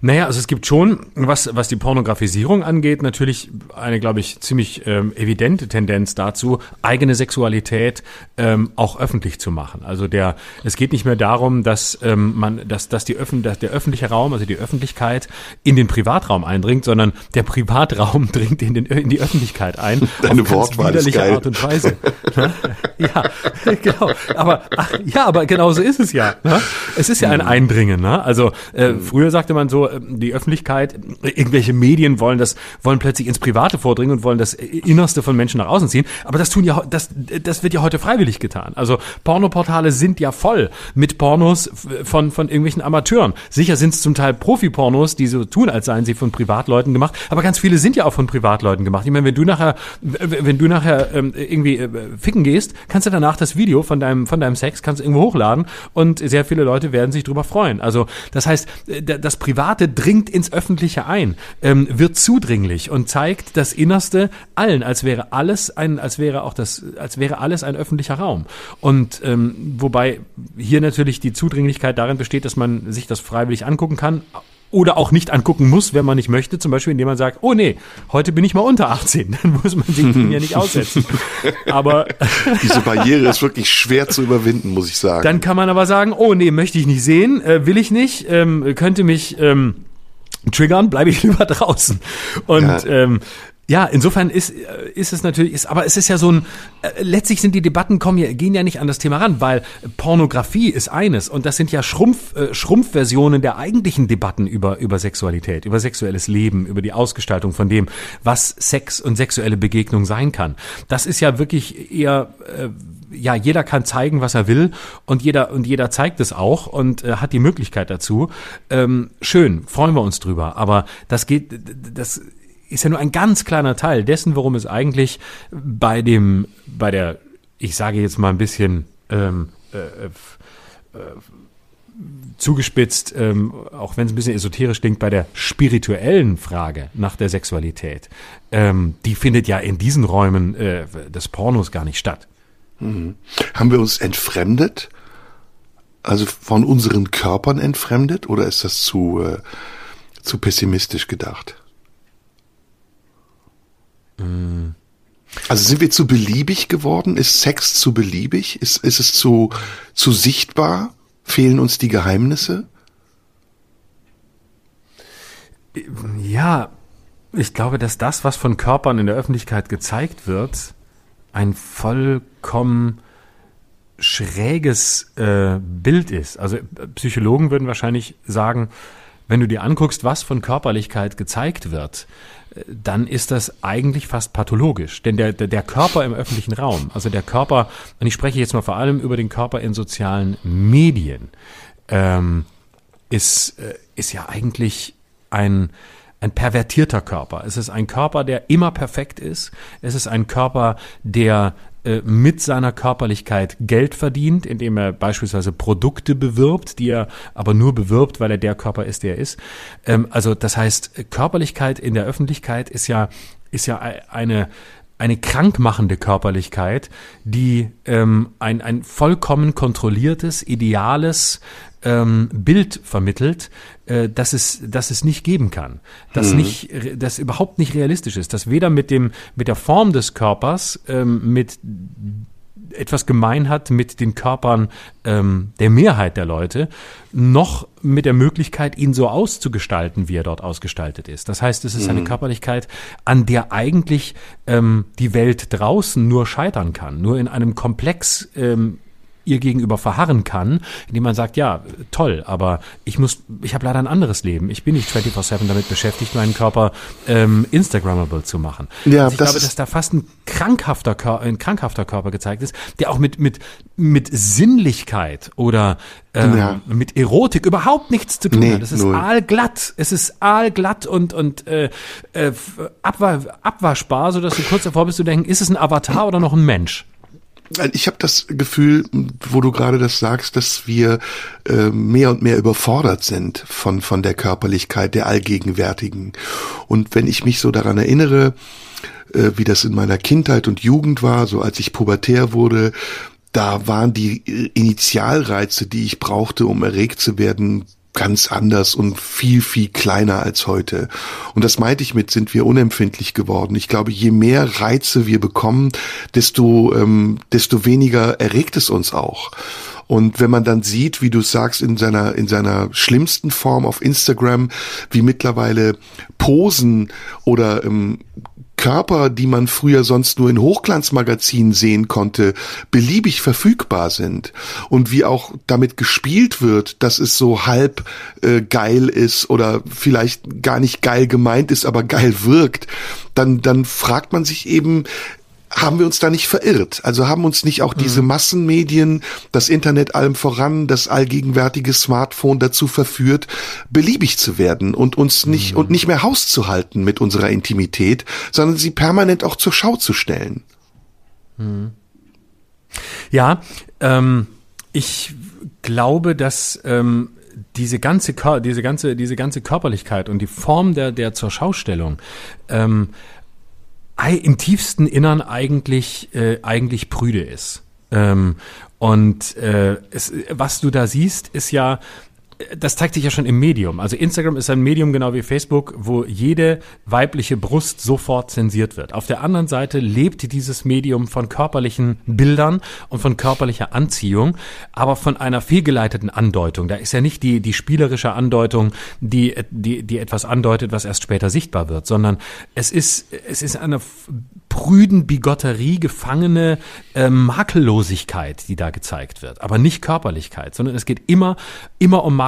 B: Naja, also es gibt schon, was, was die Pornografisierung angeht, natürlich eine, glaube ich, ziemlich ähm, evidente Tendenz dazu, eigene Sexualität ähm, auch öffentlich zu machen. Also der, es geht nicht mehr darum, dass ähm, man, dass, dass die Öffn dass der öffentliche Raum, also die Öffentlichkeit, in den Privatraum eindringt, sondern der Privatraum [laughs] dringt in, den, in die Öffentlichkeit ein. [laughs]
C: Deine auf Wortwahl ganz widerliche
B: Art und Weise. [laughs] Ne? ja, genau. Aber ach, ja, aber genau so ist es ja. Ne? Es ist ja ein mhm. Eindringen. Ne? Also äh, mhm. früher sagte man so, äh, die Öffentlichkeit, irgendwelche Medien wollen das, wollen plötzlich ins Private vordringen und wollen das Innerste von Menschen nach außen ziehen. Aber das tun ja, das, das wird ja heute freiwillig getan. Also Pornoportale sind ja voll mit Pornos von, von irgendwelchen Amateuren. Sicher sind es zum Teil Profi-Pornos, die so tun, als seien sie von Privatleuten gemacht. Aber ganz viele sind ja auch von Privatleuten gemacht. Ich meine, wenn du nachher, wenn du nachher ähm, irgendwie äh, ficken gehst, kannst du danach das Video von deinem, von deinem Sex kannst du irgendwo hochladen und sehr viele Leute werden sich drüber freuen. Also das heißt, äh, das Private dringt ins Öffentliche ein, ähm, wird zudringlich und zeigt das Innerste allen, als wäre alles ein, als wäre auch das, als wäre alles ein öffentlicher Raum. Und ähm, wobei hier natürlich die Zudringlichkeit darin besteht, dass man sich das freiwillig angucken kann, oder auch nicht angucken muss, wenn man nicht möchte, zum Beispiel indem man sagt, oh nee, heute bin ich mal unter 18, [laughs] dann muss man sich dem ja nicht aussetzen. [laughs] Aber [laughs]
C: diese Barriere ist wirklich schwer zu überwinden, muss ich sagen.
B: Dann kann man aber sagen, oh nee, möchte ich nicht sehen, äh, will ich nicht, ähm, könnte mich ähm, triggern, bleibe ich lieber draußen. Und ja. ähm, ja, insofern ist, äh, ist es natürlich, ist, aber es ist ja so ein, äh, letztlich sind die Debatten kommen ja, gehen ja nicht an das Thema ran, weil Pornografie ist eines und das sind ja Schrumpf, äh, Schrumpfversionen der eigentlichen Debatten über, über Sexualität, über sexuelles Leben, über die Ausgestaltung von dem, was Sex und sexuelle Begegnung sein kann. Das ist ja wirklich eher, äh, ja, jeder kann zeigen, was er will und jeder und jeder zeigt es auch und äh, hat die Möglichkeit dazu. Ähm, schön, freuen wir uns drüber. Aber das geht, das ist ja nur ein ganz kleiner Teil dessen, worum es eigentlich bei dem, bei der, ich sage jetzt mal ein bisschen ähm, äh, äh, zugespitzt, ähm, auch wenn es ein bisschen esoterisch klingt, bei der spirituellen Frage nach der Sexualität, ähm, die findet ja in diesen Räumen äh, des Pornos gar nicht statt.
C: Mhm. Haben wir uns entfremdet? Also von unseren Körpern entfremdet oder ist das zu, äh, zu pessimistisch gedacht? Also sind wir zu beliebig geworden? Ist Sex zu beliebig? Ist, ist es zu, zu sichtbar? Fehlen uns die Geheimnisse?
B: Ja, ich glaube, dass das, was von Körpern in der Öffentlichkeit gezeigt wird, ein vollkommen schräges äh, Bild ist. Also Psychologen würden wahrscheinlich sagen, wenn du dir anguckst, was von Körperlichkeit gezeigt wird, dann ist das eigentlich fast pathologisch. Denn der, der, der Körper im öffentlichen Raum, also der Körper, und ich spreche jetzt mal vor allem über den Körper in sozialen Medien, ähm, ist, äh, ist ja eigentlich ein, ein pervertierter Körper. Es ist ein Körper, der immer perfekt ist. Es ist ein Körper, der äh, mit seiner Körperlichkeit Geld verdient, indem er beispielsweise Produkte bewirbt, die er aber nur bewirbt, weil er der Körper ist, der er ist. Ähm, also das heißt, Körperlichkeit in der Öffentlichkeit ist ja ist ja eine eine krankmachende Körperlichkeit, die ähm, ein, ein vollkommen kontrolliertes, ideales ähm, Bild vermittelt, äh, dass es, dass es nicht geben kann, dass mhm. nicht, das überhaupt nicht realistisch ist, dass weder mit dem, mit der Form des Körpers, ähm, mit etwas gemein hat mit den Körpern ähm, der Mehrheit der Leute, noch mit der Möglichkeit, ihn so auszugestalten, wie er dort ausgestaltet ist. Das heißt, es ist eine mhm. Körperlichkeit, an der eigentlich ähm, die Welt draußen nur scheitern kann, nur in einem Komplex ähm, ihr gegenüber verharren kann, indem man sagt, ja, toll, aber ich muss, ich habe leider ein anderes Leben. Ich bin nicht 24-7 damit beschäftigt, meinen Körper ähm, Instagrammable zu machen. Ja, also ich das glaube, dass da fast ein krankhafter, Körper, ein krankhafter Körper gezeigt ist, der auch mit, mit, mit Sinnlichkeit oder ähm, ja. mit Erotik überhaupt nichts zu tun nee, hat. Es ist null. aalglatt. Es ist aalglatt und, und äh, äh, abwa abwaschbar, sodass du kurz davor bist zu denken, ist es ein Avatar oder noch ein Mensch?
C: Ich habe das Gefühl, wo du gerade das sagst, dass wir äh, mehr und mehr überfordert sind von von der Körperlichkeit der Allgegenwärtigen. Und wenn ich mich so daran erinnere, äh, wie das in meiner Kindheit und Jugend war, so als ich pubertär wurde, da waren die Initialreize, die ich brauchte, um erregt zu werden, ganz anders und viel, viel kleiner als heute. Und das meinte ich mit, sind wir unempfindlich geworden. Ich glaube, je mehr Reize wir bekommen, desto, ähm, desto weniger erregt es uns auch. Und wenn man dann sieht, wie du sagst, in seiner, in seiner schlimmsten Form auf Instagram, wie mittlerweile Posen oder ähm, Körper, die man früher sonst nur in Hochglanzmagazinen sehen konnte, beliebig verfügbar sind. Und wie auch damit gespielt wird, dass es so halb äh, geil ist oder vielleicht gar nicht geil gemeint ist, aber geil wirkt, dann dann fragt man sich eben, haben wir uns da nicht verirrt? Also haben uns nicht auch diese mhm. Massenmedien, das Internet allem voran, das allgegenwärtige Smartphone dazu verführt, beliebig zu werden und uns nicht mhm. und nicht mehr Haus zu halten mit unserer Intimität, sondern sie permanent auch zur Schau zu stellen?
B: Mhm. Ja, ähm, ich glaube, dass ähm, diese ganze diese ganze diese ganze Körperlichkeit und die Form der der zur Schaustellung ähm, im tiefsten Innern eigentlich, äh, eigentlich prüde ist. Ähm, und äh, es, was du da siehst, ist ja das zeigt sich ja schon im Medium. Also Instagram ist ein Medium genau wie Facebook, wo jede weibliche Brust sofort zensiert wird. Auf der anderen Seite lebt dieses Medium von körperlichen Bildern und von körperlicher Anziehung, aber von einer fehlgeleiteten Andeutung. Da ist ja nicht die, die spielerische Andeutung, die, die, die etwas andeutet, was erst später sichtbar wird, sondern es ist, es ist eine prüden Bigotterie gefangene äh, Makellosigkeit, die da gezeigt wird. Aber nicht Körperlichkeit, sondern es geht immer, immer um Makellosigkeit.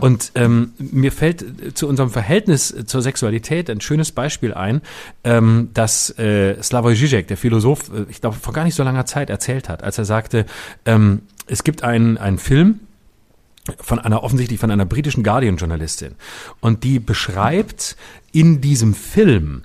B: Und ähm, mir fällt zu unserem Verhältnis zur Sexualität ein schönes Beispiel ein, ähm, das äh, Slavoj Žižek, der Philosoph, äh, ich glaube, vor gar nicht so langer Zeit erzählt hat, als er sagte, ähm, es gibt einen, einen Film, von einer offensichtlich von einer britischen Guardian-Journalistin. Und die beschreibt in diesem Film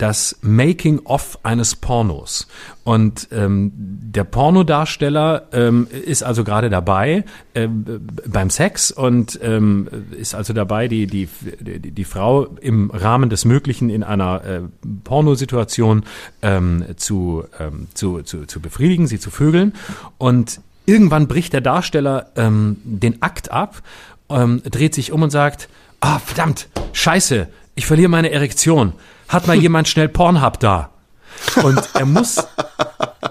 B: das Making-of eines Pornos. Und ähm, der Pornodarsteller ähm, ist also gerade dabei äh, beim Sex und ähm, ist also dabei, die, die, die, die Frau im Rahmen des Möglichen in einer äh, Pornosituation ähm, zu, ähm, zu, zu, zu befriedigen, sie zu vögeln. Und irgendwann bricht der Darsteller ähm, den Akt ab, ähm, dreht sich um und sagt, ah, verdammt, scheiße, ich verliere meine Erektion hat mal jemand schnell Pornhub da. Und er muss [laughs]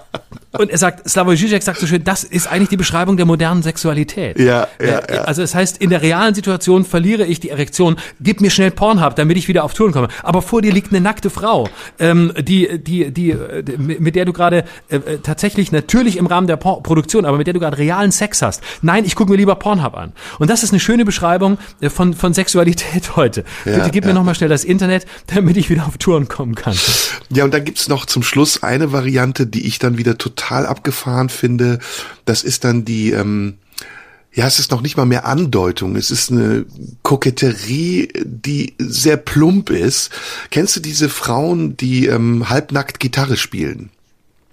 B: und er sagt, Slavoj Žižek sagt so schön, das ist eigentlich die Beschreibung der modernen Sexualität.
C: Ja, ja,
B: Äh,
C: ja.
B: Also es heißt, in der realen Situation verliere ich die Erektion, gib mir schnell Pornhub, damit ich wieder auf Touren komme. Aber vor dir liegt eine nackte Frau, ähm, die, die, die, äh, mit der du gerade äh, äh, tatsächlich natürlich im Rahmen der Por Produktion, aber mit der du gerade realen Sex hast. Nein, ich gucke mir lieber Pornhub an. Und das ist eine schöne Beschreibung äh, von, von Sexualität [laughs] heute.
C: Ja,
B: Bitte gib mir
C: ja.
B: nochmal schnell das Internet, damit ich wieder auf Touren kommen kann.
C: Ja, und dann gibt's noch zum Schluss eine Variante, die ich dann wieder total abgefahren finde. Das ist dann die, ähm, ja, es ist noch nicht mal mehr Andeutung. Es ist eine Koketterie, die sehr plump ist. Kennst du diese Frauen, die ähm, halbnackt Gitarre spielen?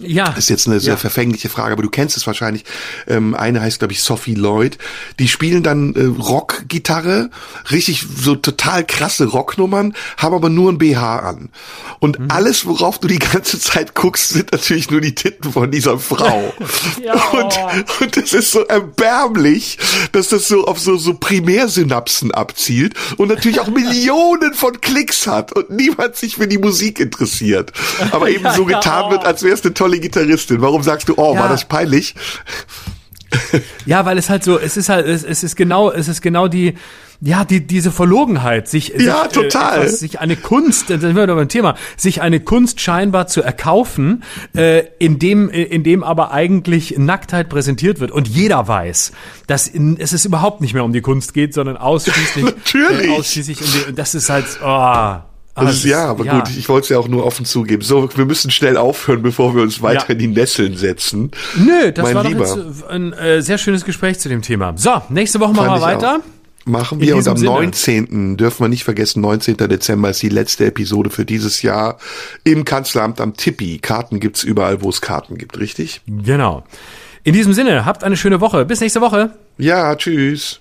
B: Ja.
C: Das ist jetzt eine sehr
B: Ja.
C: verfängliche Frage, aber du kennst es wahrscheinlich. Ähm, eine heißt, glaube ich, Sophie Lloyd. Die spielen dann äh, Rockgitarre, richtig so total krasse Rocknummern, haben aber nur ein BH an. Und
B: Mhm.
C: alles, worauf du die ganze Zeit guckst, sind natürlich nur die Titten von dieser Frau. [laughs]
B: Ja.
C: und, und das ist so erbärmlich, dass das so auf so, so Primärsynapsen abzielt und natürlich auch Millionen von Klicks hat und niemand sich für die Musik interessiert. Aber [laughs] eben
B: Ja,
C: so getan
B: oh.
C: wird, als wär's eine tolle Gitarristin. Warum sagst du, oh,
B: Ja.
C: war das peinlich?
B: Ja, weil es halt so, es ist halt, es, es ist genau, es ist genau die, ja, die, diese Verlogenheit, sich,
C: Ja,
B: sich,
C: total.
B: etwas, sich eine Kunst, da sind wir doch beim Thema, sich eine Kunst scheinbar zu erkaufen, äh, in dem, in dem aber eigentlich Nacktheit präsentiert wird und jeder weiß, dass in, es ist überhaupt nicht mehr um die Kunst geht, sondern [laughs] ausschließlich,
C: Natürlich.
B: Äh, ausschließlich um die, das ist halt, oh,
C: Das ist, ja, aber gut, ich wollte es ja auch nur offen zugeben. So, wir müssen schnell aufhören, bevor wir uns weiter
B: Ja.
C: in die Nesseln setzen.
B: Nö, das
C: mein
B: war
C: Lieber.
B: doch jetzt ein äh, sehr schönes Gespräch zu dem Thema. So, nächste Woche machen wir weiter.
C: auch. Machen wir und am
B: Sinne.
C: 19. dürfen wir nicht vergessen, 19. Dezember ist die letzte Episode für dieses Jahr im Kanzleramt am Tippi. Karten gibt's überall, wo es Karten gibt, richtig?
B: Genau. In diesem Sinne, habt eine schöne Woche. Bis nächste Woche.
C: Ja, tschüss.